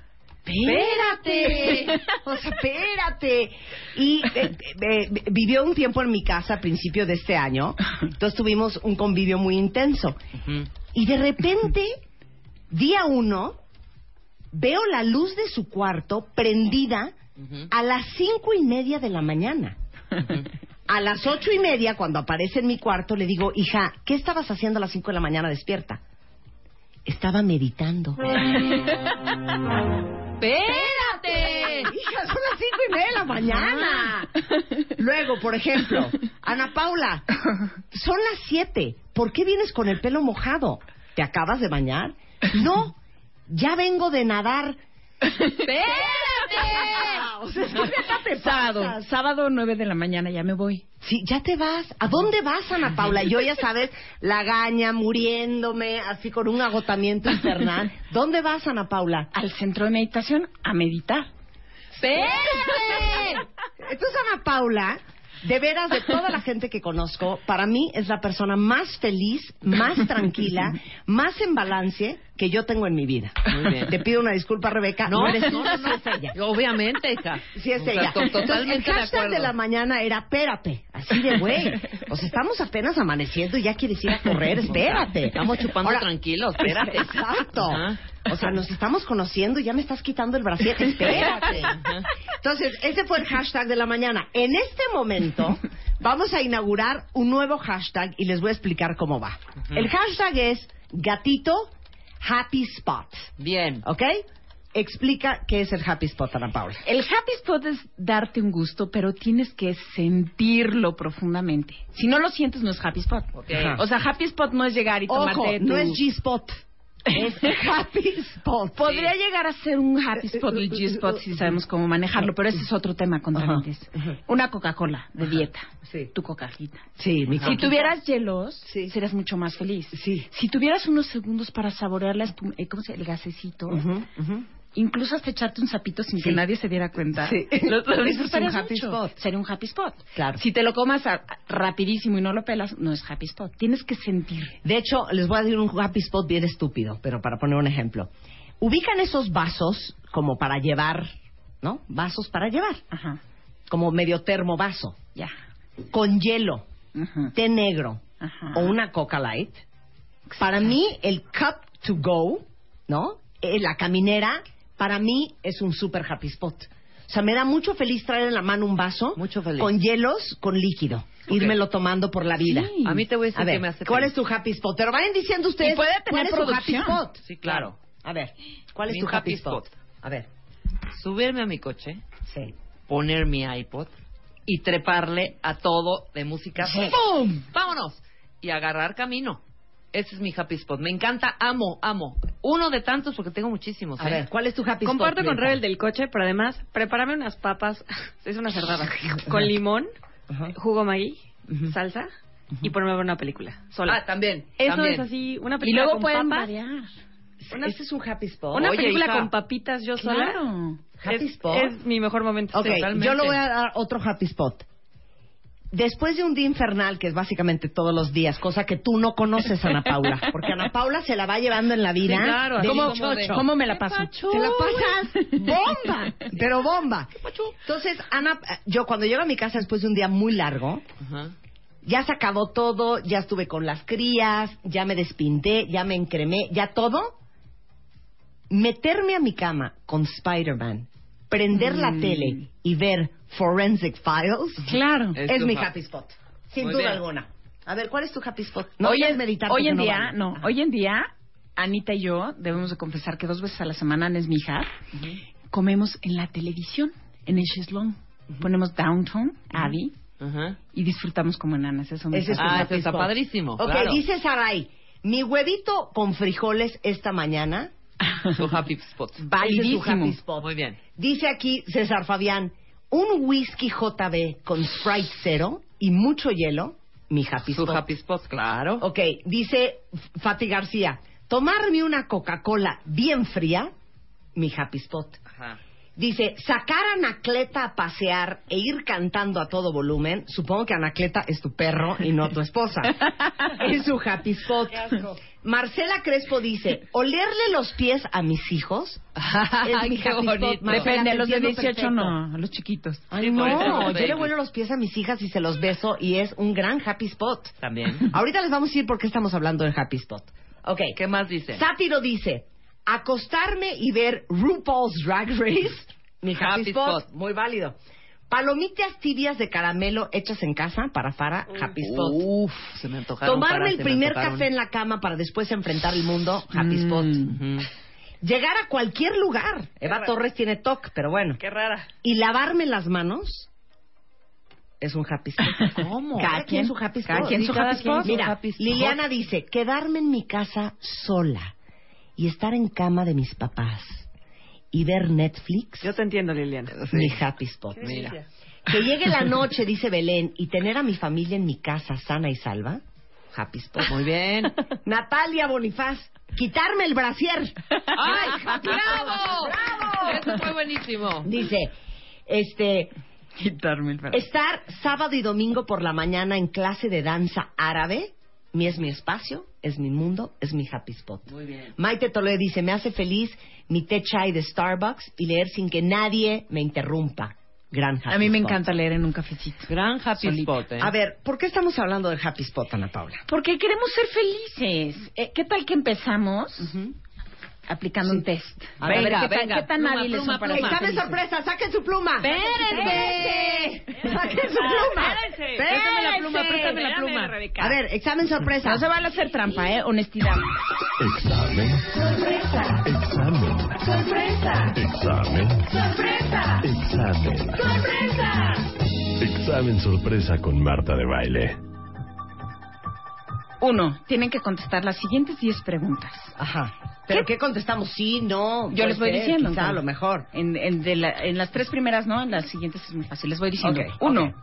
Espérate, o sea, espérate. Y eh, eh, eh, vivió un tiempo en mi casa a principio de este año, entonces tuvimos un convivio muy intenso. Y de repente, día uno, veo la luz de su cuarto prendida a las cinco y media de la mañana. A las ocho y media, cuando aparece en mi cuarto, le digo, hija, ¿qué estabas haciendo a las cinco de la mañana despierta? Estaba meditando. ¡Espérate! Hija, son las cinco y media de la mañana. Luego, por ejemplo, Ana Paula, son las siete. ¿Por qué vienes con el pelo mojado? ¿Te acabas de bañar? No, ya vengo de nadar. ¡Espérate! O sea, es que ya te Sábado, sábado 9 de la mañana ya me voy. Sí, ya te vas. ¿A dónde vas, Ana Paula? Yo, ya sabes, la gaña, muriéndome, así con un agotamiento infernal. ¿Dónde vas, Ana Paula? Al centro de meditación a meditar. ¡Espérate! Entonces, Ana Paula, de veras, de toda la gente que conozco, para mí es la persona más feliz, más tranquila, más en balance que yo tengo en mi vida. Muy bien. Te pido una disculpa, Rebeca. No, No, eres tú, no, es ella. Obviamente, hija. Sí es O sea, ella. to- Entonces, Totalmente el hashtag de la mañana era espérate, así de güey. O sea, estamos apenas amaneciendo y ya quieres ir a correr, espérate. Estamos chupando tranquilos, espérate. Exacto. O sea, nos estamos conociendo y ya me estás quitando el brasier, espérate. Entonces, ese fue el hashtag de la mañana. En este momento vamos a inaugurar un nuevo hashtag y les voy a explicar cómo va. El hashtag es gatito happy spot. Bien. ¿Ok? Explica qué es el happy spot, Ana Paula. El happy spot es darte un gusto, pero tienes que sentirlo profundamente. Si no lo sientes, no es happy spot. O sea, happy spot no es llegar y Ojo, tomarte no tu- es G-spot. Es happy spot. Podría llegar a ser un happy spot el G-spot si sabemos cómo manejarlo, pero ese es otro tema con Ajá. trámites. Una Coca-Cola de dieta. Sí. Tu Coca-Cola. Sí, mi Si tuvieras hielos, Sí. serías mucho más feliz. Sí. Si tuvieras unos segundos para saborear la espuma, eh, ¿cómo se llama? El gasecito, Ujú, ujú. Incluso hasta echarte un sapito sin que nadie se diera cuenta. Sí. Lo, lo es un disfrutarías happy mucho. spot. Sería un happy spot. Claro. Si te lo comas a- rapidísimo y no lo pelas, no es happy spot. Tienes que sentir. De hecho, les voy a decir un happy spot bien estúpido, pero para poner un ejemplo. Ubican esos vasos como para llevar, ¿no? Vasos para llevar, Ajá. como medio termo vaso, Ya. con hielo, té negro Ajá. o una Coca Light. Para mí, el cup to go, ¿no? Eh, la caminera, para mí es un super happy spot. O sea, me da mucho feliz traer en la mano un vaso Mucho feliz. con hielos, con líquido. Írmelo tomando por la vida. Sí. A mí te voy a decir A ver, que me hace ¿cuál feliz. es tu happy spot? Pero vayan diciendo ustedes Y puede cuál tener es tu happy spot. Sí, claro. A ver, ¿cuál es Mi tu happy happy spot? spot. A ver, Subirme a mi coche, sí. poner mi iPod y treparle a todo de música. Sí. ¡Pum! ¡Vámonos! Y agarrar camino. Ese es mi happy spot. Me encanta, amo, amo. Uno de tantos porque tengo muchísimos. A ¿eh? ver, ¿cuál es tu happy spot? Comparto con? Rebel del coche, pero además, prepárame unas papas, es una cerdada, con limón, Ajá. jugo Maggi, Ujú. salsa y ponerme a ver una película. Sola. Ah, también. Eso también. es así, una Y película luego con pueden papas. variar. Una, Ese es un happy spot. una Oye, película hija. con papitas yo sola. Claro. Happy es, spot. es mi mejor momento. Ok, totalmente. yo le voy a dar otro happy spot. Después de un día infernal, que es básicamente todos los días, cosa que tú no conoces, Ana Paula, porque Ana Paula se la va llevando en la vida Sí, claro, de como de- ¿Cómo me la paso? Te la pasas bomba, pero bomba. Entonces, Ana, yo cuando llego a mi casa después de un día muy largo, Ajá. ya se acabó todo, ya estuve con las crías, ya me despinté, ya me encremé, ya todo. Meterme a mi cama con Spider-Man, prender la Mm. tele y ver Forensic Files Claro. Es es, mi ha- happy spot. Sin Muy duda bien. alguna. A ver, ¿cuál es tu happy spot? hoy digas en, meditar hoy en no día, vale. no, Ajá. hoy en día Anita y yo debemos de confesar que dos veces a la semana, Ana es mi hija, comemos en la televisión, en el Cheslón. Ponemos Downtown, Abby, y disfrutamos como enanas. Eso me Ese es encanta. happy spot. Ok, dice Saray, mi huevito con frijoles esta mañana. Su happy spot. Es su Validísimo. happy spot. Muy bien. Dice aquí César Fabián, un whisky JB con Sprite cero y mucho hielo, mi happy Su spot. happy spot, claro. Ok, dice Fati García, tomarme una Coca-Cola bien fría, mi happy spot. Ajá. Dice, sacar a Anacleta a pasear e ir cantando a todo volumen. Supongo que Anacleta es tu perro y no tu esposa. es su happy spot. Marcela Crespo dice, olerle los pies a mis hijos. es mi qué happy spot. bonito. Marcela, Depende, te los de entiendo 18 perfecto. no, a los chiquitos. Ay, Sí, por eso no, los yo le babies. huelo los pies a mis hijas y se los beso y es un gran happy spot. También. Ahorita les vamos a decir por qué estamos hablando de happy spot. Ok. ¿Qué más dice? Sátiro dice, acostarme y ver RuPaul's Drag Race, mi happy, Happy spot. spot. muy válido. Palomitas tibias de caramelo hechas en casa para Fara, happy spot. Uf, se me antojaron. Tomarme para, el primer café en la cama para después enfrentar el mundo, happy spot. Ujú. Llegar a cualquier lugar. Eva Torres tiene TOC, pero bueno. Qué rara. Y lavarme las manos es un happy spot. ¿Cómo? Cada quien su happy spot. Cada quien su happy spot. Mira, happy spot. Liliana dice, quedarme en mi casa sola y estar en cama de mis papás y ver Netflix, Yo te entiendo, Liliana. mi happy spot. Mira. Que llegue la noche, dice Belén, y tener a mi familia en mi casa sana y salva, happy spot. Muy bien. Natalia Bonifaz, quitarme el brasier. ¡Ay, bravo! ¡Bravo! Eso fue buenísimo. Dice, este, Quitarme el brazo. Estar sábado y domingo por la mañana en clase de danza árabe, mi es mi espacio, es mi mundo, es mi happy spot. Muy bien. Maite Toledo dice, me hace feliz mi té chai de Starbucks y leer sin que nadie me interrumpa. Gran happy A mí me spot. encanta leer en un cafecito. Gran happy Solita. spot, ¿eh? A ver, ¿por qué estamos hablando del happy spot, Ana Paula? Porque queremos ser felices. Eh, ¿Qué tal que empezamos aplicando un test? A ver, ver, ¿qué, venga, tan- venga. qué tan Pluma, hábiles pluma, son para pluma. Examen sorpresa, saquen su pluma. ¡Espérense! Saquen su pluma. Espérense. Préstame la pluma, préstame la pluma. A ver, examen sorpresa. No se van a hacer trampa, ¿eh? Honestidad. Examen. Sorpresa. Examen. Sorpresa. Examen. Sorpresa. Examen. Sorpresa. Examen sorpresa con Marta de baile. Uno, tienen que contestar las siguientes 10 preguntas. Ajá. ¿Pero qué, contestamos? Sí, no. Yo les voy ser, diciendo. Quizá, a lo mejor. En, en de la- en las tres primeras, ¿no? En las siguientes es muy fácil. Les voy diciendo. Ok, Uno, ok.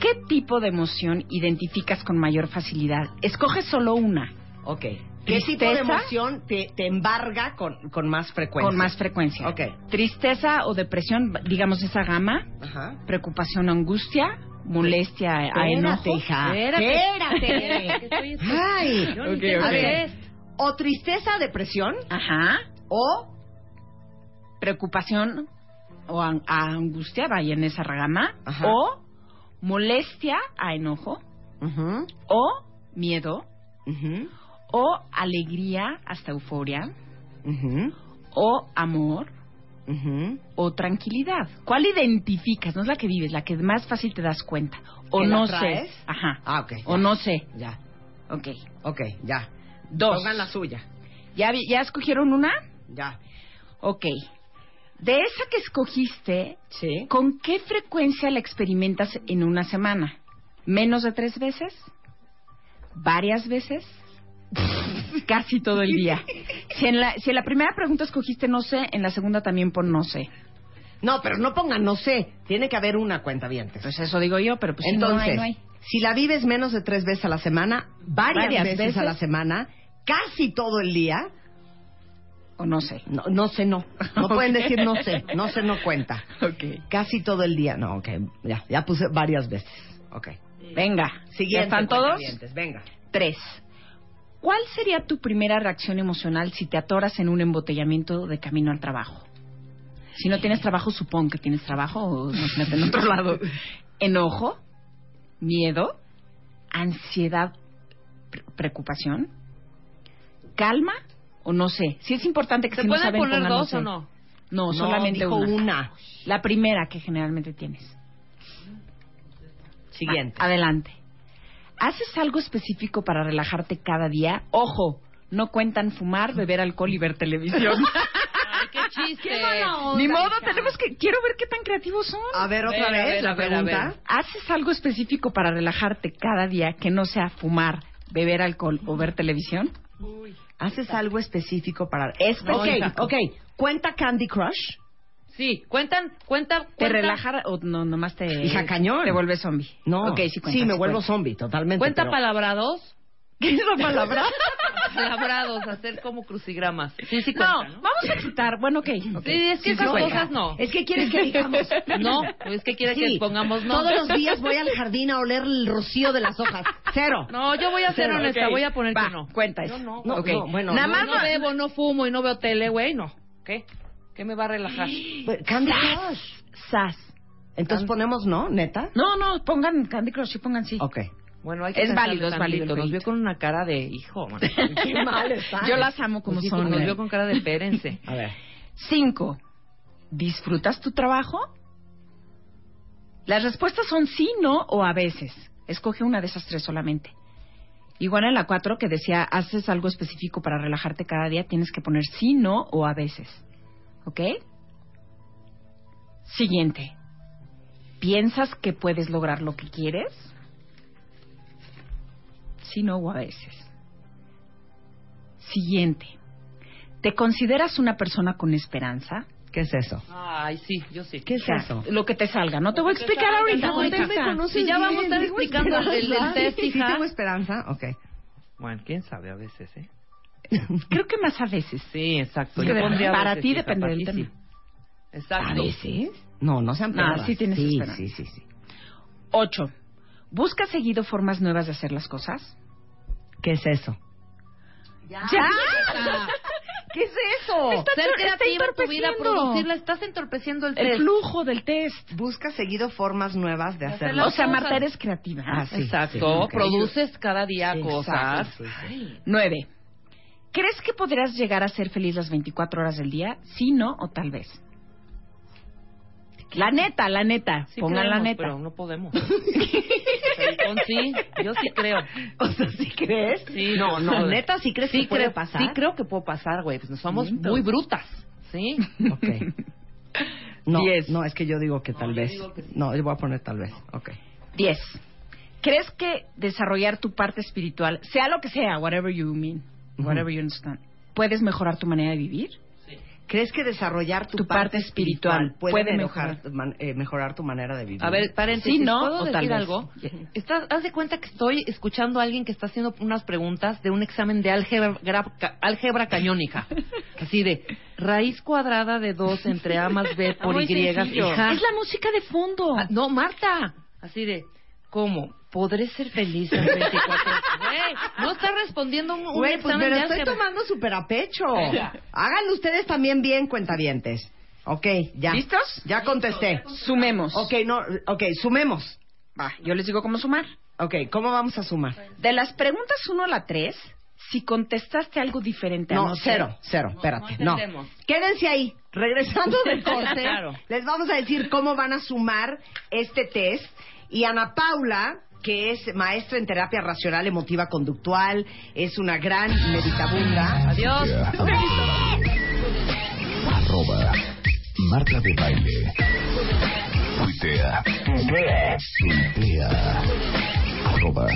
¿qué tipo de emoción identificas con mayor facilidad? Escoge solo una. Ok. ¿Qué tipo de ¿Tristeza? emoción te, te embarga con, con más frecuencia? Con más frecuencia. Ok. Tristeza o depresión, digamos esa gama. Ajá. Preocupación, angustia, molestia, a Espérate, enojo. hija. Espérate. Espérate. Ay. Ok, A ok. ver, o tristeza, depresión, Ajá. o Preocupación o an- a angustia, vaya en esa gama. Ajá. O molestia, a enojo. Ujú, O miedo. ujú, O alegría, hasta euforia. ujú, O amor. ujú. O tranquilidad. ¿Cuál identificas? No es la que vives, la que más fácil te das cuenta. O ¿Que la no sé. Ajá. Ah, ok. O no sé. Ya. Ok. Ok, ya. Dos. Pongan la suya. ¿Ya, vi- ¿Ya escogieron una? Ya. Ok. De esa que escogiste, Sí. ¿con qué frecuencia la experimentas en una semana? ¿Menos de tres veces? ¿Varias veces? Casi todo el día. Si en, la, si en la primera pregunta escogiste no sé, en la segunda también pon no sé. No, pero no pongan, no sé. Tiene que haber una cuenta bien. Pues eso digo yo, pero pues si no Entonces, hay, no hay. si la vives menos de tres veces a la semana, varias, Varias veces, veces. a la semana, casi todo el día, O no sé. no, no sé, no. No pueden decir no sé. No sé, no cuenta. Ok. Casi todo el día. No, ok. Ya, ya puse varias veces. Ok. Venga. Siguiente. ¿Ya están todos? cuentavientes, Venga. Tres. ¿Cuál sería tu primera reacción emocional si te atoras en un embotellamiento de camino al trabajo? Si no tienes trabajo, supón que tienes trabajo o imagínate en otro lado. Enojo, miedo, ansiedad, pre- preocupación, calma o no sé. Si es importante que ¿Se si no pueden saben poner no dos o no? No, No, solamente dijo una. una. La primera que generalmente tienes. Siguiente. Adelante. ¿Haces algo específico para relajarte cada día? Ojo, no cuentan fumar, beber alcohol y ver televisión. Ay, qué chiste. Ni modo, tenemos que... Quiero ver qué tan creativos son. A ver, otra A ver, a vez ver, la a ver, a pregunta. ¿Haces algo específico para relajarte cada día que no sea fumar, beber alcohol o ver televisión? ¿Haces algo específico para...? Es, No, ok, ok. ¿Cuenta Candy Crush? Sí, cuentan, cuenta, ¿Te cuenta- relajar o no, nomás te... Hija, cañón. Te vuelves zombie. No. Ok, sí cuenta. Sí, me vuelvo zombie, totalmente. ¿Cuenta pero- palabrados? ¿Qué es la palabra? Palabrados, hacer como crucigramas. Sí, sí no, cuenta, ¿no? vamos a quitar. Bueno, ok. ok. Sí, es que esas cuenta. cosas no. Es que quieres que digamos... No, es que quiere Sí, que pongamos no. Todos los días voy al jardín a oler el rocío de las hojas. Cero. No, yo voy a ser Cero, honesta, ok. voy a poner Va, que no. cuenta Yo eso. no. No, Ok. no, bueno. Nada no, más no bebo, no fumo y no veo tele, güey, no. ¿Qué? ¿Qué me va a relajar? Candy Crush. Sas. Entonces ponemos no, neta. No, no, pongan Candy Crush y pongan sí. Ok. Bueno, hay que Es válido, es válido Nos vio con una cara de hijo, man. Qué mal está. Yo las amo como Pues son. Nos ¿eh? vio con cara de espérense. A ver. Cinco. ¿Disfrutas tu trabajo? Las respuestas son sí, no o a veces. Escoge una de esas tres solamente. Igual en la cuatro que decía, haces algo específico para relajarte cada día, tienes que poner sí, no o a veces. ¿Ok? Siguiente. ¿Piensas que puedes lograr lo que quieres? Sí, no o a veces. Siguiente. ¿Te consideras una persona con esperanza? ¿Qué es eso? Ay, sí, yo sí. ¿Qué es eso? Lo que te salga. No te voy a explicar salga, ahorita. no, ya me conoces Sí, ya vamos a estar explicando el- el- test, Sí, hija. tengo esperanza. Ok. Bueno, quién sabe a veces, ¿eh? Creo que más a veces. Sí, exacto. Sí, Yo pondría para veces, ti depende del tema. sí. Exacto. ¿A veces? No, no sean No, pegadas. sí tienes sí, esperanza. sí, sí, sí. Ocho. ¿Buscas seguido formas nuevas de hacer las cosas? ¿Qué es eso? Ya. ¿Qué es eso? Está Ser en tu vida, producirla, estás entorpeciendo el El test. flujo del test. Busca seguido formas nuevas de hacer hacerlo. O sea. Marta, eres creativa. Ah, sí, Exacto. sí. Produces cada día Sí, cosas. exacto, sí, sí. Nueve. ¿Crees que podrías llegar a ser feliz las 24 horas del día? Sí, no o tal vez. La neta, la neta. Sí Pongan la neta. Pero no podemos. Con sí, yo sí creo. O sea, ¿sí crees? Sí, no, no, neta, ¿sí crees sí que puede creo, pasar? Sí creo que puede pasar, güey. Pues somos Miento. muy brutas. ¿Sí? Ok. No, Diez. no, es que yo digo que tal yo vez. que sí. No, yo voy a poner tal vez. Ok. 10. ¿Crees que desarrollar tu parte espiritual, sea lo que sea, whatever you mean, whatever you understand, puedes mejorar tu manera de vivir? ¿Crees que desarrollar tu, Tu parte espiritual puede, puede mejorar, mejorar. man- eh, mejorar tu manera de vivir? A ver, paréntesis. Sí, no, ¿Puedo o decir tal vez. algo? Estás, haz de cuenta que estoy escuchando a alguien que está haciendo unas preguntas de un examen de álgebra, gra- álgebra cañónica. Así de raíz cuadrada de 2 entre A más B por Muy Y. hija. Es la música de fondo. Ah, no, Marta. Así de, ¿cómo? ¿Podré ser feliz en 24 Güey, no está respondiendo un, un Güey, pues examen me lo de estoy álgebra. tomando súper a pecho. Háganlo ustedes también bien, cuentavientes. Ok, ya. ¿Listos? Ya contesté. Sumemos. Ok, no, ok, sumemos. Va, yo les digo cómo sumar. Ok, ¿cómo vamos a sumar? De las preguntas 1 a la 3, si contestaste algo diferente a No, cero, cero, espérate. No, entendemos. Quédense ahí. Regresando del corte, Claro. les vamos a decir cómo van a sumar este test. Y Ana Paula, que es maestra en terapia racional emotiva conductual, es una gran meditabunda. Adiós. Arroba Marta de Baile. Tuitea. Tuitea. Arroba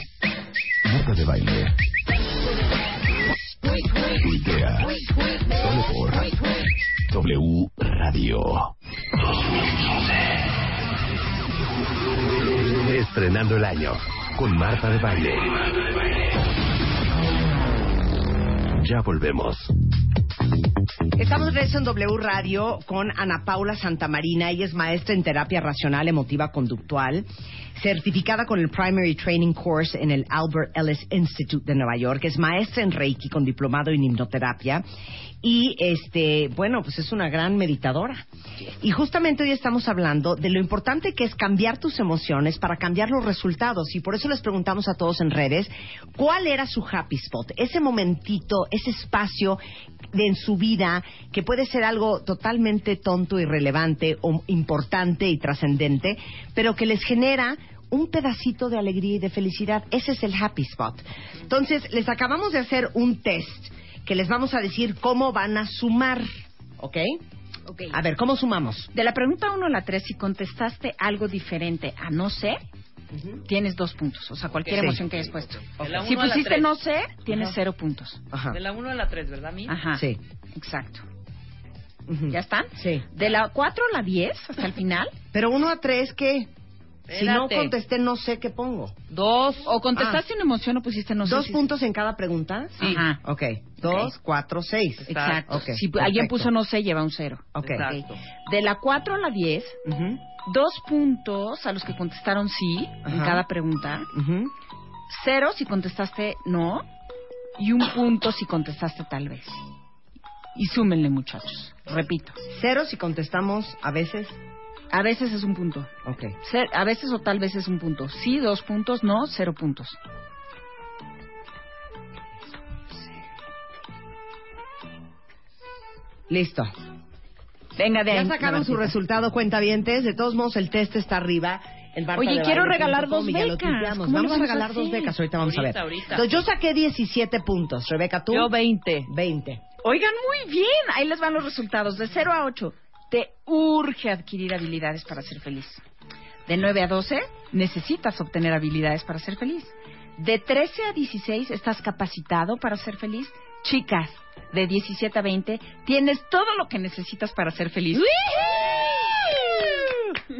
Marta de Baile. Tuitea. Solo por W Radio. Estrenando el año con Marta de Baile. Ya volvemos. Estamos de en W Radio con Ana Paula Santamarina. Ella es maestra en terapia racional emotiva conductual, certificada con el Primary Training Course en el Albert Ellis Institute de Nueva York. Es maestra en Reiki con diplomado en hipnoterapia. Y, este, bueno, pues es una gran meditadora. Y justamente hoy estamos hablando de lo importante que es cambiar tus emociones para cambiar los resultados. Y por eso les preguntamos a todos en redes, ¿cuál era su happy spot? Ese momentito, ese espacio de, en su vida que puede ser algo totalmente tonto, irrelevante o importante y trascendente, pero que les genera un pedacito de alegría y de felicidad. Ese es el happy spot. Entonces, les acabamos de hacer un test que les vamos a decir cómo van a sumar, ¿ok? Ok. A ver, ¿cómo sumamos? De la pregunta 1 a la 3, si contestaste algo diferente a no sé, tienes dos puntos. O sea, cualquier Sí. emoción que hayas puesto. La Si pusiste no sé, tienes Ajá. cero puntos. Ajá. De la 1 a la 3, ¿verdad, mi? Ajá. Sí. Exacto. ¿Ya están? Sí. De la 4 a la 10 hasta el final. Pero uno a tres, ¿qué? Si no Espérate. contesté, no sé qué pongo. Dos. O contestaste una emoción o pusiste no sé. ¿Dos si- puntos en cada pregunta? Sí. Ajá. Ok. Dos, cuatro, seis. Exacto. Ok, si perfecto. alguien puso no sé, lleva un cero. Ok. Exacto. De la 4 a la 10, Ujú, dos puntos a los que contestaron sí en Ajá. cada pregunta. ujú. Cero si contestaste no. Y un punto si contestaste tal vez. Y súmenle, muchachos. Repito. Cero si contestamos a veces. A veces es un punto. Ok. Cer- A veces o tal vez es un punto. Sí, dos puntos. No, cero puntos. Listo. Venga, de Ya ahí, sacaron su resultado, cuentavientes. De todos modos, el test está arriba. En Oye, quiero regalar dos ya becas. tuiteamos. ¿Cómo Vamos a vamos a regalar dos becas. Ahorita vamos a ver. Ahorita, ahorita. Entonces, yo saqué 17 puntos. Rebeca, ¿tú? Yo 20. 20. Oigan, muy bien. Ahí les van los resultados. De 0 a 8, te urge adquirir habilidades para ser feliz. De 9 a 12, necesitas obtener habilidades para ser feliz. De 13 a 16, estás capacitado para ser feliz. Chicas, de 17 a 20, tienes todo lo que necesitas para ser feliz.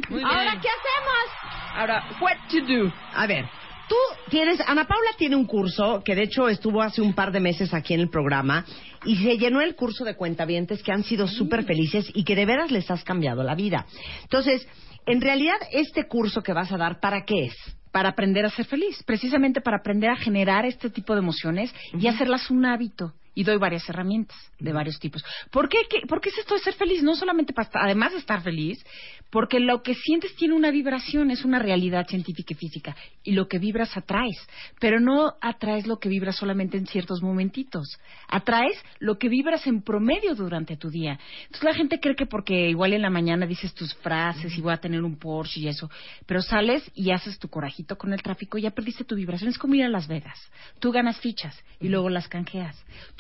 Muy Ahora. ¿qué hacemos? Ahora, what to do? A ver, tú tienes, Ana Paula tiene un curso que de hecho estuvo hace un par de meses aquí en el programa y se llenó el curso de cuentavientes que han sido súper felices y que de veras les has cambiado la vida. Entonces, en realidad, este curso que vas a dar, ¿para qué es? Para aprender a ser feliz, precisamente para aprender a generar este tipo de emociones y hacerlas un hábito. Y doy varias herramientas de varios tipos. ¿Por qué, qué- por qué es esto de ser feliz? No solamente para estar- además de estar feliz, porque lo que sientes tiene una vibración, es una realidad científica y física. Y lo que vibras atraes. Pero no atraes lo que vibras solamente en ciertos momentitos. Atraes lo que vibras en promedio durante tu día. Entonces la gente cree que porque igual en la mañana dices tus frases y voy a tener un Porsche y eso, pero sales y haces tu corajito con el tráfico y ya perdiste tu vibración. Es como ir a Las Vegas. Tú ganas fichas y luego las canjeas.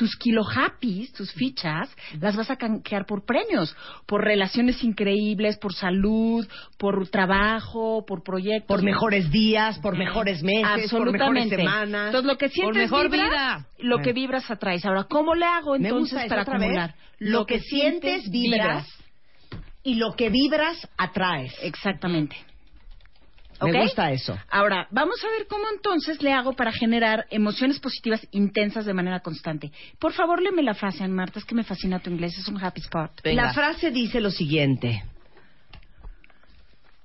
Tus kilo happy, tus fichas, las vas a canjear por premios, por relaciones increíbles, por salud, por trabajo, por proyectos. Por mejores días, por mejores meses, por mejores semanas. Entonces, lo que sientes mejor vibras, vida. lo que vibras atraes. Ahora, ¿cómo le hago entonces para acumular? Lo que sientes, vibras. Y lo que vibras, atraes. Exactamente. Me ¿Ok? gusta eso. Ahora, vamos a ver cómo entonces le hago para generar emociones positivas intensas de manera constante. Por favor, léeme la frase, Ann Marta, es que me fascina tu inglés, es un happy spot. La frase dice lo siguiente.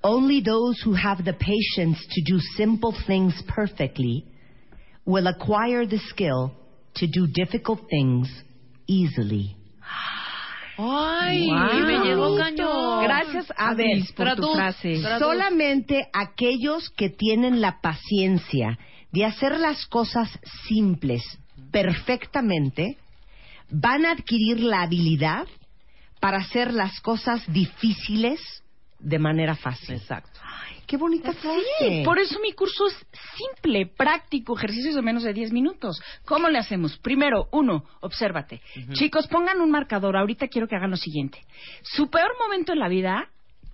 Only those who have the patience to do simple things perfectly will acquire the skill to do difficult things easily. Ay, Wow. me llegó cañón. Gracias, A ver, por tu frase. Solamente aquellos que tienen la paciencia de hacer las cosas simples perfectamente van a adquirir la habilidad para hacer las cosas difíciles de manera fácil. Exacto. Qué bonita frase. Sí, por eso mi curso es simple, práctico, ejercicios de menos de 10 minutos. ¿Cómo le hacemos? Primero, uno, obsérvate. Chicos, pongan un marcador. Ahorita quiero que hagan lo siguiente. Su peor momento en la vida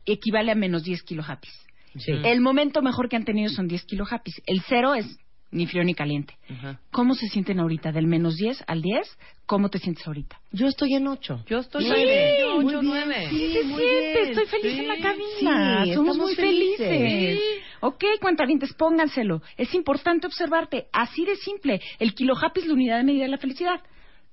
equivale a menos 10 kilo happy. Sí. El momento mejor que han tenido son 10 kilo happy. El cero es ni frío ni caliente. Ajá. ¿Cómo se sienten ahorita? Del menos 10 al 10, ¿cómo te sientes ahorita? Yo estoy en ocho. Yo estoy Sí, nueve. Yo muy ocho, bien. nueve. Sí, se siente, estoy feliz en la Sí, cabina, sí, somos estamos muy felices. felices. Sí. Ok, cuentavientes, pónganselo. Es importante observarte, así de simple. El kilo happy es la unidad de medida de la felicidad.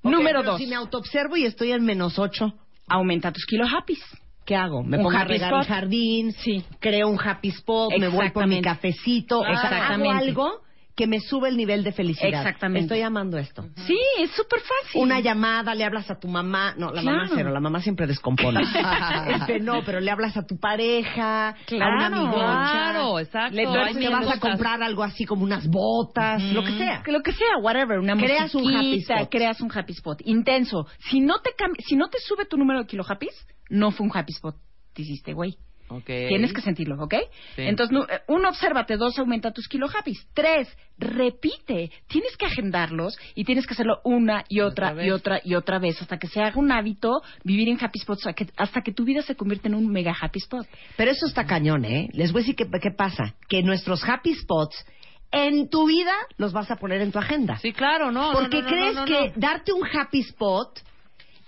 Ok, Número pero dos, Si me autoobservo y estoy en menos ocho, aumenta tus kilo happy. ¿qué hago? Me Un pongo a happy regar el spot. jardín, Sí. creo un happy spot, me voy por mi Exactamente. cafecito, sea, hago Exactamente. algo que me sube el nivel de felicidad. Exactamente. Estoy amando esto. Sí, es súper fácil. Una llamada, le hablas a tu mamá, no, la mamá cero, la mamá siempre descompone. este, no, pero le hablas a tu pareja, a una amigocha. claro, exacto. Le te mil vas a comprar algo así como unas botas, lo que sea. Lo que sea, whatever, una Creas un happy spot. creas un happy spot intenso. Si no te si no te sube tu número de kilo happy, no fue un happy spot, te hiciste güey. Tienes que sentirlo, ¿ok? Sí. Entonces, eh, uno, obsérvate. Dos, aumenta tus kilo happy. Tres, repite. Tienes que agendarlos y tienes que hacerlo una y otra, Otra y otra y otra vez hasta que se haga un hábito vivir en happy spots, hasta que, hasta que tu vida se convierta en un mega happy spot. Pero eso está cañón, ¿eh? Les voy a decir qué, qué pasa. Que nuestros happy spots en tu vida los vas a poner en tu agenda. Sí, claro, no. Porque no, no, crees no, no, que darte un happy spot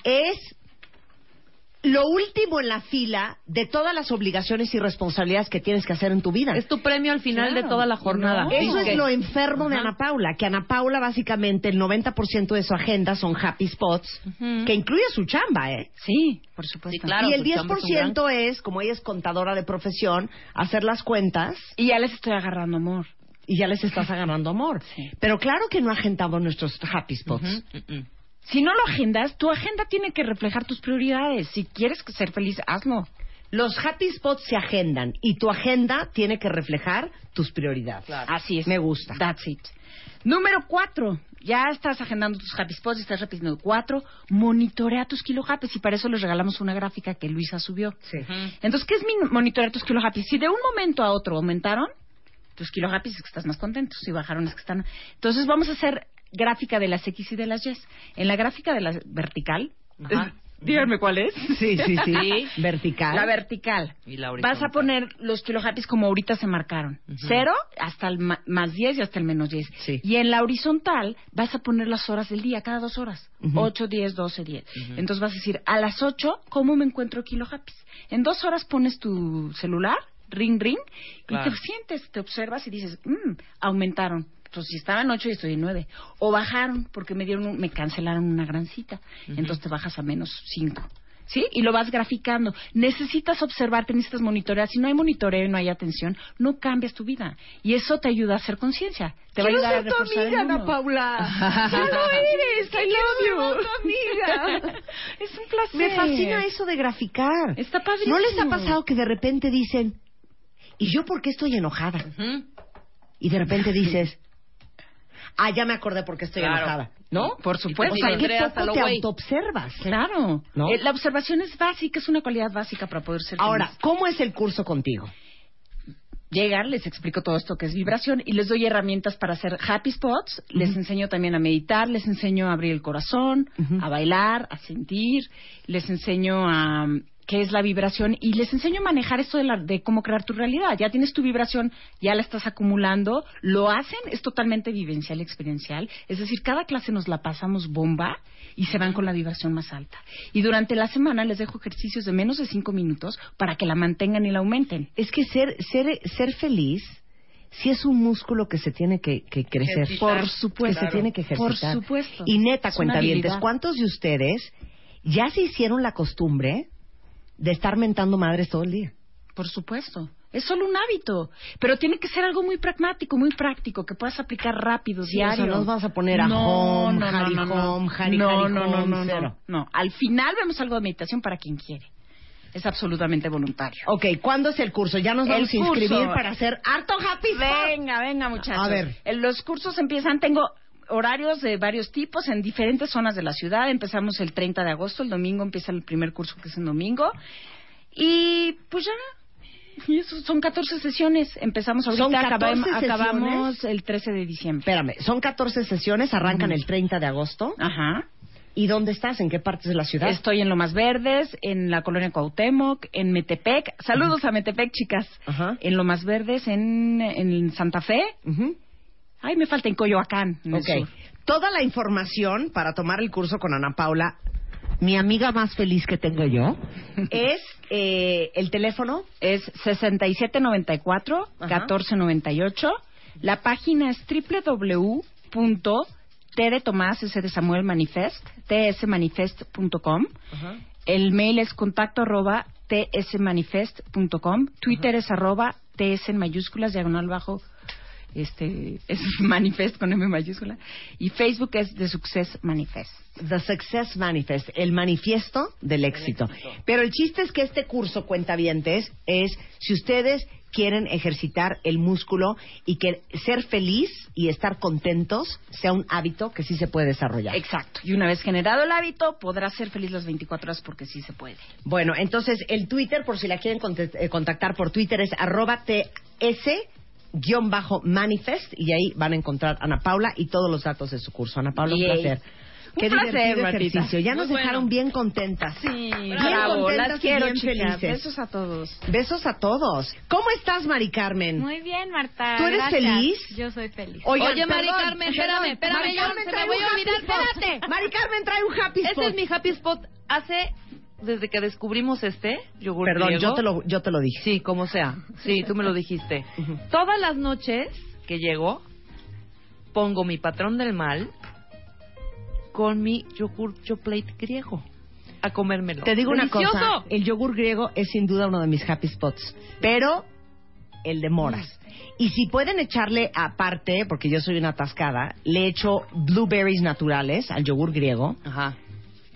es lo último en la fila de todas las obligaciones y responsabilidades que tienes que hacer en tu vida. Es tu premio al final Claro. de toda la jornada. No. Eso es lo enfermo de. Ana Paula, que Ana Paula básicamente el 90% de su agenda son happy spots, que incluye su chamba, ¿eh? Sí, por supuesto. Sí, claro. y el su chamba es 10% como ella es contadora de profesión, hacer las cuentas Y ya les estoy agarrando amor. y ya les estás agarrando amor. Sí. Pero claro que no ha agendado nuestros happy spots. Ujú, ujú. Si no lo agendas, tu agenda tiene que reflejar tus prioridades. Si quieres ser feliz, hazlo. Los happy spots se agendan y tu agenda tiene que reflejar tus prioridades. Así es. Me gusta. That's it. Número cuatro. Ya estás agendando tus happy spots y estás repitiendo. Cuatro, monitorea tus kilo happy. Y para eso les regalamos una gráfica que Luisa subió. Sí. Entonces, ¿qué es mi- monitorear tus kilo happy? Si de un momento a otro aumentaron, tus kilo happy es que estás más contento. Si bajaron es que están... Entonces, vamos a hacer gráfica de las X y de las Y. En la gráfica de la vertical... Ajá. Díganme cuál es. Sí, sí, sí. Sí. Vertical. La vertical. Y la Vas a poner los kilo happy como ahorita se marcaron. Cero hasta el ma- más 10 y hasta el menos 10. Sí. Y en la horizontal vas a poner las horas del día, cada dos horas. Ujú. 8, 10, 12, 10. Entonces vas a decir, a las 8, ¿cómo me encuentro kilo happy? En dos horas pones tu celular, ring, ring, Claro. y te sientes, te observas y dices, mmm, aumentaron. Entonces, si estaba en 8 y estoy en 9. O bajaron porque me dieron un- me cancelaron una gran cita. Entonces te bajas a menos 5. ¿Sí? Y lo vas graficando. Necesitas observarte, necesitas monitorear. Si no hay monitoreo y no hay atención, no cambias tu vida. Y eso te ayuda a hacer conciencia. Te va a ayudar a ser tu reforzar el amiga, Ana. Paula. Ya lo eres, I love you. tu amiga. Es un placer. Me fascina eso de graficar. Está padrísimo. ¿No les ha pasado que de repente dicen, ¿y yo por qué estoy enojada? Y de repente dices, ah, ya me acordé por qué estoy Claro. enojada. ¿No? Por supuesto. O sea, qué hasta poco lo te güey. autoobservas. Claro. ¿No? Eh, La observación es básica, es una cualidad básica para poder ser Ahora, feliz. ¿cómo es el curso contigo? llegan, les explico todo esto que es vibración y les doy herramientas para hacer happy spots. Les enseño también a meditar, les enseño a abrir el corazón, Ujú. a bailar, a sentir, les enseño a qué es la vibración y les enseño a manejar esto de, la- de cómo crear tu realidad. Ya tienes tu vibración, ya la estás acumulando, lo hacen, es totalmente vivencial, experiencial. Es decir, cada clase nos la pasamos bomba y se van con la vibración más alta. Y durante la semana les dejo ejercicios de menos de cinco minutos para que la mantengan y la aumenten. Es que ser, ser, ser feliz sí es un músculo que se tiene que, que crecer. Ejercitar. Por supuesto. Que se tiene que Por ejercitar. supuesto. Y neta, cuentavientes. ¿cuántos de ustedes ya se hicieron la costumbre de estar mentando madres todo el día? Por supuesto. Es solo un hábito, pero tiene que ser algo muy pragmático, muy práctico, que puedas aplicar rápido, Sí, diario. no nos vas a poner a no, home, no, Harry no, no, home, Harry, no, Harry no, no, home, no, no, cero. no. Al final vemos algo de meditación para quien quiere. Es absolutamente voluntario. Ok, ¿cuándo es el curso? Ya nos El vamos a inscribir curso. para hacer harto happy. Venga, venga, muchachos. A ver. Los cursos empiezan, tengo horarios de varios tipos en diferentes zonas de la ciudad. Empezamos el 30 de agosto, el domingo empieza el primer curso que es en domingo. Y pues ya. Y eso son 14 sesiones. Empezamos ahorita, ¿Son 14 acabam- acabamos sesiones? el 13 de diciembre. Espérame, son 14 sesiones, arrancan el 30 de agosto. Ajá. ¿Y dónde estás? ¿En qué partes de la ciudad? Estoy en Lomas Verdes, en la colonia Cuauhtémoc, en Metepec. Saludos a Metepec, chicas. Ajá. En Lomas Verdes, en, en Santa Fe. Ay, me falta en Coyoacán, en. Toda la información para tomar el curso con Ana Paula, mi amiga más feliz que tengo yo, es eh, el teléfono. Es 6794 Ajá. 1498. La página es www. T de Tomás, S de Samuel Manifest, tsmanifest.com. El mail es contacto arroba tsmanifest.com. Twitter es arroba ts en mayúsculas, diagonal bajo, este, es manifest con M mayúscula. Y Facebook es The Success Manifest. The Success Manifest, el manifiesto del éxito. Pero el chiste es que este curso, cuentavientes, es si ustedes quieren ejercitar el músculo y que ser feliz y estar contentos sea un hábito que sí se puede desarrollar. Exacto. Y una vez generado el hábito, podrás ser feliz las 24 horas porque sí se puede. Bueno, entonces el Twitter, por si la quieren conte- eh, contactar por Twitter, es arroba ts-manifest y ahí van a encontrar a Ana Paula y todos los datos de su curso. Ana Paula, un Yay. placer. Un Qué placer, divertido Martita. ejercicio. Ya nos bueno. dejaron bien contentas. Sí, bien bravo, contentas las y quiero, bien chicas. felices. Besos a todos. Besos a todos. ¿Cómo estás, Mari Carmen? Muy bien, Marta. ¿Tú eres gracias. feliz? Yo soy feliz. Oigan, Oye, Mari Carmen, espérame, espérame, Mari yo Carmen se trae me voy un a olvidar, spot. espérate. Mari Carmen trae un happy spot. Este es mi happy spot. Hace, desde que descubrimos este yogur Perdón, griego- yo te, lo, yo te lo dije. Sí, como sea. Sí, tú me lo dijiste. Todas las noches que llego, pongo mi patrón del mal con mi yogur chocolate griego a comérmelo. Te digo una cosa, el yogur griego es sin duda uno de mis happy spots, pero el de moras. Y si pueden echarle aparte, porque yo soy una atascada, le echo blueberries naturales al yogur griego. Ajá.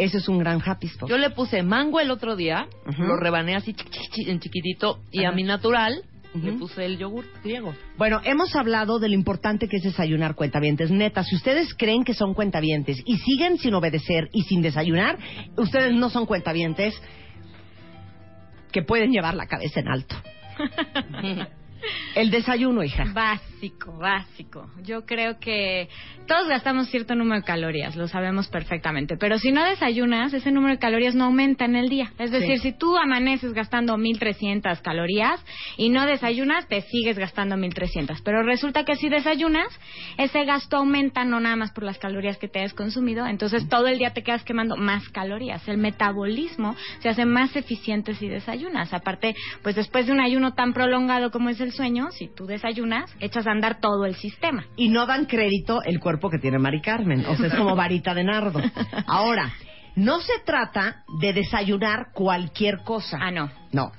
Ese es un gran happy spot. Yo le puse mango el otro día, lo rebané así chi- chi- chi- en chiquitito y a mi natural le puse el yogur griego. Bueno, hemos hablado de lo importante que es desayunar cuentavientes. Neta, si ustedes creen que son cuentavientes y siguen sin obedecer y sin desayunar, ustedes no son cuentavientes que pueden llevar la cabeza en alto. El desayuno, hija. Básico, básico. Yo creo que todos gastamos cierto número de calorías, lo sabemos perfectamente. Pero si no desayunas, ese número de calorías no aumenta en el día. Es decir, Sí. si tú amaneces gastando 1300 calorías y no desayunas, te sigues gastando 1300. Pero resulta que si desayunas, ese gasto aumenta no nada más por las calorías que te hayas consumido, entonces todo el día te quedas quemando más calorías. El metabolismo se hace más eficiente si desayunas. Aparte, pues después de un ayuno tan prolongado como es el sueño, si tú desayunas, echas a andar todo el sistema. y no dan crédito el cuerpo que tiene Mari Carmen. O sea, es como varita de nardo. Ahora, no se trata de desayunar cualquier cosa. Ah, no. No.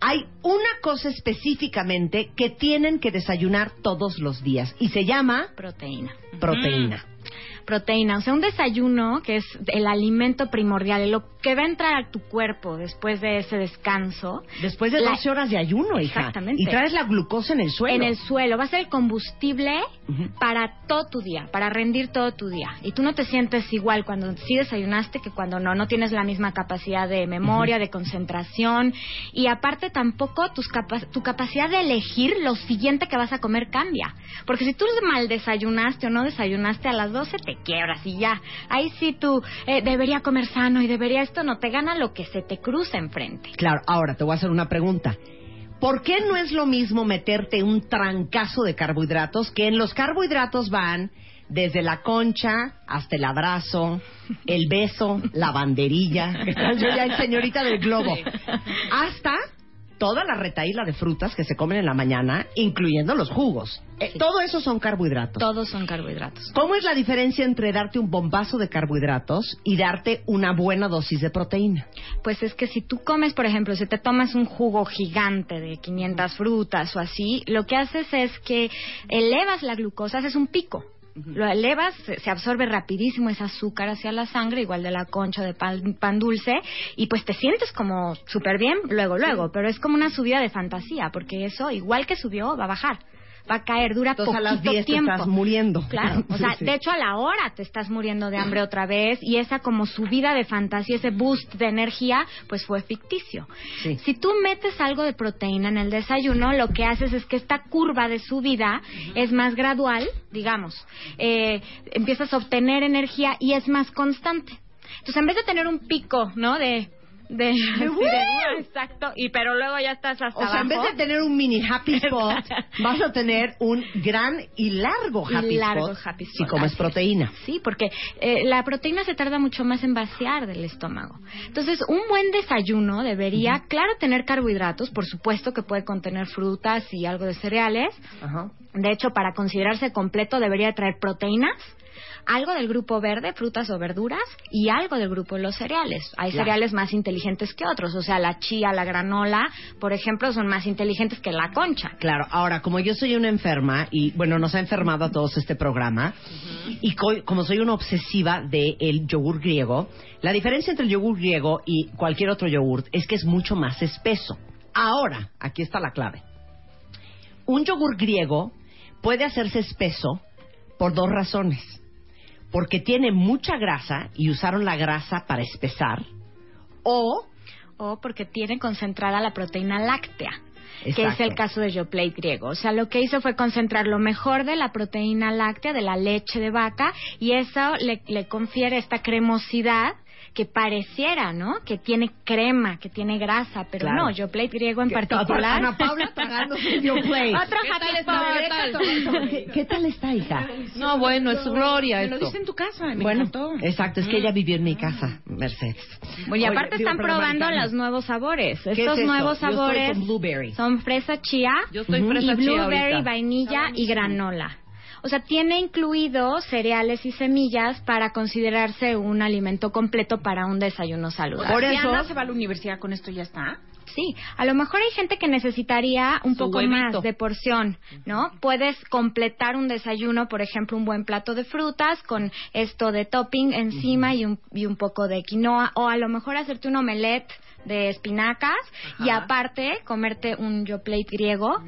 Hay una cosa específicamente que tienen que desayunar todos los días y se llama Proteína. proteína. Proteína, o sea, un desayuno que es el alimento primordial, lo que va a entrar a tu cuerpo después de ese descanso. Después de La- 12 horas de ayuno, hija. Exactamente. Y traes la glucosa en el suelo. En el suelo. Va a ser el combustible para todo tu día, para rendir todo tu día. Y tú no te sientes igual cuando sí desayunaste que cuando no. No tienes la misma capacidad de memoria, de concentración. Y aparte tampoco tus capa- tu capacidad de elegir lo siguiente que vas a comer cambia. Porque si tú mal desayunaste o no desayunaste a las 12 te quiebras y ya. Ahí sí tú eh, debería comer sano y debería esto no te gana lo que se te cruza enfrente. Claro, ahora te voy a hacer una pregunta. ¿Por qué no es lo mismo meterte un trancazo de carbohidratos que en los carbohidratos van desde la concha hasta el abrazo, el beso, la banderilla, yo ya es señorita del globo, hasta toda la retaíla de frutas que se comen en la mañana, incluyendo los jugos. Eh, Todo eso son carbohidratos. Todos son carbohidratos. ¿Cómo es la diferencia entre darte un bombazo de carbohidratos y darte una buena dosis de proteína? Pues es que si tú comes, por ejemplo, si te tomas un jugo gigante de 500 frutas o así, lo que haces es que elevas la glucosa, haces un pico. Lo elevas, se absorbe rapidísimo ese azúcar hacia la sangre, igual de la concha de pan, pan dulce, y pues te sientes como súper bien luego, luego, pero es como una subida de fantasía, porque eso, igual que subió, va a bajar. Va a caer, dura Entonces a poquito las 10 te tiempo. estás muriendo. Claro, o Sí, sea, sí. de hecho a la hora te estás muriendo de hambre otra vez y esa como subida de fantasía, ese boost de energía, pues fue ficticio. Sí. Si tú metes algo de proteína en el desayuno, lo que haces es que esta curva de subida es más gradual, digamos, eh, empiezas a obtener energía y es más constante. Entonces, en vez de tener un pico, ¿no? De de, de, exacto y pero luego ya estás hasta O sea, en vez de tener un mini happy spot, vas a tener un gran y largo Y happy largo spot happy si spot, comes así es. proteína. Sí, porque eh, la proteína se tarda mucho más en vaciar del estómago. Entonces, un buen desayuno debería, claro, tener carbohidratos, por supuesto que puede contener frutas y algo de cereales. Ajá. De hecho, para considerarse completo debería traer proteínas, algo del grupo verde, frutas o verduras, y algo del grupo de los cereales. Hay Claro. cereales más inteligentes que otros, o sea, la chía, la granola, por ejemplo, son más inteligentes que la concha. Claro, ahora, como yo soy una enferma, y bueno, nos ha enfermado a todos este programa, y co- como soy una obsesiva del yogur griego, la diferencia entre el yogur griego y cualquier otro yogur es que es mucho más espeso. Ahora, aquí está la clave. Un yogur griego puede hacerse espeso por dos razones. Porque tiene mucha grasa y usaron la grasa para espesar. O o porque tiene concentrada la proteína láctea. que es el caso de Yoplait griego. O sea, lo que hizo fue concentrar lo mejor de la proteína láctea, de la leche de vaca, y eso le, le confiere esta cremosidad que pareciera, ¿no? Que tiene crema, que tiene grasa, pero Claro. no, Yoplait griego en particular. Ana Paula tragándose Yoplait. Otro ¿Qué tal está? ¿Qué tal? ¿Qué, qué tal está, hija? No, bueno, es gloria Me lo esto. dice en tu casa, me bueno, encantó. exacto, es que ella vivió en mi casa, Mercedes. Bueno, y Oye, aparte digo, están perdón, probando los nuevos sabores. ¿Qué Estos es nuevos Yo estoy sabores con blueberry. son fresa chía Yo estoy fresa y chía blueberry, ahorita. vainilla y granola. O sea, tiene incluido cereales y semillas para considerarse un alimento completo para un desayuno saludable. Por eso- Ana se va a la universidad con esto y ya está. Sí, a lo mejor hay gente que necesitaría un Su poco huevito. más de porción, ¿no? Puedes completar un desayuno, por ejemplo, un buen plato de frutas con esto de topping encima y, un, y un poco de quinoa, o a lo mejor hacerte un omelette de espinacas y aparte comerte un yoplait griego.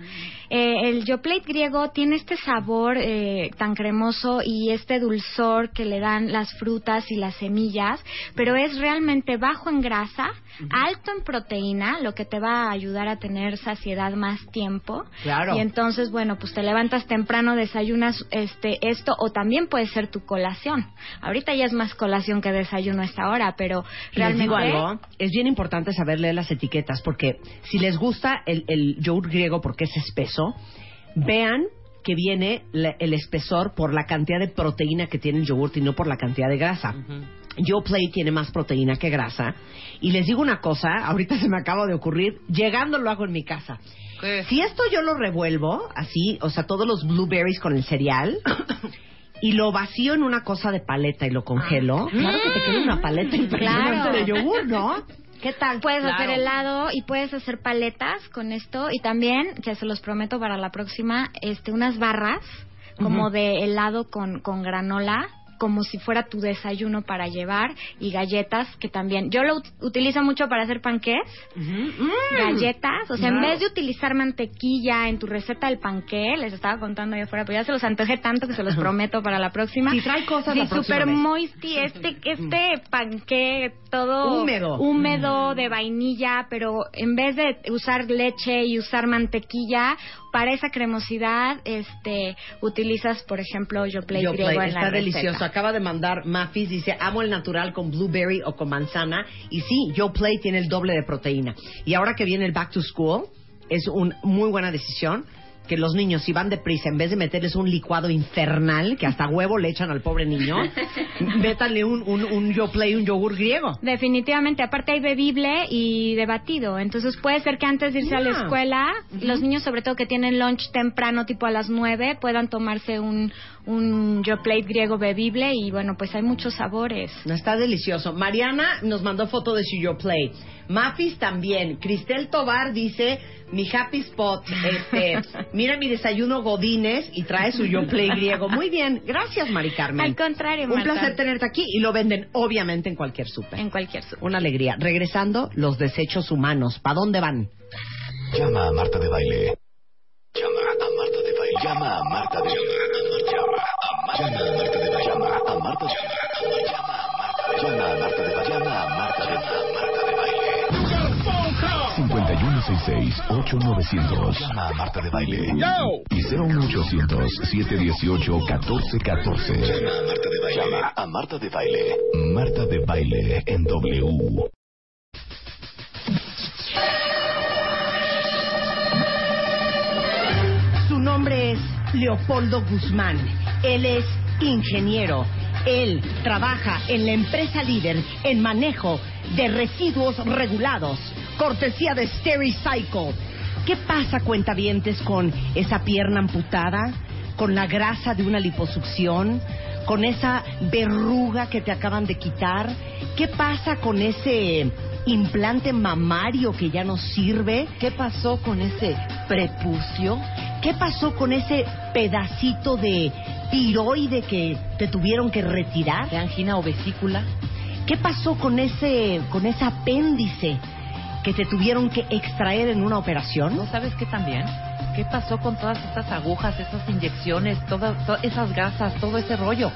Eh, el yoplait griego tiene este sabor eh, tan cremoso y este dulzor que le dan las frutas y las semillas, pero es realmente bajo en grasa, alto en proteína, lo que te va a ayudar a tener saciedad más tiempo. Claro. Y entonces, bueno, pues te levantas temprano, desayunas este esto o también puede ser tu colación. Ahorita ya es más colación que desayuno a esta hora, pero Y les realmente digo algo, es bien importante saber leer las etiquetas porque si les gusta el, el yogur griego porque es espeso, vean que viene la- el espesor por la cantidad de proteína que tiene el yogur y no por la cantidad de grasa. YoPlay tiene más proteína que grasa. Y les digo una cosa, ahorita se me acaba de ocurrir, llegando lo hago en mi casa. ¿Qué? Si esto yo lo revuelvo, así, o sea, todos los blueberries con el cereal, y lo vacío en una cosa de paleta y lo congelo, claro que te queda una paleta impresionante Claro. de yogur, ¿no? ¿Qué tal? Puedes Claro. hacer helado y puedes hacer paletas con esto y también, que se los prometo para la próxima, este unas barras como de helado con, con granola como si fuera tu desayuno para llevar y galletas que también yo lo ut- utilizo mucho para hacer panqués. Galletas o sea en vez de utilizar mantequilla en tu receta del panqué les estaba contando ahí afuera pero ya se los antojé tanto que se los prometo para la próxima. Sí, trae cosas Sí, super moisty este este panqué todo Húmedo. húmedo de vainilla, pero en vez de usar leche y usar mantequilla, para esa cremosidad, este, utilizas, por ejemplo, Yoplait Yoplait, griego en la está receta. delicioso. Acaba de mandar Mafis, dice, amo el natural con blueberry o con manzana. Y sí, Yoplait tiene el doble de proteína. Y ahora que viene el back to school, es una muy buena decisión que los niños, si van deprisa, en vez de meterles un licuado infernal, que hasta huevo le echan al pobre niño, métanle un, un, un Yoplait, un yogur griego. Definitivamente, aparte hay bebible y de batido, entonces puede ser que antes de irse a la escuela, los niños sobre todo que tienen lunch temprano, tipo a las nueve, puedan tomarse un, un Yoplait griego bebible y bueno, pues hay muchos sabores. Está delicioso. Mariana nos mandó foto de su Yoplait. Mafis también. Cristel Tobar dice, mi happy spot, este, mira mi desayuno Godines y trae su Yoplait griego. Muy bien, gracias Mari Carmen. Al contrario, Un Marta. placer tenerte aquí y lo venden obviamente en cualquier súper. En cualquier súper. Una alegría. Regresando, los desechos humanos. ¿Para dónde van? Llama a Marta de Baile. Llama a Marta de Baile. Llama a Marta de Baile. Llama a Marta de Baile. Llama a Marta de Baile. Llama 166-8900. Llama a Marta de Baile. Y 01800-718-1414. Llama a Marta de Baile. Llama a Marta de Baile. Marta de Baile en W. Su nombre es Leopoldo Guzmán. Él es ingeniero él trabaja en la empresa líder en manejo de residuos regulados, cortesía de Stericycle. ¿Qué pasa, cuentavientes, con esa pierna amputada, con la grasa de una liposucción, con esa verruga que te acaban de quitar? ¿Qué pasa con ese implante mamario que ya no sirve? ¿Qué pasó con ese prepucio? ¿Qué pasó con ese pedacito de tiroide que te tuvieron que retirar? ¿De angina o vesícula? ¿Qué pasó con ese, con ese apéndice que te tuvieron que extraer en una operación? ¿No sabes qué también? ¿Qué pasó con todas estas agujas, estas inyecciones, todas, todas esas gasas, todo ese rollo?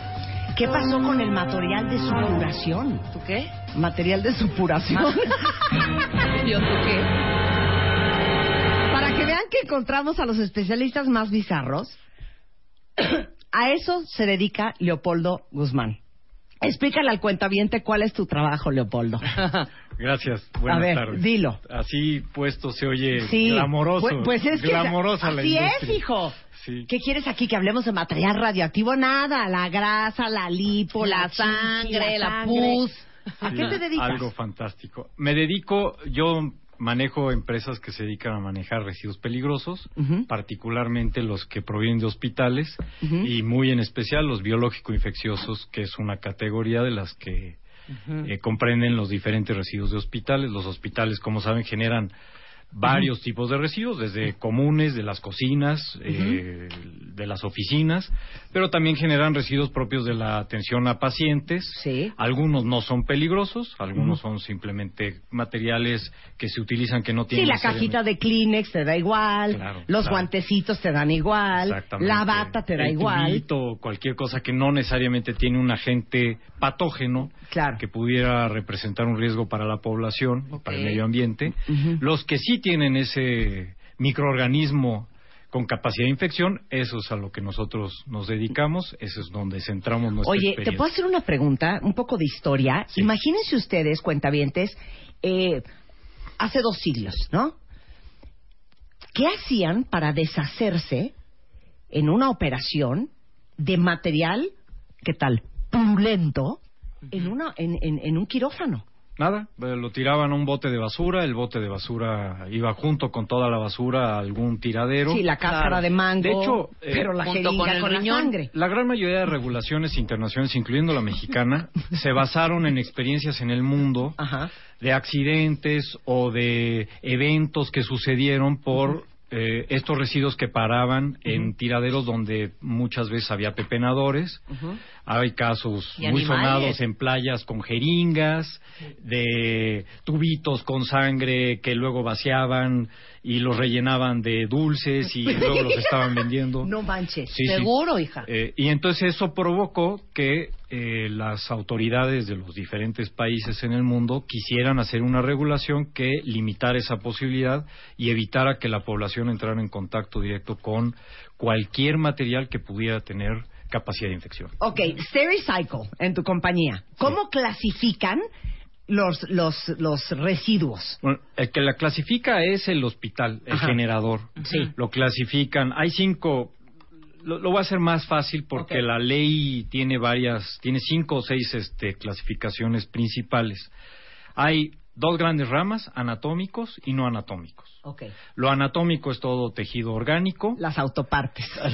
¿Qué pasó con el material de supuración? ¿Tú qué? Material de supuración. ¿Yo tú qué? Para que vean que encontramos a los especialistas más bizarros, a eso se dedica Leopoldo Guzmán. Explícale al cuentaviente cuál es tu trabajo, Leopoldo. Gracias, buenas a ver, tardes. dilo. Así puesto se oye Sí. glamoroso. Pues, pues es que glamorosa la así es, hijo. Sí. ¿Qué quieres aquí que hablemos de material radioactivo? Nada, la grasa, la lipo, la, La sangre, la sangre. pus. ¿A Sí, qué te dedicas? Algo fantástico. Me dedico, yo manejo empresas que se dedican a manejar residuos peligrosos, particularmente los que provienen de hospitales y muy en especial los biológico-infecciosos, que es una categoría de las que eh, comprenden los diferentes residuos de hospitales. Los hospitales, como saben, generan varios tipos de residuos, desde comunes, de las cocinas, eh, de las oficinas, pero también generan residuos propios de la atención a pacientes. Algunos no son peligrosos, algunos son simplemente materiales que se utilizan que no Sí, tienen la necesariamente- cajita de Kleenex te da igual, Claro, los claro. guantecitos te dan igual, la bata te da El igual. tubito, cualquier cosa que no necesariamente tiene un agente patógeno que pudiera representar un riesgo para la población, para el medio ambiente. Los que sí tienen ese microorganismo con capacidad de infección, eso es a lo que nosotros nos dedicamos, eso es donde centramos nuestra Oye, ¿te puedo hacer una pregunta, un poco de historia? Imagínense ustedes, cuentavientes, eh, hace dos siglos, ¿no? ¿Qué hacían para deshacerse en una operación de material, ¿qué tal? Purulento, en, una, en, en- en un quirófano. Nada, eh, lo tiraban a un bote de basura, el bote de basura iba junto con toda la basura a algún tiradero. Sí, la cáscara de mango, De hecho, eh, pero la jeringa con, la sangre. La gran mayoría de regulaciones internacionales, incluyendo la mexicana, se basaron en experiencias en el mundo de accidentes o de eventos que sucedieron por eh, estos residuos que paraban en tiraderos donde muchas veces había pepenadores. Hay casos muy animales. sonados en playas con jeringas, de tubitos con sangre que luego vaciaban y los rellenaban de dulces y luego los estaban vendiendo. No manches. Sí, sí. Seguro, hija. Eh, y entonces eso provocó que eh, las autoridades de los diferentes países en el mundo quisieran hacer una regulación que limitara esa posibilidad y evitara que la población entrara en contacto directo con cualquier material que pudiera tener capacidad de infección. Ok, Stericycle, en tu compañía, ¿cómo clasifican los, los, los residuos? Bueno, el que la clasifica es el hospital, el Ajá. generador. Sí. Lo clasifican. Hay cinco. Lo, lo voy a hacer más fácil porque la ley tiene varias, tiene cinco o seis este, clasificaciones principales. Hay dos grandes ramas, anatómicos y no anatómicos. Ok. Lo anatómico es todo tejido orgánico. Las autopartes.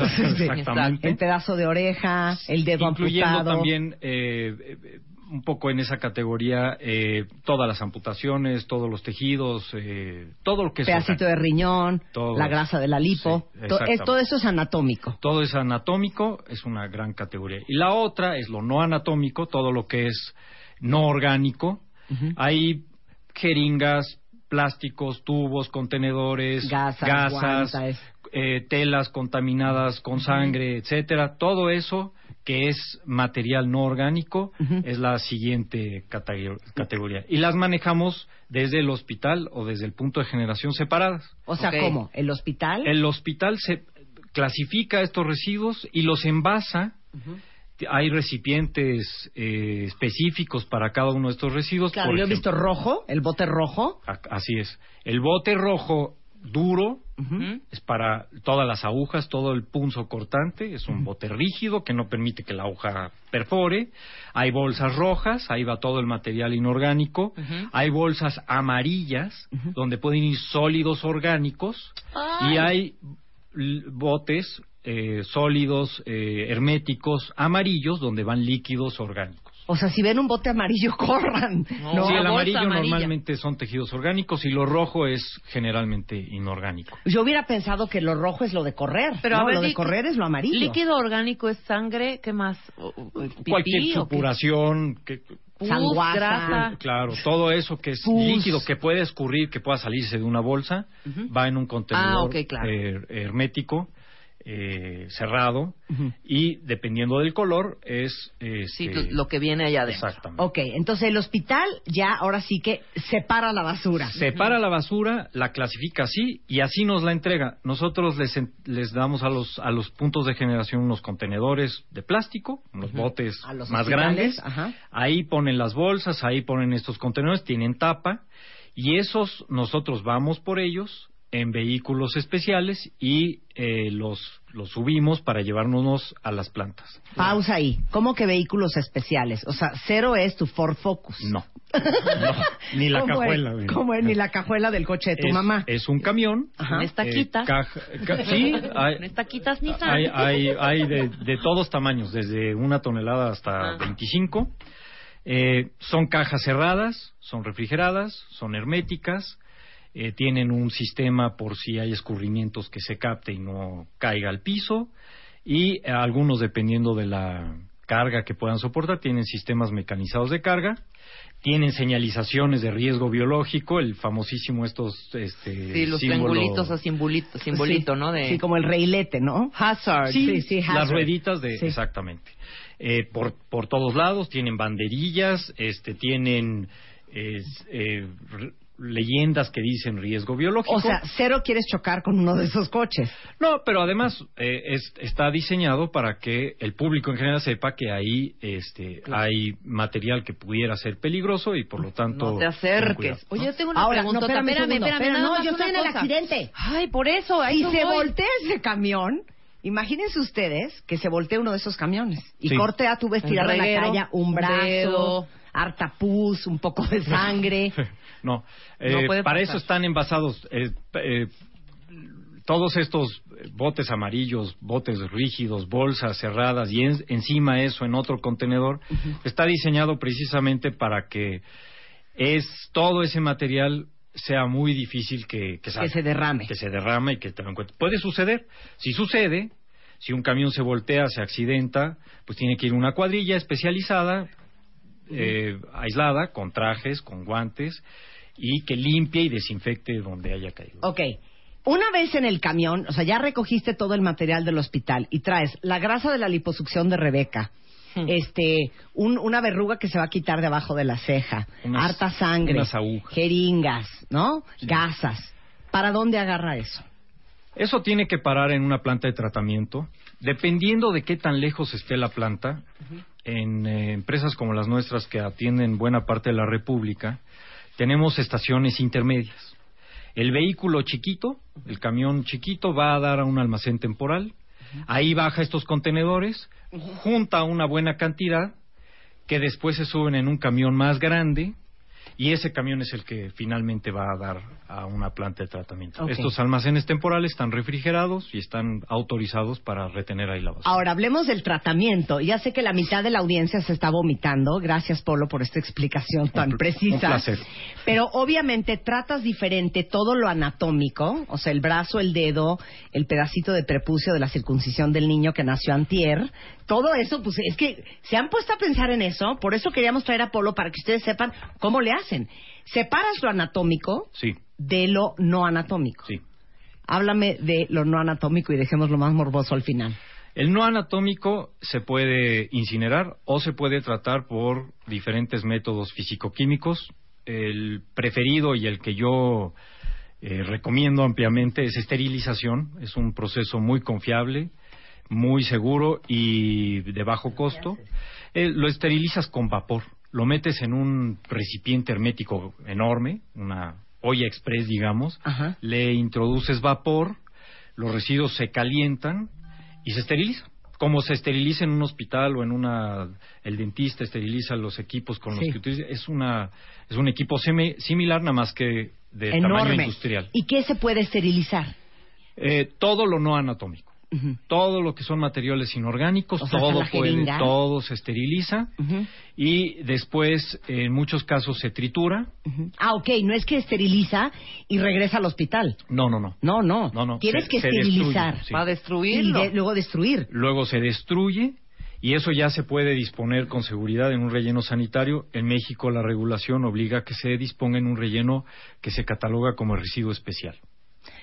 Exactamente. El pedazo de oreja, el dedo incluyendo amputado. también eh, eh, un poco en esa categoría eh, todas las amputaciones, todos los tejidos, eh, todo lo que es pedacito de riñón, Todo. la grasa de la lipo. Sí, To- exactamente. es- todo eso es anatómico. Todo es anatómico, es una gran categoría. Y la otra es lo no anatómico, todo lo que es no orgánico. Hay jeringas, plásticos, tubos, contenedores, Gasas, eh, telas contaminadas con sangre, etcétera. Todo eso que es material no orgánico es la siguiente catego- categoría. Y las manejamos desde el hospital o desde el punto de generación separadas. O sea, ¿cómo? ¿El hospital? El hospital se clasifica estos residuos y los envasa. Hay recipientes eh, específicos para cada uno de estos residuos. Claro, por yo he visto rojo, el bote rojo. A- Así es. El bote rojo duro es para todas las agujas, todo el punzo cortante. Es un bote rígido que no permite que la aguja perfore. Hay bolsas rojas, ahí va todo el material inorgánico. Hay bolsas amarillas, donde pueden ir sólidos orgánicos. Y hay botes eh, sólidos, eh, herméticos, amarillos, donde van líquidos orgánicos. O sea, si ven un bote amarillo, corran. No, sí, el amarillo amarilla. normalmente son tejidos orgánicos y lo rojo es generalmente inorgánico. Yo hubiera pensado que lo rojo es lo de correr. Pero no, a ver, lo de correr es lo amarillo. Líquido orgánico es sangre, ¿qué más? Pipí, Cualquier supuración, que, Pus, sanguaza. grasa. Claro, todo eso que es Pus. líquido que puede escurrir, que pueda salirse de una bolsa, va en un contenedor Ah, ok, claro. eh, hermético, eh, cerrado, y dependiendo del color es... Sí, este, lo que viene allá adentro. Exactamente. Ok, entonces el hospital ya ahora sí que separa la basura. Separa la basura, la clasifica así y así nos la entrega. Nosotros les, les damos a los, a los puntos de generación unos contenedores de plástico, unos botes A los más hospitales, grandes. ajá. Ahí ponen las bolsas, ahí ponen estos contenedores, tienen tapa y esos nosotros vamos por ellos en vehículos especiales y eh, los, los subimos para llevárnoslos a las plantas. Pausa ahí. ¿Cómo que vehículos especiales? O sea, cero es tu Ford Focus. No. ni la ¿Cómo es? cajuela. güey. ¿Cómo es? Ni la cajuela del coche de tu es, mamá. Es un camión. Ajá. Taquitas. eh, caja- ca- sí, hay, taquitas Nissan. hay, hay, hay de, de todos tamaños, desde una tonelada hasta Ah. 25. Eh, son cajas cerradas, son refrigeradas, son herméticas, eh, tienen un sistema por si hay escurrimientos que se capte y no caiga al piso, y eh, algunos, dependiendo de la carga que puedan soportar, tienen sistemas mecanizados de carga, tienen señalizaciones de riesgo biológico, el famosísimo estos este, Sí, los símbolo- triangulitos a simbolito, simbolito Sí, ¿no? De Sí, como el reilete, ¿no? hazard. Sí, sí, las hazard. rueditas de Sí. exactamente Eh, por por todos lados tienen banderillas este tienen es, eh, leyendas que dicen riesgo biológico O sea, cero quieres chocar con uno de esos coches. no pero además eh, es- está diseñado para que el público en general sepa que ahí este hay material que pudiera ser peligroso y por lo tanto No te acerques. cuidado, ¿no? Oye, yo tengo una Ahora, pregunta. no, espérame, espérame, espérame, no, yo estoy en el accidente. Ay, por eso. eso se voy. voltea ese camión, imagínense ustedes que se voltea uno de esos camiones y Sí. corte a tu vestida Un en la calle un un brazo, dedo. Harta pus, un poco de sangre. No, eh, para eso están envasados eh, eh, todos estos botes amarillos, botes rígidos, bolsas cerradas y en- encima eso en otro contenedor, está diseñado precisamente para que es todo ese material sea muy difícil que, que, salga, se derrame. que se derrame y que te lo encuentres. Puede suceder. Si sucede, si un camión se voltea, se accidenta, pues tiene que ir una cuadrilla especializada, eh, aislada, con trajes, con guantes, y que limpie y desinfecte donde haya caído. Ok. Una vez en el camión, o sea, ya recogiste todo el material del hospital y traes la grasa de la liposucción de Rebeca, Hmm. este, un- una verruga que se va a quitar debajo de la ceja, Unas- harta sangre, unas agujas. jeringas, ¿no? Gasas. ¿Para dónde agarra eso? Eso tiene que parar en una planta de tratamiento. Dependiendo de qué tan lejos esté la planta, en eh, empresas como las nuestras que atienden buena parte de la República, tenemos estaciones intermedias. El vehículo chiquito, el camión chiquito, va a dar a un almacén temporal. Ahí baja estos contenedores, junta una buena cantidad, que después se suben en un camión más grande, y ese camión es el que finalmente va a dar a una planta de tratamiento. Estos almacenes temporales están refrigerados y están autorizados para retener ahí la basura. Ahora, hablemos del tratamiento. Ya sé que la mitad de la audiencia se está vomitando. Gracias, Polo, por esta explicación tan Un precisa. un placer. Pero obviamente tratas diferente todo lo anatómico, o sea, el brazo, el dedo, el pedacito de prepucio de la circuncisión del niño que nació antier. Todo eso, pues es que se han puesto a pensar en eso. Por eso queríamos traer a Polo para que ustedes sepan cómo le hacen. Separas lo anatómico Sí, de lo no anatómico. sí. Háblame de lo no anatómico y dejemos lo más morboso al final. El no anatómico se puede incinerar o se puede tratar por diferentes métodos fisicoquímicos. El preferido y el que yo eh, recomiendo ampliamente es esterilización. Es un proceso muy confiable, muy seguro y de bajo costo. Eh, lo esterilizas con vapor. Lo metes en un recipiente hermético enorme, una olla express, digamos. Ajá. Le introduces vapor, los residuos se calientan y se esteriliza. Como se esteriliza en un hospital o en una el dentista esteriliza los equipos con Sí. los que utiliza, es una es un equipo semi- similar nada más que de tamaño Enorme. industrial. ¿Y qué se puede esterilizar? Eh, todo lo no anatómico, Todo lo que son materiales inorgánicos, O sea, todo puede, todo se esteriliza y después en muchos casos se tritura. Ah, ok, no es que esteriliza y regresa al hospital. No, no, no. No, no. No, no, Tienes se- que se esterilizar. destruye, sí. Para Y destruirlo. de- luego destruir. Luego se destruye y eso ya se puede disponer con seguridad en un relleno sanitario. En México la regulación obliga a que se disponga en un relleno que se cataloga como residuo especial.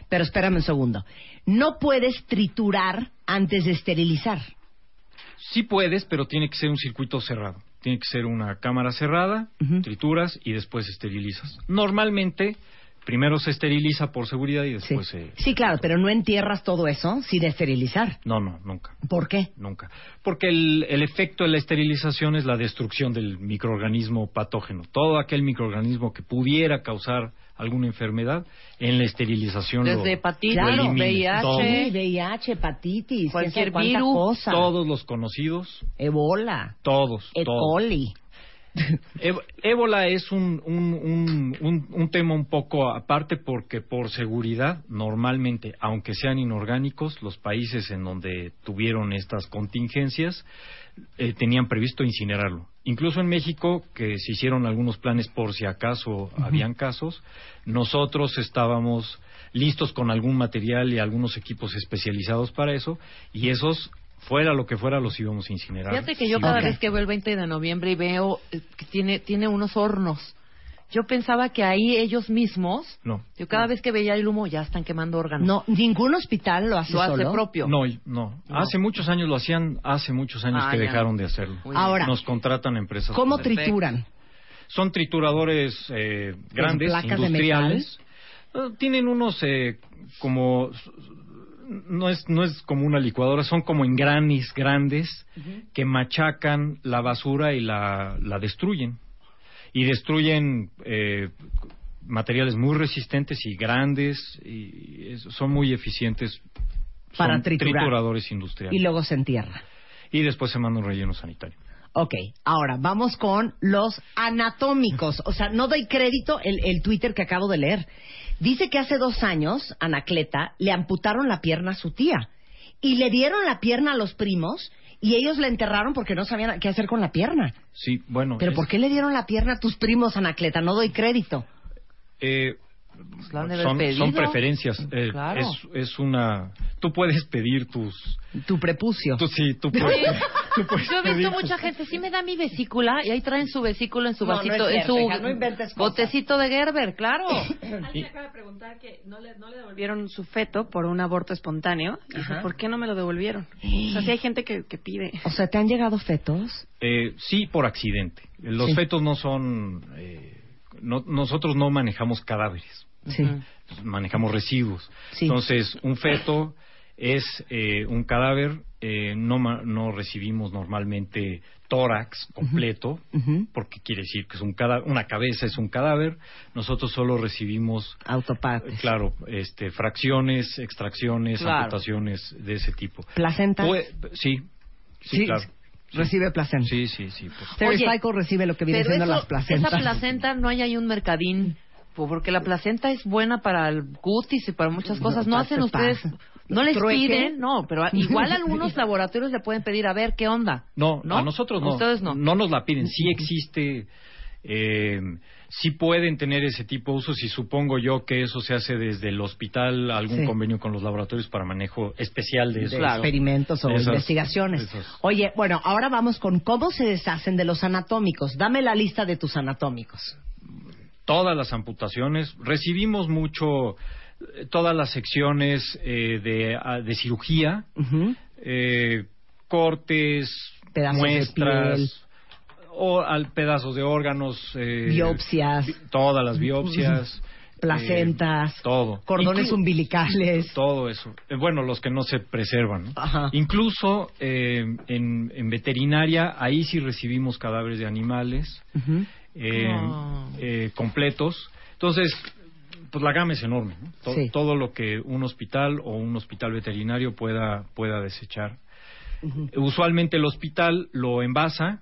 Pero espérame un segundo. No puedes triturar antes de esterilizar. Sí puedes, pero tiene que ser un circuito cerrado. Tiene que ser una cámara cerrada, trituras y después esterilizas. Normalmente, primero se esteriliza por seguridad y después se... Sí, claro, pero no entierras todo eso sin esterilizar. No, no, nunca. ¿Por qué? Nunca. Porque el, el efecto de la esterilización es la destrucción del microorganismo patógeno. Todo aquel microorganismo que pudiera causar alguna enfermedad, en la esterilización lo- Desde hepatitis, lo. VIH, Todo. VIH, hepatitis, Cualquier virus. cosa. Todos los conocidos, Ebola, todos. E. todos. coli. Ébola es un, un, un, un- un tema un poco aparte porque por seguridad, normalmente, aunque sean inorgánicos, los países en donde tuvieron estas contingencias eh, tenían previsto incinerarlo. Incluso en México, que se hicieron algunos planes por si acaso habían casos, nosotros estábamos listos con algún material y algunos equipos especializados para eso, y esos, fuera lo que fuera, los íbamos a incinerar. Fíjate que yo Sí. cada vez que veo el 20 de noviembre y veo eh, que tiene, tiene unos hornos, yo pensaba que ahí ellos mismos, No. yo cada vez que veía el humo ya están quemando órganos. No, ningún hospital lo hace Lo hace solo. propio. No, y- no, Hace muchos años lo hacían, hace muchos años Ah, que ya. dejaron de hacerlo. Muy bien. Ahora, nos contratan empresas. ¿Cómo trituran? Son trituradores eh, grandes, placas de industriales. Eh, Tienen unos eh, como no es no es como una licuadora, son como engranes grandes que machacan la basura y la, la destruyen y destruyen eh, materiales muy resistentes y grandes y es- son muy eficientes Para son triturar. trituradores industriales Y luego se entierra. y después se manda un relleno sanitario Ok, ahora vamos con los anatómicos. O sea, no doy crédito el, el Twitter que acabo de leer. Dice que hace dos años, Anacleta, le amputaron la pierna a su tía. Y le dieron la pierna a los primos y ellos la enterraron porque no sabían qué hacer con la pierna. sí bueno Pero es- ¿por qué le dieron la pierna a tus primos, Anacleta? No doy crédito. Eh, la han de haber son, pedido. son preferencias. eh, Claro. es, es una. Tú puedes pedir tus. Tu prepucio. Tú, sí, tú puedes. tú puedes Yo he visto tus- mucha gente, sí me da mi vesícula y ahí traen su vesícula en su No, no vasito, en su hija, no inventes cosas. botecito de Gerber, claro. Alguien acaba de preguntar que no le, no le devolvieron su feto por un aborto espontáneo. Y dice, Ajá. ¿por qué no me lo devolvieron? O sea, sí hay gente que, que pide. O sea, ¿te han llegado fetos? Eh, sí, por accidente. Los Sí. fetos no son. eh, no- nosotros no manejamos cadáveres. Sí. Manejamos residuos. Sí. Entonces, un feto es eh, un cadáver. eh, no, ma- no recibimos normalmente tórax completo. Porque quiere decir que es un cadáver, una cabeza es un cadáver. Nosotros solo recibimos Autopartes. Claro, este, fracciones, extracciones, Claro. amputaciones de ese tipo. ¿Placentas? Pue- sí, sí, Sí, claro. Recibe placenta. Sí, sí, sí. pues. Oye, recibe lo que viene siendo eso- las placentas. esa placenta no hay ahí un mercadín, porque la placenta es buena para el cutis y para muchas cosas. ¿No No, hacen te ustedes? pasa. ¿No les ¿Trueque? piden? No, pero igual algunos laboratorios le pueden pedir a ver qué onda. No, ¿No? a nosotros no. Ustedes no. nos la piden. Sí existe, eh, sí pueden tener ese tipo de usos y supongo yo que eso se hace desde el hospital, algún Sí. convenio con los laboratorios para manejo especial de de eso. experimentos o esas- investigaciones. esas- Oye, bueno, ahora vamos con cómo se deshacen de los anatómicos. Dame la lista de tus anatómicos. Todas las amputaciones. Recibimos mucho, eh, todas las secciones eh, de, ah, de cirugía, eh, cortes, Pedazos de muestras, piel. o al, pedazos de órganos, eh, Biopsias. bi- todas las biopsias. Placentas. eh, todo. Cordones Inclu- umbilicales. Todo eso. Eh, bueno, los que no se preservan. ¿no? Ajá. Incluso eh, en, en veterinaria, ahí sí recibimos cadáveres de animales. Eh, eh, completos. Entonces, pues la gama es enorme. ¿no? To- Sí. Todo lo que un hospital o un hospital veterinario pueda, pueda desechar. Usualmente el hospital lo envasa,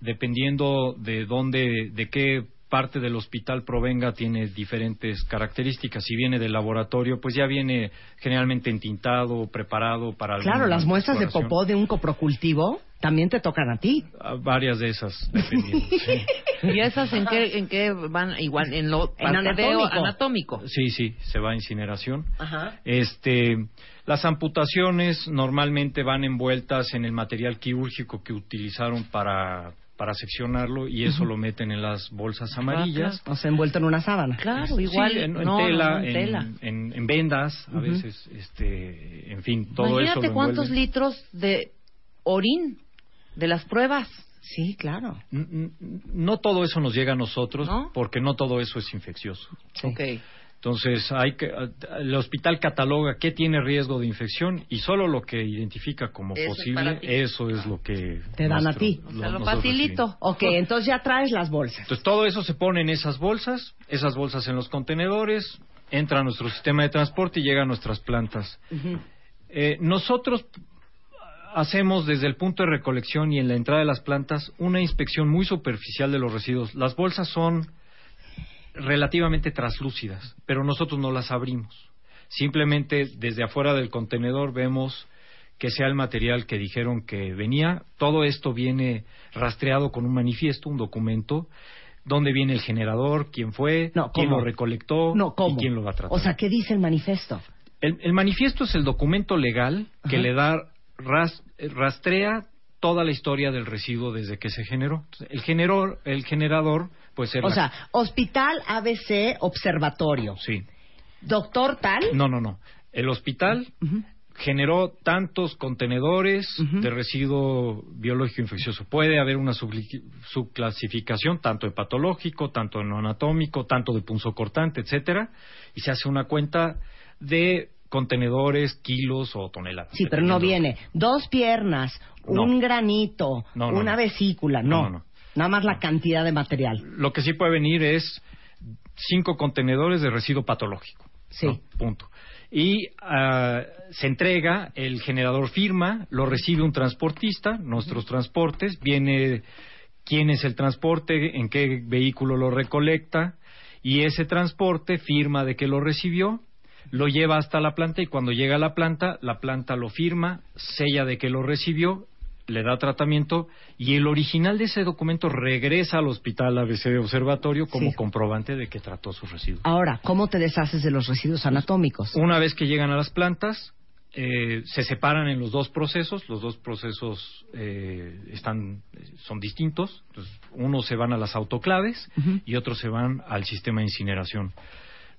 dependiendo de dónde, de qué parte del hospital provenga, tiene diferentes características. Si viene del laboratorio, pues ya viene generalmente entintado, preparado para Claro, las muestras de popó de un coprocultivo también te tocan a ti. Ah, Varias de esas, dependiendo. sí. ¿Y esas en qué, en qué van? Igual, en lo En anatómico. anatómico. Sí, sí, se va a incineración. Ajá. Este, las amputaciones normalmente van envueltas en el material quirúrgico que utilizaron para, para seccionarlo y eso lo meten en las bolsas amarillas. O sea, envuelto en una sábana. Claro, igual. Sí, en, en no, tela, no, en tela. en- en vendas, a veces, este, en fin, todo Imagínate eso lo cuántos envuelven. litros de orín de las pruebas. Sí, claro. No todo eso nos llega a nosotros ¿No? porque no todo eso es infeccioso. Ok. Entonces, hay que, el hospital cataloga qué tiene riesgo de infección y solo lo que identifica como Eso posible, eso es lo que Te dan a ti. O sea, lo facilito. Ok, entonces ya traes las bolsas. Entonces todo eso se pone en esas bolsas, esas bolsas en los contenedores, entra a nuestro sistema de transporte y llega a nuestras plantas. Eh, nosotros hacemos desde el punto de recolección y en la entrada de las plantas una inspección muy superficial de los residuos. Las bolsas son relativamente traslúcidas, pero nosotros no las abrimos. Simplemente desde afuera del contenedor vemos que sea el material que dijeron que venía. Todo esto viene rastreado con un manifiesto, un documento, donde viene el generador, quién fue, No, quién lo recolectó y quién lo va a tratar. O sea, ¿qué dice el manifiesto? El, el manifiesto es el documento legal que Ajá. le da ras- rastrea toda la historia del residuo desde que se generó. El generador, el generador, pues ser O sea, Hospital ABC Observatorio. sí. Doctor tal. No, no, no. El hospital generó tantos contenedores de residuo biológico infeccioso. Puede haber una subclasificación tanto de patológico, tanto de no anatómico, tanto de punzocortante, etcétera, y se hace una cuenta de contenedores, kilos o toneladas. Sí, pero no viene dos piernas, No. un granito, No, no, una vesícula, no. Nada más la cantidad de material. Lo que sí puede venir es cinco contenedores de residuo patológico. Sí. Punto. Y ah, se entrega, el generador firma, lo recibe un transportista, nuestros transportes, viene quién es el transporte, en qué vehículo lo recolecta, y ese transporte firma de que lo recibió, lo lleva hasta la planta y cuando llega a la planta, la planta lo firma, sella de que lo recibió, le da tratamiento y el original de ese documento regresa al hospital ABC de observatorio como Sí. comprobante de que trató sus residuos. Ahora, ¿cómo te deshaces de los residuos anatómicos? Una vez que llegan a las plantas, eh, se separan en los dos procesos. Los dos procesos eh, están, son distintos. Entonces, unos se van a las autoclaves y otros se van al sistema de incineración.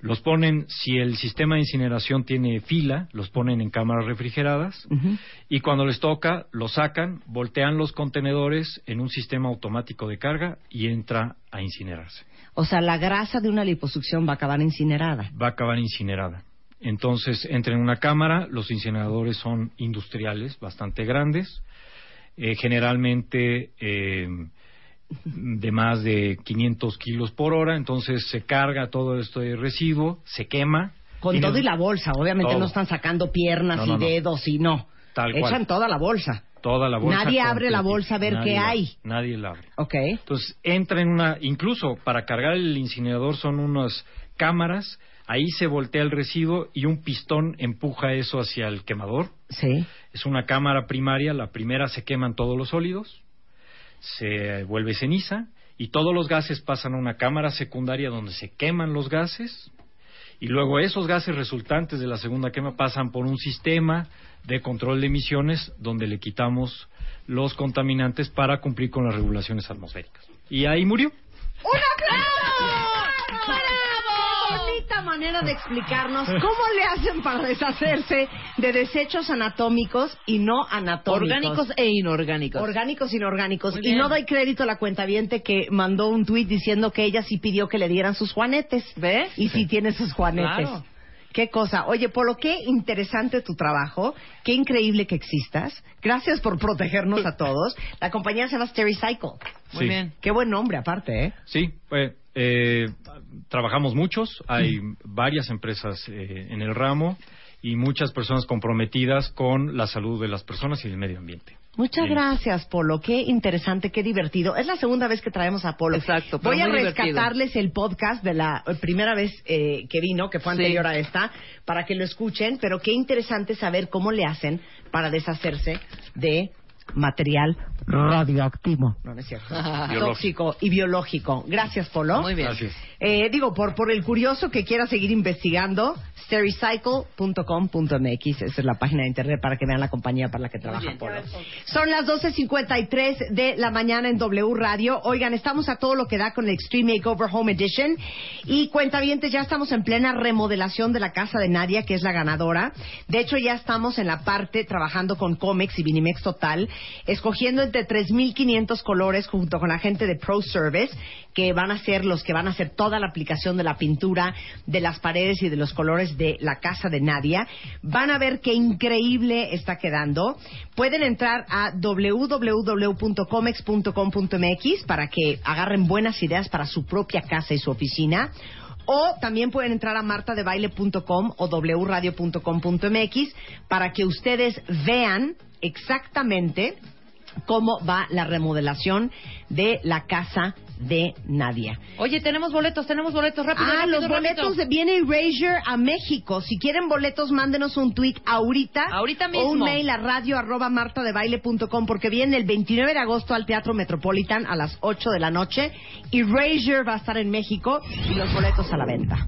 Los ponen, si el sistema de incineración tiene fila, los ponen en cámaras refrigeradas y cuando les toca, los sacan, voltean los contenedores en un sistema automático de carga y entra a incinerarse. O sea, la grasa de una liposucción va a acabar incinerada. va a acabar incinerada. Entonces entra en una cámara, los incineradores son industriales, bastante grandes, eh, generalmente eh, de más de 500 kilos por hora, entonces se carga todo esto de residuo, se quema. Con y todo y la bolsa. Obviamente Todo. no están sacando piernas No, no, y dedos y no. Tal cual. Echan toda la bolsa. Toda la bolsa. Nadie abre la bolsa a ver Nadie qué hay. Nadie la abre. Ok. Entonces entra en una, incluso para cargar el incinerador son unas cámaras, ahí se voltea el residuo y un pistón empuja eso hacia el quemador. Sí. Es una cámara primaria, la primera se queman todos los sólidos, se vuelve ceniza y todos los gases pasan a una cámara secundaria donde se queman los gases y luego esos gases resultantes de la segunda quema pasan por un sistema de control de emisiones donde le quitamos los contaminantes para cumplir con las regulaciones atmosféricas. Y ahí murió. ¡Un aplauso! ¡Bravo! ¡Qué bonita manera de explicarnos cómo le hacen para deshacerse de desechos anatómicos y no anatómicos. Orgánicos e inorgánicos. Orgánicos e inorgánicos. Y no doy crédito a la cuentaviente que mandó un tuit diciendo que ella sí pidió que le dieran sus juanetes. ¿Ves? Y sí tiene sus juanetes. Claro. Qué cosa. Oye, Polo, qué interesante tu trabajo. Qué increíble que existas. Gracias por protegernos a todos. La compañía se llama Stericycle. Muy Sí. bien. Qué buen nombre, aparte, ¿eh? Sí, pues, eh, trabajamos muchos, hay varias empresas eh, en el ramo y muchas personas comprometidas con la salud de las personas y el medio ambiente. Muchas Bien. gracias, Polo. Qué interesante, qué divertido. Es la segunda vez que traemos a Polo. Exacto, pero Voy a divertido. rescatarles el podcast de la eh, primera vez eh, que vino, que fue Sí. anterior a esta, para que lo escuchen. Pero qué interesante saber cómo le hacen para deshacerse de material radioactivo. No, no es cierto. Biológico. Tóxico y biológico. Gracias, Polo. Muy bien. Gracias. Eh, digo, por, por el curioso que quiera seguir investigando, stericycle.com.mx, esa es la página de internet para que vean la compañía para la que trabaja. Polo. Son las 12.53 de la mañana en W Radio. Oigan, estamos a todo lo que da con el Extreme Makeover Home Edition. Y cuentavientes, ya estamos en plena remodelación de la casa de Nadia, que es la ganadora. De hecho, ya estamos en la parte trabajando con Comex y Vinimex Total, escogiendo entre 3.500 colores junto con la gente de Pro Service, que van a ser los que van a hacer toda la aplicación de la pintura, de las paredes y de los colores de la casa de Nadia. Van a ver qué increíble está quedando. Pueden entrar a www.comex.com.mx para que agarren buenas ideas para su propia casa y su oficina. O también pueden entrar a martadebaile.com o wradio.com.mx para que ustedes vean exactamente cómo va la remodelación de la casa de Nadia. Oye, tenemos boletos, tenemos boletos. Rápido, Ah, rápido, los rápido. boletos de viene Erasure a México. Si quieren boletos, mándenos un tweet ahorita. Ahorita O un mismo. mail a radio arroba martadebaile.com porque viene el 29 de agosto al Teatro Metropolitan a las 8 de la noche. Erasure va a estar en México y los boletos a la venta.